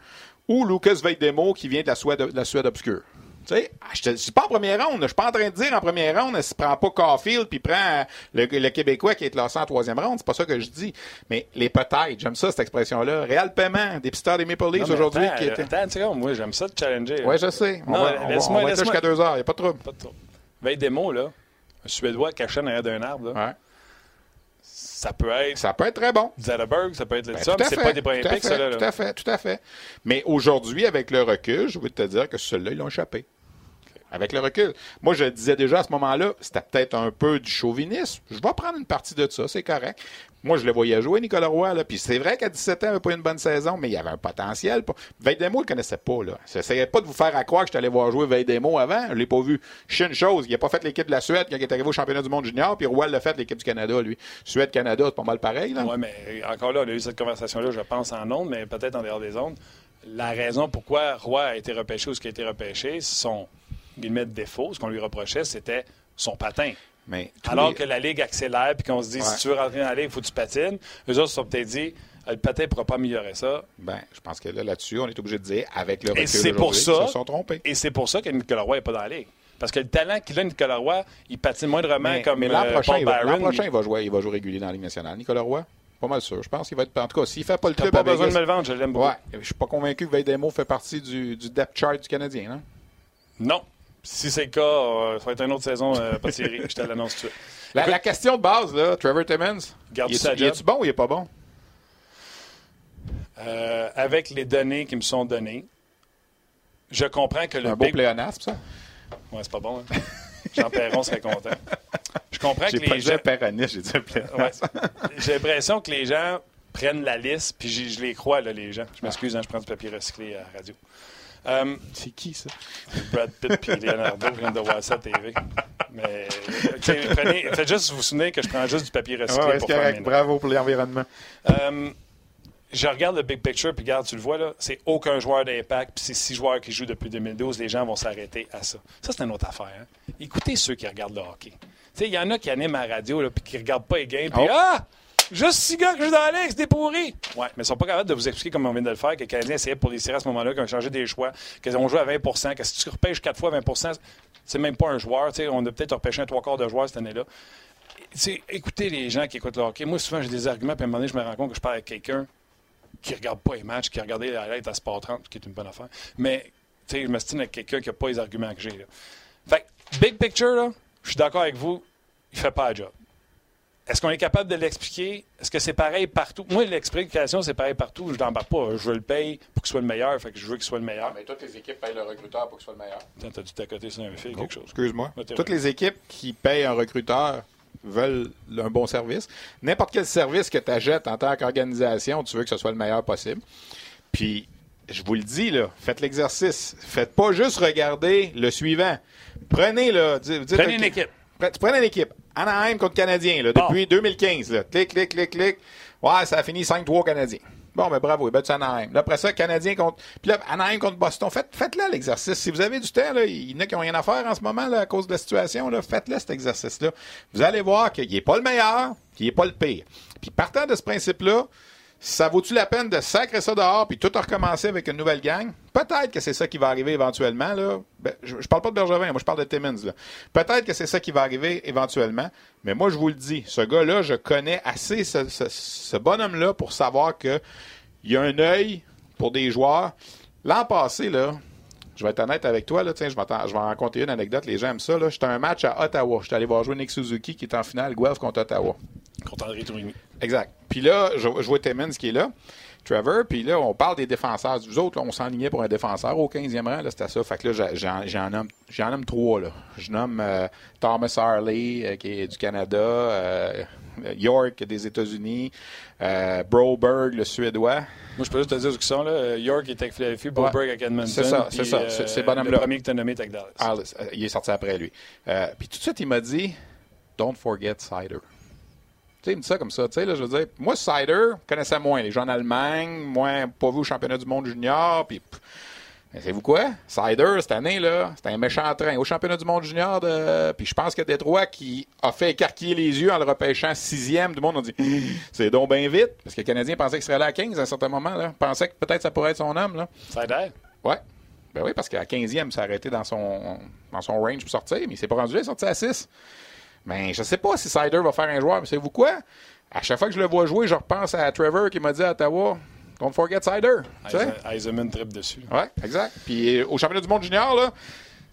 [SPEAKER 2] ou Lucas Veidemo qui vient de la Suède, de la Suède obscure. Tu sais, ah, je te- suis pas en première ronde. Je suis pas en train de dire en première ronde, s'il prend pas Caulfield puis prend le, le Québécois qui est classé en troisième ronde. C'est pas ça que je dis. Mais les peut-être, j'aime ça, cette expression-là. Réal Paiement, des pisteurs des Maple Leafs aujourd'hui
[SPEAKER 1] attends,
[SPEAKER 2] qui étaient.
[SPEAKER 1] Attends seconde, moi, j'aime ça de challenger. là.
[SPEAKER 2] Ouais, je sais. On
[SPEAKER 1] Non,
[SPEAKER 2] va,
[SPEAKER 1] laisse-moi-
[SPEAKER 2] on va
[SPEAKER 1] laisse-moi-
[SPEAKER 2] jusqu'à deux heures. Il a pas de trouble.
[SPEAKER 1] Pas de trop. Veidemo, là, un Suédois caché derrière d'un arbre, là,
[SPEAKER 2] Ouais.
[SPEAKER 1] Ça peut être
[SPEAKER 2] Ça peut être très bon.
[SPEAKER 1] Zetterberg, ça peut être
[SPEAKER 2] Ben,
[SPEAKER 1] ça, mais c'est pas des premiers picks.
[SPEAKER 2] Tout à fait, tout à fait. Mais aujourd'hui, avec le recul, je veux te dire que ceux-là, ils l'ont échappé. Avec le recul. Moi, je disais déjà à ce moment-là, c'était peut-être un peu du chauvinisme. Je vais prendre une partie de ça, c'est correct. Moi, je le voyais jouer, Nicolas Roy. Là. Puis c'est vrai qu'à 17 ans, il n'avait pas une bonne saison, mais il avait un potentiel. Veidemo, il ne connaissait pas. Là. J'essayais pas de vous faire croire que je allé voir jouer Veidemo avant. Je l'ai pas vu. Je sais une chose, il n'a pas fait l'équipe de la Suède quand il est arrivé au championnat du monde junior, puis Roy l'a fait l'équipe du Canada, lui. Suède-Canada, c'est pas mal pareil.
[SPEAKER 1] Oui, mais encore là, on a eu cette conversation-là, je pense, en ondes, mais peut-être en dehors des ondes. La raison pourquoi Roy a été repêché ou ce qui a été repêché, son guillemets de défaut, ce qu'on lui reprochait, c'était son patin.
[SPEAKER 2] Mais
[SPEAKER 1] Alors
[SPEAKER 2] les-
[SPEAKER 1] que la Ligue accélère puis qu'on se dit,
[SPEAKER 2] Ouais.
[SPEAKER 1] si tu veux rentrer dans la Ligue, il faut que tu patines. Eux autres se sont peut-être dit, Ah, le patin ne pourra pas améliorer ça.
[SPEAKER 2] Ben, je pense que là, là-dessus, on est obligé de dire, avec le recul
[SPEAKER 1] Et c'est pour ça.
[SPEAKER 2] ils se sont trompés.
[SPEAKER 1] Et c'est pour ça que Nicolas Roy n'est pas dans la Ligue. Parce que le talent qu'il a, Nicolas Roy, il patine moindrement
[SPEAKER 2] Mais,
[SPEAKER 1] comme
[SPEAKER 2] mais l'an
[SPEAKER 1] euh,
[SPEAKER 2] prochain,
[SPEAKER 1] Paul
[SPEAKER 2] il va, l'an
[SPEAKER 1] Byron.
[SPEAKER 2] prochain, il va jouer, il va jouer régulier dans la Ligue nationale. Nicolas Roy, pas mal sûr. Je pense qu'il va être. En tout cas, s'il fait pas le club
[SPEAKER 1] pas besoin de me le vendre, je l'aime beaucoup.
[SPEAKER 2] Ouais, je suis pas convaincu que Veidemo fait partie du, du depth chart du Canadien. Hein?
[SPEAKER 1] Non. Si c'est le cas, euh, ça va être une autre saison, euh, pas. Je te l'annonce tout de suite.
[SPEAKER 2] La, question de base, là, Trevor Timmons,
[SPEAKER 1] Garde
[SPEAKER 2] il est, est-tu bon ou il est pas bon?
[SPEAKER 1] Euh, avec les données qui me sont données, je comprends que le
[SPEAKER 2] un beau pléonasme, ça?
[SPEAKER 1] Ouais, c'est pas bon. Hein? Jean Perron serait content. Je comprends que
[SPEAKER 2] J'ai pas
[SPEAKER 1] les gens...
[SPEAKER 2] j'ai dit un
[SPEAKER 1] Ouais. J'ai l'impression que les gens prennent la liste, puis je les crois, là, les gens. Je m'excuse, hein, je prends du papier recyclé à la radio. Euh,
[SPEAKER 2] C'est qui, ça?
[SPEAKER 1] Brad Pitt puis Leonardo, je viens de voir ça à TV. Mais prenez, faites juste vous souvenir que je prends juste du papier recyclé
[SPEAKER 2] Ouais,
[SPEAKER 1] pour faire mes.
[SPEAKER 2] Bravo pour l'environnement.
[SPEAKER 1] Euh, je regarde le big picture, puis regarde, tu le vois, là, c'est aucun joueur d'impact, puis c'est six joueurs qui jouent depuis 2012. Les gens vont s'arrêter à ça. Ça, c'est une autre affaire. hein. Écoutez ceux qui regardent le hockey. Tu sais, Il y en a qui animent à la radio, là, puis qui regardent pas les games, puis
[SPEAKER 2] Oh.
[SPEAKER 1] Ah! Juste six gars que je dans c'est des pourris. Ouais, mais ils sont pas capables de vous expliquer comment on vient de le faire, que les Canadiens essayaient pour les séries à ce moment-là, qu'ils ont changé des choix, qu'ils ont joué à 20% que si tu repêches quatre fois 20% c'est même pas un joueur. Tu sais, On a peut-être repêché un trois quarts de joueurs cette année-là. Écoutez les gens qui écoutent le hockey. Moi, souvent, j'ai des arguments, puis à un moment donné, je me rends compte que je parle avec quelqu'un qui regarde pas les matchs, qui a regardé la lettre à Sport 30, ce qui est une bonne affaire. Mais, tu sais, je me stine avec quelqu'un qui n'a pas les arguments que j'ai. Fait big picture, là, je suis d'accord avec vous, il fait pas le job. Est-ce qu'on est capable de l'expliquer? Est-ce que c'est pareil partout? Moi, l'explication, c'est pareil partout. Je n'embarque pas. Je veux le payer pour qu'il soit le meilleur. Fait que je veux qu'il soit le meilleur.
[SPEAKER 2] mais toutes les équipes payent le recruteur pour qu'il soit le meilleur.
[SPEAKER 1] Attends, T'as dû t'accoter sur un fil, quelque chose.
[SPEAKER 2] Excuse-moi. Toutes les équipes qui payent un recruteur veulent un bon service. N'importe quel service que tu achètes en tant qu'organisation, tu veux que ce soit le meilleur possible. Puis, je vous le dis, là, faites l'exercice. Faites pas juste regarder le suivant. Prenez, là, dites- dites-
[SPEAKER 1] Prenez une équipe.
[SPEAKER 2] Tu prenais une équipe. Anaheim contre Canadien, là,
[SPEAKER 1] Bon.
[SPEAKER 2] depuis 2015. Là. Clic, clic, clic, clic. Ouais, ça a fini 5-3 Canadiens. Bon, ben bravo, il battu Anaheim. Là, après ça, Canadien contre. Puis là, Anaheim contre Boston. Faites, faites-le l'exercice. Si vous avez du temps, là, il y en a qui n'ont rien à faire en ce moment là, à cause de la situation. Là, faites-le cet exercice-là. Vous allez voir qu'il n'est pas le meilleur, qu'il n'est pas le pire. Puis partant de ce principe-là, ça vaut-tu la peine de sacrer ça dehors puis tout recommencer avec une nouvelle gang? Peut-être que c'est ça qui va arriver éventuellement. Ben, je, je parle pas de Bergevin, moi je parle de Timmins. Peut-être que c'est ça qui va arriver éventuellement. Mais moi, je vous le dis, ce gars-là, je connais assez ce, bonhomme-là pour savoir que il y a un œil pour des joueurs. L'an passé, je vais être honnête avec toi, là, tiens, je vais, en raconter une anecdote, les gens aiment ça. J'étais à un match à Ottawa. J'étais allé voir jouer Nick Suzuki qui est en finale Guelph contre Ottawa.
[SPEAKER 1] Contre André Tourigny.
[SPEAKER 2] Exact. Puis là, je, je vois Timmins qui est là. Trevor. Puis là, on parle des défenseurs. Vous autres, on s'enlignait pour un défenseur au 15e rang. C'était ça. Fait que là, j'en nomme, nomme trois. Là. Je nomme euh, Thomas Harley, euh, qui est du Canada, euh, York des États-Unis, Broberg, le Suédois.
[SPEAKER 1] Moi, je peux juste te dire ce qu'ils sont. Là. York est avec Philadelphie, Broberg avec Edmonton.
[SPEAKER 2] C'est ça, c'est ça. c'est
[SPEAKER 1] Le premier que tu as nommé est avec
[SPEAKER 2] Dallas. il est sorti après lui. puis tout de suite, il m'a dit Don't forget Cider. Tu sais, il ça comme ça. Tu sais, là, je veux dire, moi, Cider, je connaissais moins. Les gens en Allemagne, moins pas vu au championnat du monde junior. Puis, savez-vous quoi? Cider, cette année, là, c'était un méchant train. Au championnat du monde junior, de... puis je pense que Détroit, qui a fait écarquiller les yeux en le repêchant sixième du monde, on dit c'est donc bien vite. Parce que les Canadiens pensaient qu'il serait là à 15 à un certain moment. Là. Pensaient que peut-être ça pourrait être son homme. Là.
[SPEAKER 1] Cider?
[SPEAKER 2] Ouais. Ben oui, parce qu'à 15e, ça a arrêté dans son, dans son range pour sortir, mais il s'est pas rendu, il est sorti à 6. Mais je sais pas si Sider va faire un joueur, mais savez-vous quoi? À chaque fois que je le vois jouer, je repense à Trevor qui m'a dit à Ottawa Don't forget Sider.
[SPEAKER 1] Eisenman trip dessus.
[SPEAKER 2] Oui, exact. Puis au championnat du monde junior, là,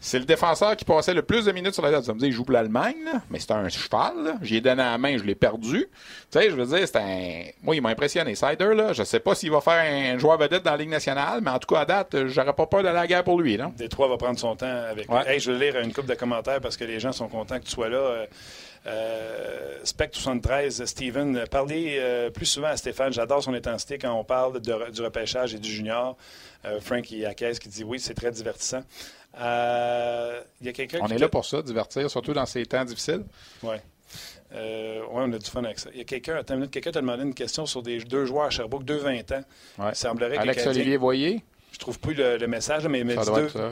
[SPEAKER 2] c'est le défenseur qui passait le plus de minutes sur la tête. Ça me dit, il joue pour l'Allemagne, mais c'est un cheval. J'y donné à la main, je l'ai perdu. Tu sais, je veux dire, c'est un. Moi, il m'a impressionné. Sider, là, je sais pas s'il va faire un joueur vedette dans la Ligue nationale, mais en tout cas, à date, j'aurais pas peur de la guerre pour lui. Là.
[SPEAKER 1] Détroit va prendre son temps avec lui. je vais lire une coupe de commentaires parce que les gens sont contents que tu sois là. Euh, euh, Spec 73, Steven, parlez euh, plus souvent à Stéphane. J'adore son intensité quand on parle du repêchage et du junior. Frank il qui dit oui, c'est très divertissant.
[SPEAKER 2] Euh, y a quelqu'un On est là pour ça, divertir, surtout dans ces temps difficiles.
[SPEAKER 1] Oui. Euh, oui, on a du fun avec ça. Il y a quelqu'un, quelqu'un t'a demandé une question sur des deux joueurs à Sherbrooke, deux 20 ans.
[SPEAKER 2] Ouais. Il semblerait Alex Olivier Voyer.
[SPEAKER 1] Je trouve plus le, message, mais il m'a dit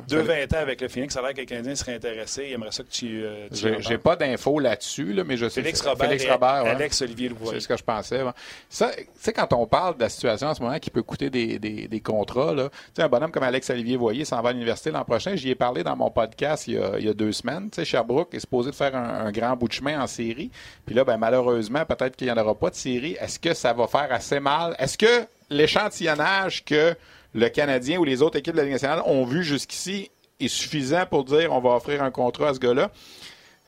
[SPEAKER 1] deux, 20 ans avec le Phoenix. Ça a l'air que le Canadien serait intéressé. Il aimerait ça que tu.
[SPEAKER 2] Euh, j'ai pas d'infos là-dessus, là, mais je sais.
[SPEAKER 1] Félix Robert. Félix Robert Alex Olivier
[SPEAKER 2] C'est ce que je pensais. Ça, tu sais, quand on parle de la situation en ce moment qui peut coûter des, des, des contrats, là, un bonhomme comme Alex Olivier Voyer s'en va à l'université l'an prochain. J'y ai parlé dans mon podcast il y a, il y a deux semaines. Tu sais, Sherbrooke est supposé de faire un, grand bout de chemin en série. Puis là, ben, malheureusement, peut-être qu'il n'y en aura pas de série. Est-ce que ça va faire assez mal? Est-ce que l'échantillonnage que le Canadien ou les autres équipes de la Ligue nationale ont vu jusqu'ici est suffisant pour dire on va offrir un contrat à ce gars-là.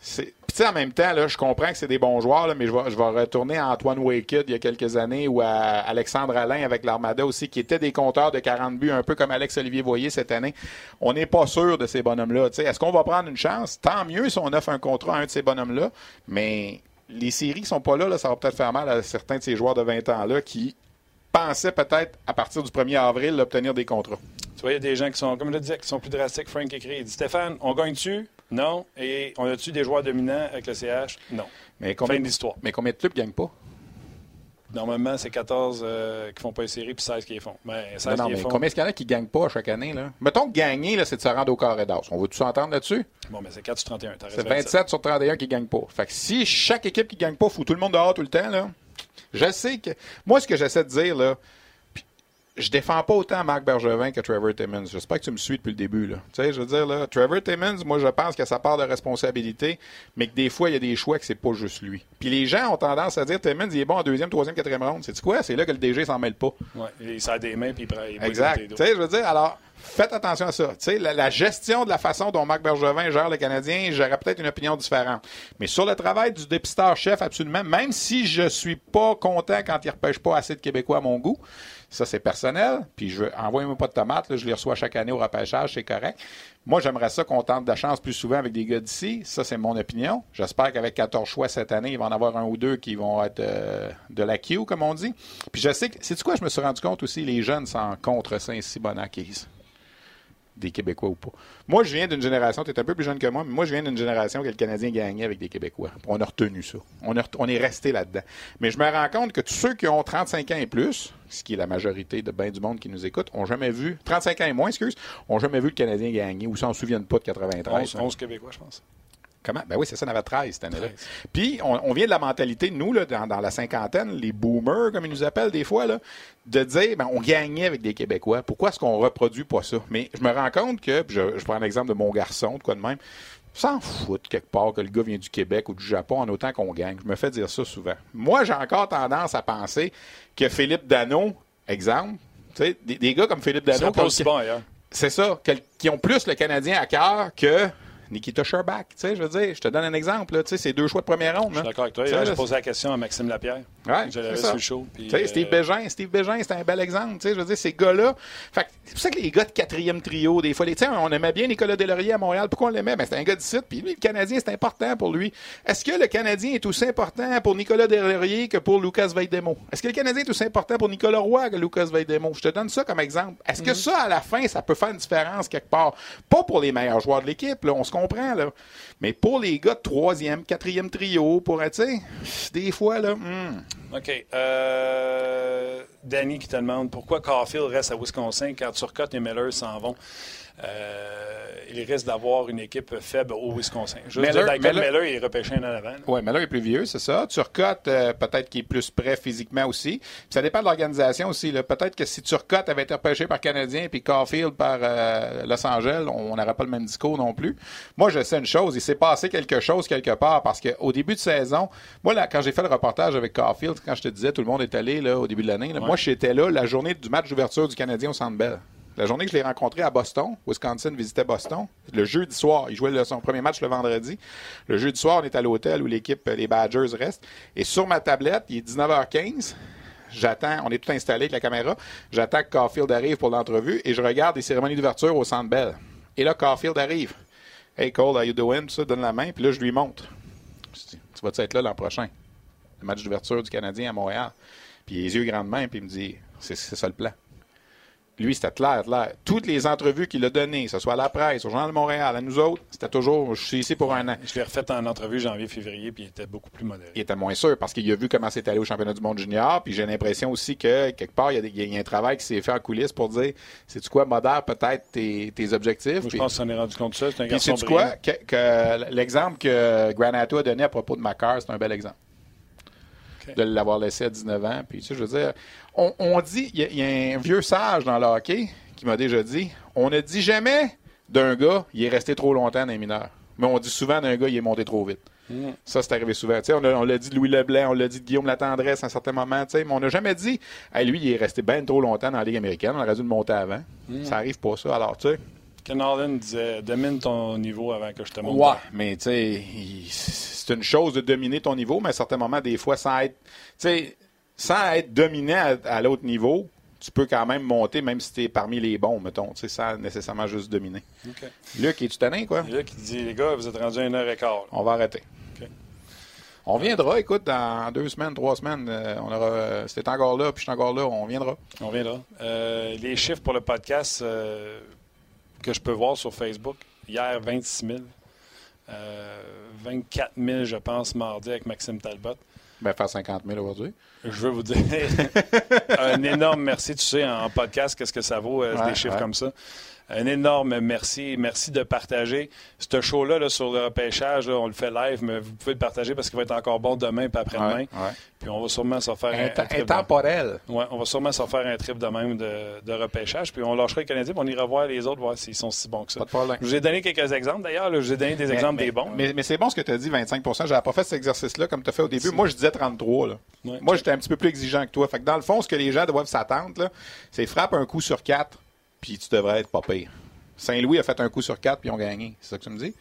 [SPEAKER 2] Puis en même temps, là, je comprends que c'est des bons joueurs, mais je vais, retourner à Antoine Waked il y a quelques années ou à Alexandre Alain avec l'Armada aussi, qui étaient des compteurs de 40 buts, un peu comme Alex-Olivier Voyer cette année. On n'est pas sûr de ces bonhommes-là. Est-ce qu'on va prendre une chance? Tant mieux si on offre un contrat à un de ces bonhommes-là, mais les séries qui sont pas là, là ça va peut-être faire mal à certains de ces joueurs de 20 ans-là qui pensait peut-être, à partir du 1er avril, obtenir des contrats.
[SPEAKER 1] Tu vois, il y a des gens qui sont, comme je le disais, qui sont plus drastiques. Frank écrit, il dit Stéphane, on gagne-tu? Non. Et on a-tu des joueurs dominants avec le CH Non.
[SPEAKER 2] Mais combien, fin d'histoire. Mais combien de clubs ne gagnent pas?
[SPEAKER 1] Normalement, c'est 14 euh, qui font pas une série puis 16 qui les font. Mais 16
[SPEAKER 2] non, mais combien est-ce qu'il y en a qui ne gagnent pas chaque année? Là? Mettons que gagner, c'est de se rendre au carré d'as. On tous s'entendre là-dessus?
[SPEAKER 1] Bon, mais c'est 4 sur 31.
[SPEAKER 2] C'est 27 sur 31 qui ne gagnent pas. Fait que si chaque équipe qui ne gagne pas fout tout le monde dehors tout le temps, là, je sais que. Moi, ce que j'essaie de dire, là, je défends pas autant Marc Bergevin que Trevor Timmons. J'espère que tu me suis depuis le début. Là. Tu sais, je veux dire, là, Trevor Timmons, moi, je pense que ça part de responsabilité, mais que des fois, il y a des choix que c'est pas juste lui. Puis les gens ont tendance à dire Timmons, il est bon en deuxième, troisième, quatrième ronde. C'est quoi? C'est là que le DG s'en mêle pas.
[SPEAKER 1] Oui, il sert des mains puis il prend.
[SPEAKER 2] exact. Tu sais, je veux dire, alors, faites attention à ça. Tu sais, la, la, gestion de la façon dont Marc Bergevin gère le Canadien, j'aurais peut-être une opinion différente. Mais sur le travail du dépisteur-chef, absolument, même si je suis pas content quand il repêche pas assez de Québécois à mon goût, ça, c'est personnel. Puis, je envoyez-moi pas de tomates. je les reçois chaque année au repêchage, c'est correct. Moi, j'aimerais ça qu'on tente de la chance plus souvent avec des gars d'ici. Ça, c'est mon opinion. J'espère qu'avec 14 choix cette année, il va en avoir un ou deux qui vont être euh, de la queue, comme on dit. Puis, je sais que, c'est quoi, je me suis rendu compte aussi, les jeunes sont contre Saint-Sibonacquise des Québécois ou pas. Moi, je viens d'une génération, tu es un peu plus jeune que moi, mais moi, je viens d'une génération que le Canadien gagnait avec des Québécois. On a retenu ça. On, on est resté là-dedans. Mais je me rends compte que tous ceux qui ont 35 ans et plus, ce qui est la majorité de bien du monde qui nous écoute, ont jamais vu, 35 ans et moins, excuse, ont jamais vu le Canadien gagner ou s'en souviennent pas de 93.
[SPEAKER 1] 11, Québécois, je pense.
[SPEAKER 2] Comment? Ben oui, c'est ça, on avait 13 cette année-là. Puis, on, vient de la mentalité, nous, là, dans, la cinquantaine, les boomers, comme ils nous appellent des fois, là, de dire, ben, on gagnait avec des Québécois. Pourquoi est-ce qu'on reproduit pas ça? Mais je me rends compte que, je, je prends l'exemple de mon garçon, de quoi de même, s'en fout quelque part que le gars vient du Québec ou du Japon en autant qu'on gagne. Je me fais dire ça souvent. Moi, j'ai encore tendance à penser que Philippe Dano, exemple, des, des gars comme Philippe Dano...
[SPEAKER 1] C'est ça,
[SPEAKER 2] qui ont plus le Canadien à cœur que Nikita Sherbak. Tu sais, je veux dire, je te donne un exemple. là, Tu sais, c'est deux choix de première ronde.
[SPEAKER 1] Je suis d'accord avec toi.
[SPEAKER 2] Là,
[SPEAKER 1] J'ai posé la question à Maxime Lapierre.
[SPEAKER 2] Ouais,
[SPEAKER 1] Je l'avais
[SPEAKER 2] c'est
[SPEAKER 1] sur le show. puis,
[SPEAKER 2] Tu sais, Steve
[SPEAKER 1] euh,
[SPEAKER 2] Bégin, Steve Bégin, c'est un bel exemple. Tu sais, je veux dire, ces gars-là. Fait c'est pour ça que les gars de quatrième trio, des fois, les, tu sais, on aimait bien Nicolas Delaurier à Montréal. Pourquoi on l'aimait? Ben, c'était un gars d'ici, puis lui, le Canadien, c'est important pour lui. Est-ce que le Canadien est aussi important pour Nicolas Delaurier que pour Lucas Veidemo? Est-ce que le Canadien est aussi important pour Nicolas Roy que Lucas Veidemo? Je te donne ça comme exemple. Est-ce que ça, à la fin, ça peut faire une différence quelque part? Pas pour les meilleurs joueurs de l'équipe, on se comprend, là. Mais pour les gars de troisième, quatrième trio, pour, tu sais, des fois, là, hmm.
[SPEAKER 1] OK. Euh, Danny qui te demande pourquoi Caulfield reste à Wisconsin quand Turcotte et Miller s'en vont. Euh, il risque d'avoir une équipe faible au Wisconsin. Je veux
[SPEAKER 2] Miller-
[SPEAKER 1] dire, Michael
[SPEAKER 2] Miller-
[SPEAKER 1] Miller, il est repêché un an avant.
[SPEAKER 2] Oui, il est plus vieux, c'est ça. Turcotte, euh, peut-être qu'il est plus prêt physiquement aussi. Puis ça dépend de l'organisation aussi. Peut-être que si Turcotte avait été repêché par Canadien puis Caulfield par euh, Los Angeles, on n'aurait pas le même discours non plus. Moi, je sais une chose. Il s'est passé quelque chose quelque part parce qu'au début de saison, moi, là, quand j'ai fait le reportage avec Caulfield, quand je te disais tout le monde est allé là, au début de l'année, moi, j'étais là la journée du match d'ouverture du Canadien au Centre Bell. La journée que je l'ai rencontré à Boston, Wisconsin visitait Boston, le jeudi soir, il jouait son premier match le vendredi. Le jeudi soir, on est à l'hôtel où l'équipe, les Badgers restent. Et sur ma tablette, il est 19h15. J'attends, on est tout installé avec la caméra. J'attends que Caulfield arrive pour l'entrevue et je regarde les cérémonies d'ouverture au Centre Bell. Et là, Caulfield arrive. Hey Cole, how you doing? Tout ça, donne la main. Puis là, je lui montre. Je dis, tu vas être là l'an prochain? Le match d'ouverture du Canadien à Montréal. Puis les yeux grandes mains, puis il me dit, c'est ça le plan. Lui, c'était clair, clair. Toutes les entrevues qu'il a données, que ce soit à la presse, au Journal de Montréal, à nous autres, c'était toujours, je suis ici pour un an.
[SPEAKER 1] Je l'ai refait en entrevue janvier-février, puis il était beaucoup plus modéré.
[SPEAKER 2] Il était moins sûr parce qu'il a vu comment c'est allé au championnat du monde junior. Puis j'ai l'impression aussi que quelque part, il y a, des- il y a un travail qui s'est fait en coulisses pour dire c'est-tu quoi, modère peut-être tes, tes objectifs.
[SPEAKER 1] Moi, je
[SPEAKER 2] Puis-
[SPEAKER 1] pense qu'on est rendu compte de ça. C'est un
[SPEAKER 2] puis
[SPEAKER 1] garçon
[SPEAKER 2] c'est quoi? Que, que l'exemple que Granato a donné à propos de Macar, c'est un bel exemple. De l'avoir laissé à 19 ans. Puis, tu sais, je veux dire, on, on dit, il y, a- il y a un vieux sage dans le hockey qui m'a déjà dit on ne dit jamais d'un gars, il est resté trop longtemps dans les mineurs. Mais on dit souvent d'un gars, il est monté trop vite.
[SPEAKER 1] Mm.
[SPEAKER 2] Ça, c'est arrivé souvent. On l'a dit de Louis Leblanc, on l'a dit de Guillaume Latendresse à un certain moment, mais on n'a jamais dit Hey, lui, il est resté bien trop longtemps dans la Ligue américaine, on aurait dû le monter avant. Ça arrive pas, ça. Alors, tu sais.
[SPEAKER 1] Ken Holland disait domine ton niveau avant que je te montre.
[SPEAKER 2] Ouais, mais tu sais, c'est une chose de dominer ton niveau, mais à certains moments, des fois, sans être, tu sais, sans être dominé à, à l'autre niveau, tu peux quand même monter, même si tu es parmi les bons, mettons, tu sais, sans nécessairement juste dominer. Luc, es-tu tanné, quoi?
[SPEAKER 1] Il a qui dit les gars, vous êtes rendus à une heure et quart. là.
[SPEAKER 2] On va arrêter. On viendra, écoute, dans deux semaines, trois semaines, euh, on aura, t'es encore là, puis je suis encore là, on viendra.
[SPEAKER 1] On viendra. Euh, les chiffres pour le podcast euh, que je peux voir sur Facebook, hier 26 000. Euh, 24 000, je pense, mardi avec Maxime Talbot.
[SPEAKER 2] Ben, faire 50 000 aujourd'hui.
[SPEAKER 1] Je veux vous dire un énorme merci. Tu sais, en podcast, qu'est-ce que ça vaut, euh,
[SPEAKER 2] Ouais,
[SPEAKER 1] des chiffres
[SPEAKER 2] ouais.
[SPEAKER 1] comme ça. Un énorme merci. Merci de partager. Ce show-là là, sur le repêchage, là, on le fait live, mais vous pouvez le partager parce qu'il va être encore bon demain et après-demain.
[SPEAKER 2] Ouais, ouais.
[SPEAKER 1] Puis on va sûrement se faire un, trip de-
[SPEAKER 2] Intemporel.
[SPEAKER 1] Ouais, on va sûrement se faire un trip de même de, de repêchage. Puis on lâchera les Canadiens, puis on ira voir les autres, voir s'ils sont si bons que ça.
[SPEAKER 2] Pas de problème.
[SPEAKER 1] Je vous ai donné quelques exemples d'ailleurs. Je vous ai donné des exemples
[SPEAKER 2] mais,
[SPEAKER 1] des bons.
[SPEAKER 2] Mais, mais c'est bon ce que tu as dit, 25% J'avais pas fait cet exercice-là comme tu as fait au début. Moi, je disais 33. Là.
[SPEAKER 1] Ouais.
[SPEAKER 2] Moi, j'étais un petit peu plus exigeant que toi. Fait que dans le fond, ce que les gens doivent s'attendre, c'est frappe un coup sur quatre, puis tu devrais être pas pire. Saint-Louis a fait un coup sur quatre, puis ils ont gagné. C'est ça que tu me dis?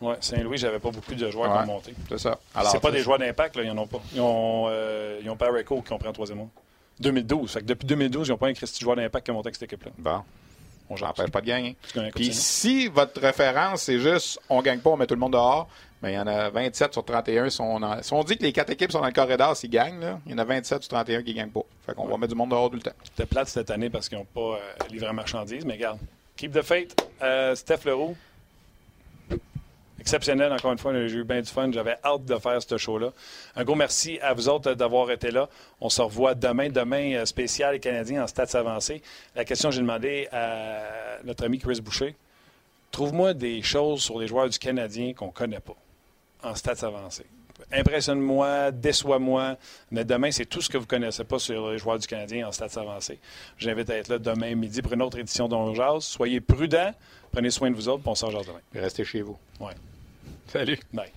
[SPEAKER 1] Ouais, Saint-Louis, j'avais pas beaucoup de joueurs qui
[SPEAKER 2] Ouais.
[SPEAKER 1] ont monté.
[SPEAKER 2] C'est ça.
[SPEAKER 1] C'est pas des joueurs d'impact, là, ils en ont pas. Ils ont, euh, ils ont Pareco qui ont pris en troisième mois. 2012. Fait que depuis 2012, ils n'ont pas un Christy joueur d'impact qui a monté avec cette équipe-là.
[SPEAKER 2] Bon. On n'empêche pas de gagner. Puis si votre référence, c'est juste on gagne pas, on met tout le monde dehors, mais il y en a 27 sur 31 sont dans- Si on dit que les quatre équipes sont dans le corridor s'ils gagnent, là, il y en a 27 sur 31 qui gagnent pas. Fait qu'on va mettre du monde dehors tout le temps.
[SPEAKER 1] C'était plate cette année parce qu'ils n'ont pas euh, livré la marchandise, mais regarde. Keep the faith. Euh, Steph Leroux. Exceptionnel, encore une fois. J'ai eu bien du fun. J'avais hâte de faire ce show-là. Un gros merci à vous autres d'avoir été là. On se revoit demain. Demain, euh, spécial et canadien en stats avancés. La question que j'ai demandé à notre ami Chris Boucher. Trouve-moi des choses sur les joueurs du Canadien qu'on ne connaît pas en stats avancés. Impressionne-moi, déçois-moi. Mais demain, c'est tout ce que vous ne connaissez pas sur les joueurs du Canadien en stats avancés. J'invite à être là demain midi pour une autre édition d'On Jase. Soyez prudents, prenez soin de vous autres, puis on demain.
[SPEAKER 2] Restez chez vous.
[SPEAKER 1] Ouais.
[SPEAKER 2] Salut.
[SPEAKER 1] Bye.